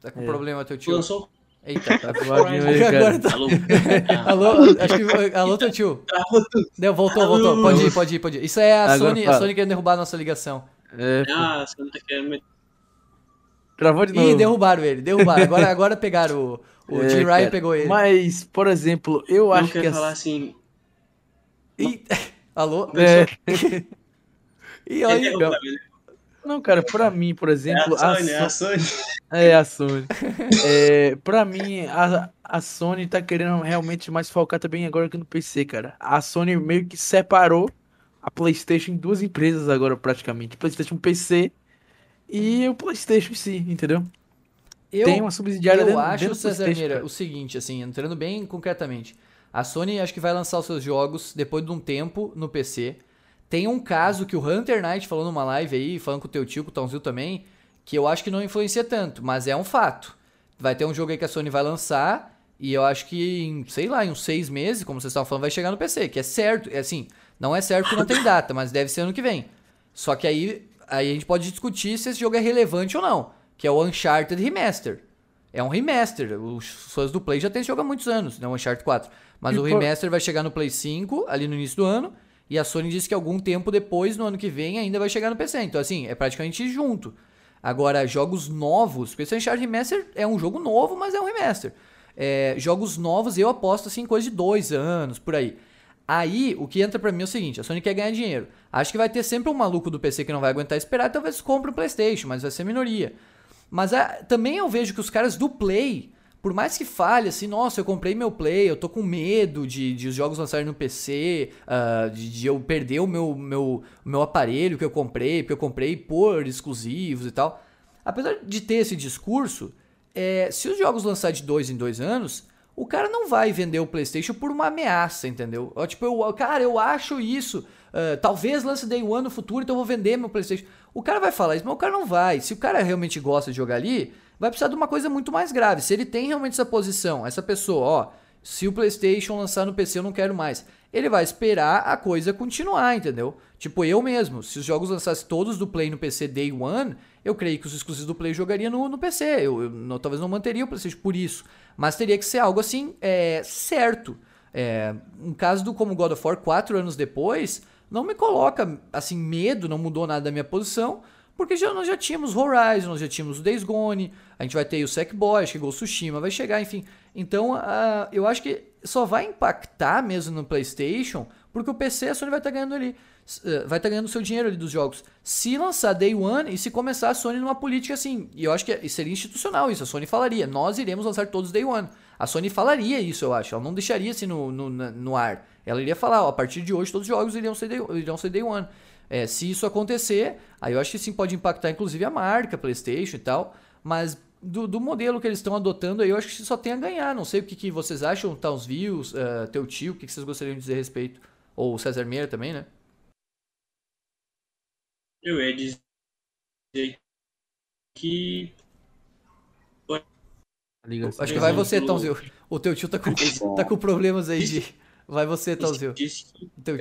Tá com É. problema, teu tio. lançou Eita. Tá travadinho aí, Agora cara. tá. Alô? Ah, Alô, acho que. Alô, teu tio. travou tudo. Deu, voltou, voltou. Pode ir, pode ir, pode ir. Isso é a Agora Sony, a fala. Sony querendo derrubar a nossa ligação. É. Ah, você não tá querendo. Travou de novo. Ih, derrubaram ele, derrubaram. Agora, agora pegaram o. O É, Jim Ryan cara. pegou ele. Mas, por exemplo, eu Eu acho que quero a falar assim... Ih, Alô? É. Ih, é olha. derrubar, Não, cara, pra mim, por É exemplo, a Sony, é a So- Sony. é a Sony. É, pra mim, a, a Sony tá querendo realmente mais focar também agora aqui no PC, cara. A Sony meio que separou a PlayStation em duas empresas agora, praticamente. PlayStation PC e o PlayStation em si, entendeu? Eu, Tem uma subsidiária eu dentro, acho, dentro cara. o seguinte, assim, entrando bem concretamente. A Sony acho que vai lançar os seus jogos depois de um tempo no PC. Tem um caso que o Hunter Knight falou numa live aí, falando com o teu tio, com o Tomzil também, que eu acho que não influencia tanto, mas é um fato. Vai ter um jogo aí que a Sony vai lançar, e eu acho que em, sei lá, em uns seis meses, como vocês estavam falando, vai chegar no PC, que é certo, é assim, não é certo que não tem data, mas deve ser ano que vem. Só que aí, aí a gente pode discutir se esse jogo é relevante ou não, que é o Uncharted Remaster. É um remaster. Os fãs do Play já têm esse jogo há muitos anos, né? O Uncharted 4. Mas E o por- remaster vai chegar no Play 5, ali no início do ano. E a Sony disse que algum tempo depois, no ano que vem, ainda vai chegar no PC. Então, assim, é praticamente junto. Agora, jogos novos, porque esse Uncharted Remaster é um jogo novo, mas é um remaster. É, jogos novos eu aposto assim, coisa de dois anos, por aí. Aí, o que entra pra mim é o seguinte, a Sony quer ganhar dinheiro. Acho que vai ter sempre um maluco do PC que não vai aguentar esperar, talvez compre o Playstation, mas vai ser minoria. Mas ah, também eu vejo que os caras do Play, por mais que fale assim, nossa, eu comprei meu Play, eu tô com medo de, de os jogos lançarem no PC, ah, de, de eu perder o meu, meu, meu aparelho que eu comprei, porque eu comprei por exclusivos e tal. Apesar de ter esse discurso, é, se os jogos lançar de dois em dois anos, o cara não vai vender o PlayStation por uma ameaça, entendeu? Tipo, eu, cara, eu acho isso. ah, talvez lance Day One no futuro, então eu vou vender meu PlayStation. O cara vai falar isso, mas o cara não vai. Se o cara realmente gosta de jogar ali, vai precisar de uma coisa muito mais grave. Se ele tem realmente essa posição, essa pessoa, ó, se o PlayStation lançar no PC eu não quero mais. Ele vai esperar a coisa continuar, entendeu? Tipo, eu mesmo, se os jogos lançassem todos do Play no PC Day One, eu creio que os exclusivos do Play jogaria no, no PC. Eu, eu não- talvez não manteria o PlayStation por isso. Mas teria que ser algo assim, é, certo. É, um caso do como God of War, quatro anos depois, não me coloca, assim, medo, não mudou nada da minha posição, porque já, nós já tínhamos Horizon, nós já tínhamos Days Gone, a gente vai ter o Sackboy, chegou o Tsushima, vai chegar, enfim. Então, uh, eu acho que só vai impactar mesmo no PlayStation, porque o PC a Sony vai estar tá ganhando ali, uh, vai estar tá ganhando seu dinheiro ali dos jogos. Se lançar Day One e se começar a Sony numa política assim, e eu acho que seria institucional isso, a Sony falaria, nós iremos lançar todos Day One. A Sony falaria isso, eu acho, ela não deixaria assim no, no, no ar. Ela iria falar, ó, a partir de hoje todos os jogos iriam ser Day, iriam ser day One. É, se isso acontecer, aí eu acho que sim pode impactar inclusive a marca, PlayStation e tal, mas do, do modelo que eles estão adotando aí, eu acho que só tem a ganhar. Não sei o que, que vocês acham, tá os views, uh, teu tio, o que, que vocês gostariam de dizer a respeito? Ou o César Meira também, né? Eu ia dizer que. Acho que vai você, Tãozil. O teu tio tá com, tá com problemas aí de. Vai você, Tãozil.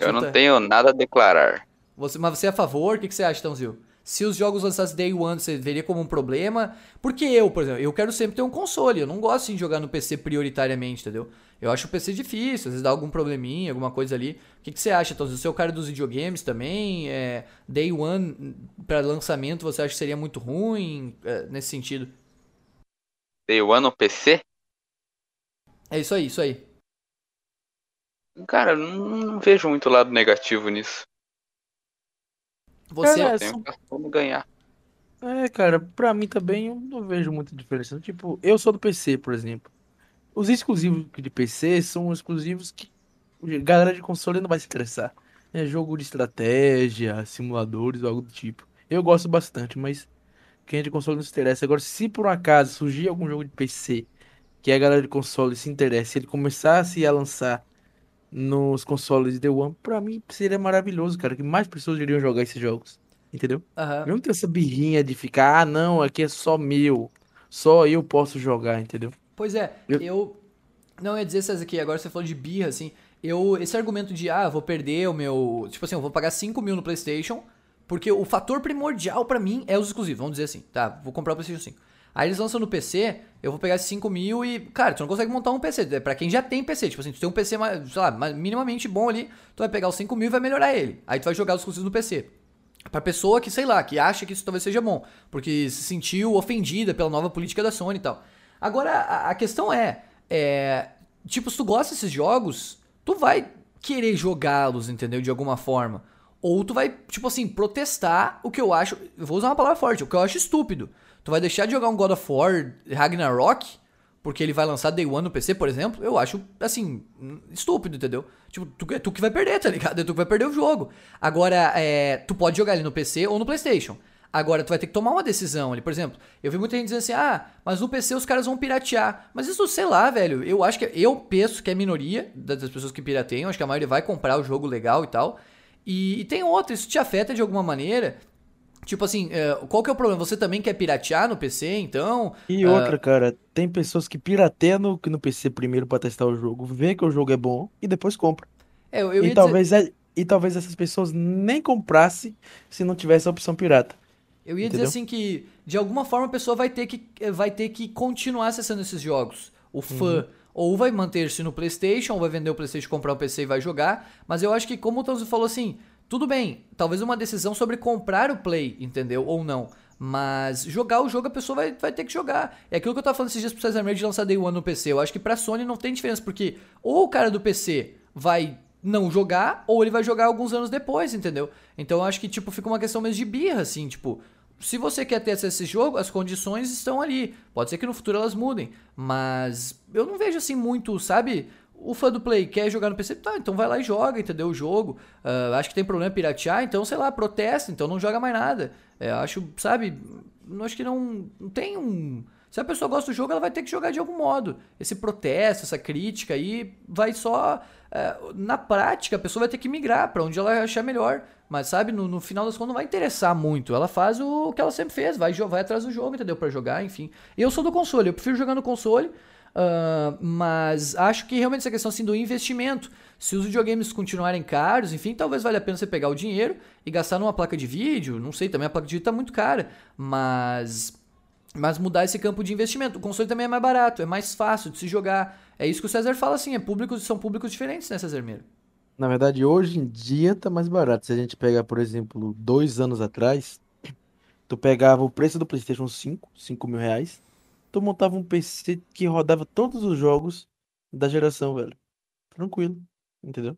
Eu não tá... tenho nada a declarar. Você, mas você é a favor? O que, que você acha, Tãozil? Se os jogos lançassem Day One, você veria como um problema? Porque eu, por exemplo, eu quero sempre ter um console. Eu não gosto de jogar no PC prioritariamente, entendeu? Eu acho o PC difícil, às vezes dá algum probleminha, alguma coisa ali. O que, que você acha, Tãozil? Você é o cara dos videogames também? É, Day One para lançamento, você acha que seria muito ruim é, nesse sentido? Day One no PC? É isso aí, isso aí. Cara, não, não vejo muito lado negativo nisso. Você é, tem como ganhar. É, cara, pra mim também eu não vejo muita diferença. Tipo, eu sou do PC, por exemplo. Os exclusivos de PC são exclusivos que a galera de console não vai se interessar. É jogo de estratégia, simuladores, algo do tipo. Eu gosto bastante, mas quem é de console não se interessa. Agora, se por um acaso surgir algum jogo de PC que a galera de console se interessa, ele começasse a lançar nos consoles The One, pra mim seria maravilhoso, cara, que mais pessoas iriam jogar esses jogos. Entendeu? Uhum. Não ter essa birrinha de ficar, ah, não, aqui é só meu. Só eu posso jogar, entendeu? Pois é, eu. eu... Não, eu ia dizer, César, aqui, agora você falou de birra, assim. Eu, esse argumento de, ah, vou perder o meu. Tipo assim, eu vou pagar 5 mil no PlayStation, porque o fator primordial para mim é os exclusivos, vamos dizer assim, tá? Vou comprar o PlayStation 5. Aí eles lançam no PC, eu vou pegar esses 5 mil e, cara, tu não consegue montar um PC. É pra quem já tem PC. Tipo assim, tu tem um PC, sei lá, minimamente bom ali, tu vai pegar os 5 mil e vai melhorar ele. Aí tu vai jogar os exclusivos no PC. Pra pessoa que, sei lá, que acha que isso talvez seja bom, porque se sentiu ofendida pela nova política da Sony e tal. Agora, a, questão é, é, tipo, se tu gosta desses jogos, tu vai querer jogá-los, entendeu? De alguma forma. Ou tu vai, tipo assim, protestar o que eu acho. Eu vou usar uma palavra forte, o que eu acho estúpido. Tu vai deixar de jogar um God of War Ragnarok porque ele vai lançar Day One no PC, por exemplo, eu acho, assim, estúpido, entendeu? Tipo, tu, tu que vai perder, tá ligado? Tu que vai perder o jogo. Agora, é, tu pode jogar ele no PC ou no PlayStation. Agora, tu vai ter que tomar uma decisão ali. Por exemplo, eu vi muita gente dizendo assim, ah, mas no PC os caras vão piratear. Mas isso, sei lá, velho, eu acho que, eu penso que é minoria das pessoas que pirateiam, acho que a maioria vai comprar o jogo legal e tal. E, e tem outra, isso te afeta de alguma maneira. Tipo assim, é, qual que é o problema? Você também quer piratear no PC, então? E outra, uh... cara, tem pessoas que pirateiam no, no PC primeiro para testar o jogo, vê que o jogo é bom e depois compra. É, eu, eu e, talvez, dizer... É, e talvez essas pessoas nem comprassem se não tivesse a opção pirata. Eu ia Entendeu? dizer assim que, de alguma forma, a pessoa vai ter que, vai ter que continuar acessando esses jogos. O fã. Uhum. Ou vai manter-se no PlayStation, ou vai vender o PlayStation, comprar o PC e vai jogar. Mas eu acho que, como o Tonzo falou assim, tudo bem, talvez uma decisão sobre comprar o Play, entendeu? Ou não. Mas jogar o jogo a pessoa vai, vai ter que jogar. É aquilo que eu tava falando esses dias pro Cesar Meir de lançar Day One no PC. Eu acho que pra Sony não tem diferença, porque ou o cara do PC vai não jogar, ou ele vai jogar alguns anos depois, entendeu? Então eu acho que, tipo, fica uma questão mesmo de birra, assim, tipo. Se você quer ter acesso a esse jogo, as condições estão ali. Pode ser que no futuro elas mudem. Mas eu não vejo assim muito, sabe? O fã do Play quer jogar no PC, tá, então vai lá e joga, entendeu? O jogo. Uh, acho que tem problema piratear, então, sei lá, protesta, então não joga mais nada. É, acho, sabe, acho que não, não tem um. Se a pessoa gosta do jogo, ela vai ter que jogar de algum modo. Esse protesto, essa crítica aí, vai só. Uh, na prática, a pessoa vai ter que migrar para onde ela achar melhor. Mas, sabe, no, no, final das contas não vai interessar muito. Ela faz o, o que ela sempre fez, vai, vai atrás do jogo, entendeu? para jogar, enfim. Eu sou do console, eu prefiro jogar no console. Uh, mas acho que realmente essa questão assim, do investimento. Se os videogames continuarem caros, enfim, talvez valha a pena você pegar o dinheiro e gastar numa placa de vídeo. Não sei, também a placa de vídeo está muito cara. Mas, mas mudar esse campo de investimento. O console também é mais barato, é mais fácil de se jogar. É isso que o César fala assim, é públicos, são públicos diferentes, né, César Meiro? Na verdade, hoje em dia tá mais barato. Se a gente pegar, por exemplo, dois anos atrás, tu pegava o preço do PlayStation 5, 5 mil reais, tu montava um PC que rodava todos os jogos da geração, velho. Tranquilo, entendeu?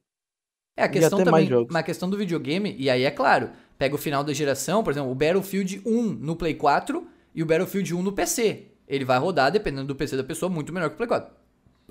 É, a questão também, uma questão do videogame, e aí é claro, pega o final da geração, por exemplo, o Battlefield 1 no Play 4 e o Battlefield 1 no PC. Ele vai rodar, dependendo do PC da pessoa, muito melhor que o Play 4.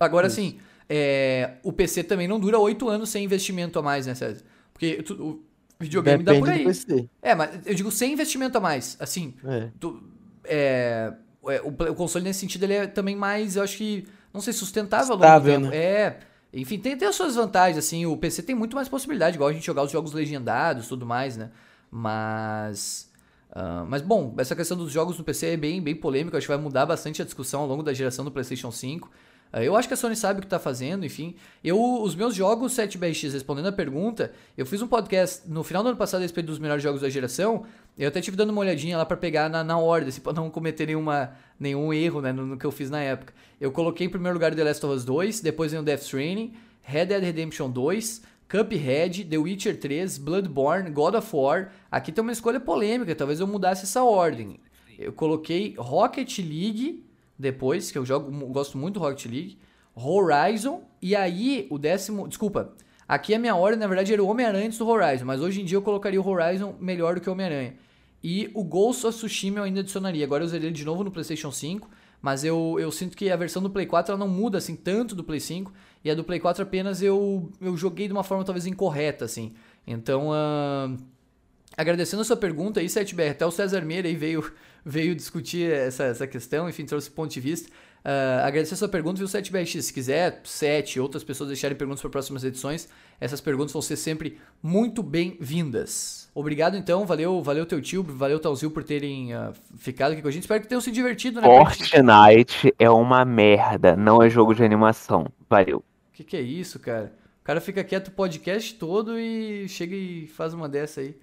Agora sim, é, o PC também não dura 8 anos sem investimento a mais, né, César? Porque tu, o videogame Depende dá por aí. É, mas eu digo sem investimento a mais. Assim, é. Tu, é o, o, console nesse sentido ele é também mais, eu acho que, não sei, sustentável Estável. Né? É. Enfim, tem, tem as suas vantagens, assim, o PC tem muito mais possibilidade, igual a gente jogar os jogos legendados e tudo mais, né? Mas. Uh, mas bom, essa questão dos jogos no PC é bem, bem polêmica, acho que vai mudar bastante a discussão ao longo da geração do PlayStation 5. Uh, eu acho que a Sony sabe o que está fazendo, enfim. Eu, os meus jogos 7BX, respondendo a pergunta, eu fiz um podcast no final do ano passado a respeito dos melhores jogos da geração. Eu até tive dando uma olhadinha lá para pegar na, na ordem, assim, para não cometer nenhuma, nenhum erro né, no, no, que eu fiz na época. Eu coloquei em primeiro lugar The Last of Us 2, depois vem o Death Stranding, Red Dead Redemption 2, Cuphead, The Witcher 3, Bloodborne, God of War. Aqui tem uma escolha polêmica, talvez eu mudasse essa ordem. Eu coloquei Rocket League depois, que eu jogo, gosto muito do Rocket League, Horizon e aí o décimo, desculpa, aqui a minha ordem na verdade era o Homem-Aranha antes do Horizon, mas hoje em dia eu colocaria o Horizon melhor do que o Homem-Aranha. E o Ghost of Tsushima eu ainda adicionaria. Agora eu usaria ele de novo no PlayStation 5, mas eu, eu sinto que a versão do Play 4 ela não muda assim tanto do Play 5 e a do Play 4 apenas eu, eu joguei de uma forma talvez incorreta, assim. Então, uh, agradecendo a sua pergunta aí, 7BR, até o César Meira aí veio, veio discutir essa, essa questão, enfim, trouxe ponto de vista. Uh, agradecer a sua pergunta, viu, 7BX? Se quiser, 7 outras pessoas deixarem perguntas para próximas edições, essas perguntas vão ser sempre muito bem-vindas. Obrigado, então. Valeu, valeu teu tio, valeu Talzil por terem uh, ficado aqui com a gente. Espero que tenham se divertido, né? Fortnite é uma merda, não é jogo de animação. Valeu. Que que é isso, cara? O cara fica quieto o podcast todo e chega e faz uma dessa aí.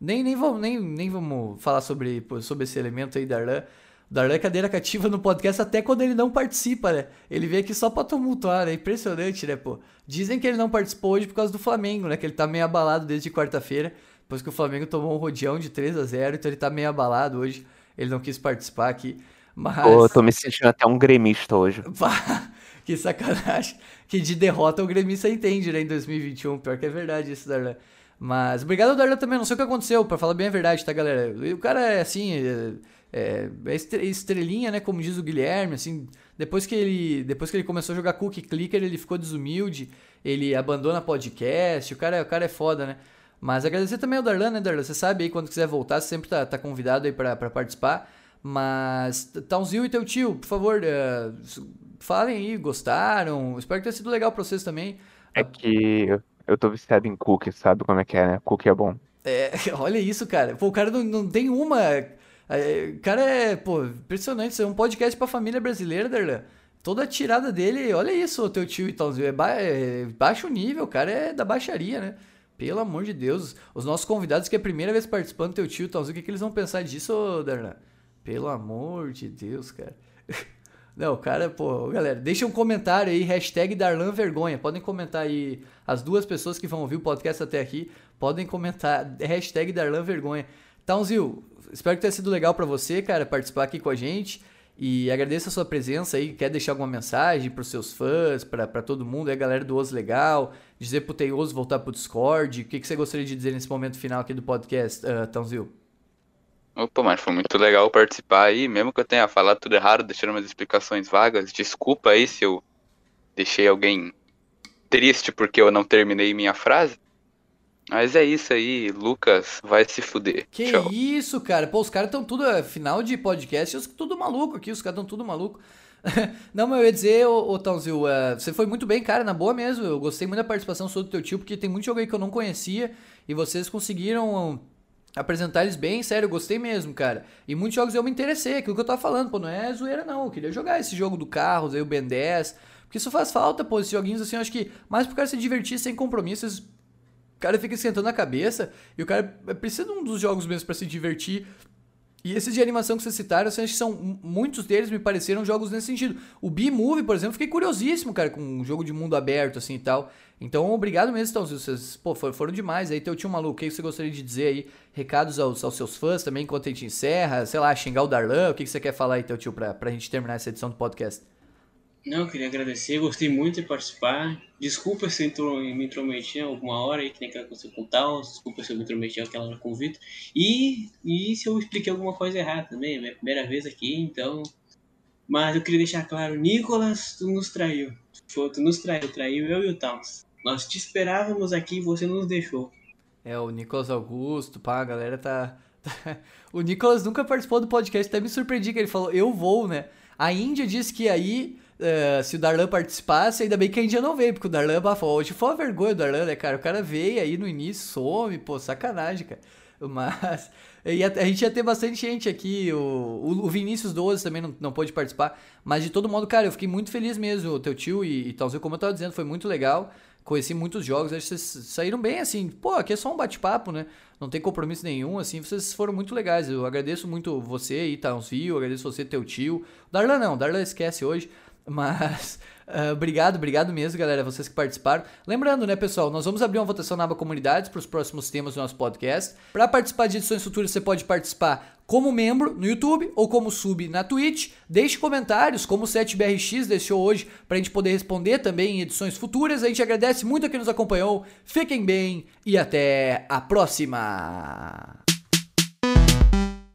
Nem, nem, vamos, nem, nem vamos falar sobre, sobre esse elemento aí, Darlan. O Darlan é cadeira cativa no podcast até quando ele não participa, né? Ele vem aqui só pra tumultuar, né? Impressionante, né, pô? Dizem que ele não participou hoje por causa do Flamengo, né? Que ele tá meio abalado desde quarta-feira, depois que o Flamengo tomou um rodeão de 3 a 0 então ele tá meio abalado hoje. Ele não quis participar aqui. Mas. Pô, tô me sentindo até um gremista hoje. que sacanagem que de derrota o gremista entende, né, em 2021. Pior que é verdade isso, Darlan. Mas obrigado Darlan também, não sei o que aconteceu, para falar bem a verdade, tá, galera? O cara é assim, é, é, é estrelinha, né, como diz o Guilherme, assim, depois que ele, depois que ele começou a jogar cookie clicker, ele ficou desumilde, ele abandona podcast, o cara, o cara é foda, né? Mas agradecer também ao Darlan, né, Darlan? Você sabe aí, quando quiser voltar, você sempre tá, tá convidado aí para participar. Mas, Tãozinho e teu tio, por favor, uh, falem aí, gostaram? Espero que tenha sido legal pra vocês também. É que eu tô viciado em cookie, sabe como é que é, né? Cookie é bom. É, olha isso, cara. Pô, o cara não, não tem uma. É, cara é, pô, impressionante. Isso é um podcast pra família brasileira, Darlan. Toda a tirada dele, olha isso, teu tio e tal. É, ba é baixo nível, cara é da baixaria, né? Pelo amor de Deus. Os nossos convidados que é a primeira vez participando do teu tio e tal, o que, que eles vão pensar disso, Darlan? Pelo amor de Deus, cara. Não, cara, pô, galera, deixa um comentário aí, hashtag Darlan Vergonha. Podem comentar aí, as duas pessoas que vão ouvir o podcast até aqui, podem comentar, hashtag Darlan Vergonha. Tãozil, espero que tenha sido legal para você, cara, participar aqui com a gente. E agradeço a sua presença aí. Quer deixar alguma mensagem pros seus fãs, para todo mundo, aí, galera do Oso Legal, dizer pro Teioso voltar pro Discord. O que, que você gostaria de dizer nesse momento final aqui do podcast, uh, Tãozil? Opa, mas foi muito legal participar aí, mesmo que eu tenha falado tudo errado, deixando umas explicações vagas. Desculpa aí se eu deixei alguém triste porque eu não terminei minha frase. Mas é isso aí, Lucas vai se fuder. Que Tchau. isso, cara. Pô, os caras estão tudo. É, final de podcast, os, tudo maluco aqui, os caras estão tudo maluco. não, mas eu ia dizer, ô, ô Tãozil, uh, você foi muito bem, cara, na boa mesmo. Eu gostei muito da participação sua do teu tio, porque tem muito jogo aí que eu não conhecia e vocês conseguiram apresentar eles bem, sério, eu gostei mesmo, cara. E muitos jogos eu me interessei, aquilo que eu tava falando, pô, não é zoeira não, eu queria jogar esse jogo do Carros, aí o Ben 10, porque isso faz falta, pô, esses joguinhos assim, eu acho que mais pro cara se divertir sem compromissos, o cara fica esquentando a cabeça, e o cara precisa de um dos jogos mesmo para se divertir, E esses de animação que vocês citaram, assim, acho que são. Muitos deles me pareceram jogos nesse sentido. O B-Movie, por exemplo, fiquei curiosíssimo, cara, com um jogo de mundo aberto, assim e tal. Então, obrigado mesmo, então, vocês pô, foram demais. Aí, teu tio maluco, o que você gostaria de dizer aí? Recados aos, aos seus fãs também, enquanto a gente encerra, sei lá, xingar o Darlan, o que você quer falar aí, teu tio, pra, pra gente terminar essa edição do podcast? Não, queria agradecer, gostei muito de participar. Desculpa se eu me intrometi alguma hora aí, que nem que aconteceu com tal. Desculpa se eu me intrometi aquela hora com o Vitor. E, e se eu expliquei alguma coisa errada também, é minha primeira vez aqui, então. Mas eu queria deixar claro, Nicolas, tu nos traiu. Tu, tu nos traiu, traiu eu e o Towns. Nós te esperávamos aqui e você nos deixou. É, o Nicolas Augusto, pá, a galera tá. o Nicolas nunca participou do podcast, até me surpreendi que ele falou, eu vou, né? A Índia disse que aí Uh, se o Darlan participasse, ainda bem que a Índia não veio, porque o Darlan abafou. Hoje foi uma vergonha o Darlan, né, cara? O cara veio aí no início, some, pô, sacanagem, cara. Mas a, a, gente ia ter bastante gente aqui. O, o Vinícius 12 também não, não pôde participar. Mas de todo modo, cara, eu fiquei muito feliz mesmo. O teu tio e, e tal, como eu tava dizendo, foi muito legal. Conheci muitos jogos, acho que vocês saíram bem assim. Pô, aqui é só um bate-papo, né? Não tem compromisso nenhum, assim. Vocês foram muito legais. Eu agradeço muito você aí, Townsville. Agradeço você, teu tio. Darlan não, Darlan esquece hoje. Mas uh, obrigado, obrigado mesmo, galera, vocês que participaram. Lembrando, né, pessoal, nós vamos abrir uma votação na aba comunidades para os próximos temas do nosso podcast. Para participar de edições futuras, você pode participar como membro no YouTube ou como sub na Twitch. Deixe comentários, como o 7BRX deixou hoje, para a gente poder responder também em edições futuras. A gente agradece muito a quem nos acompanhou. Fiquem bem e até a próxima!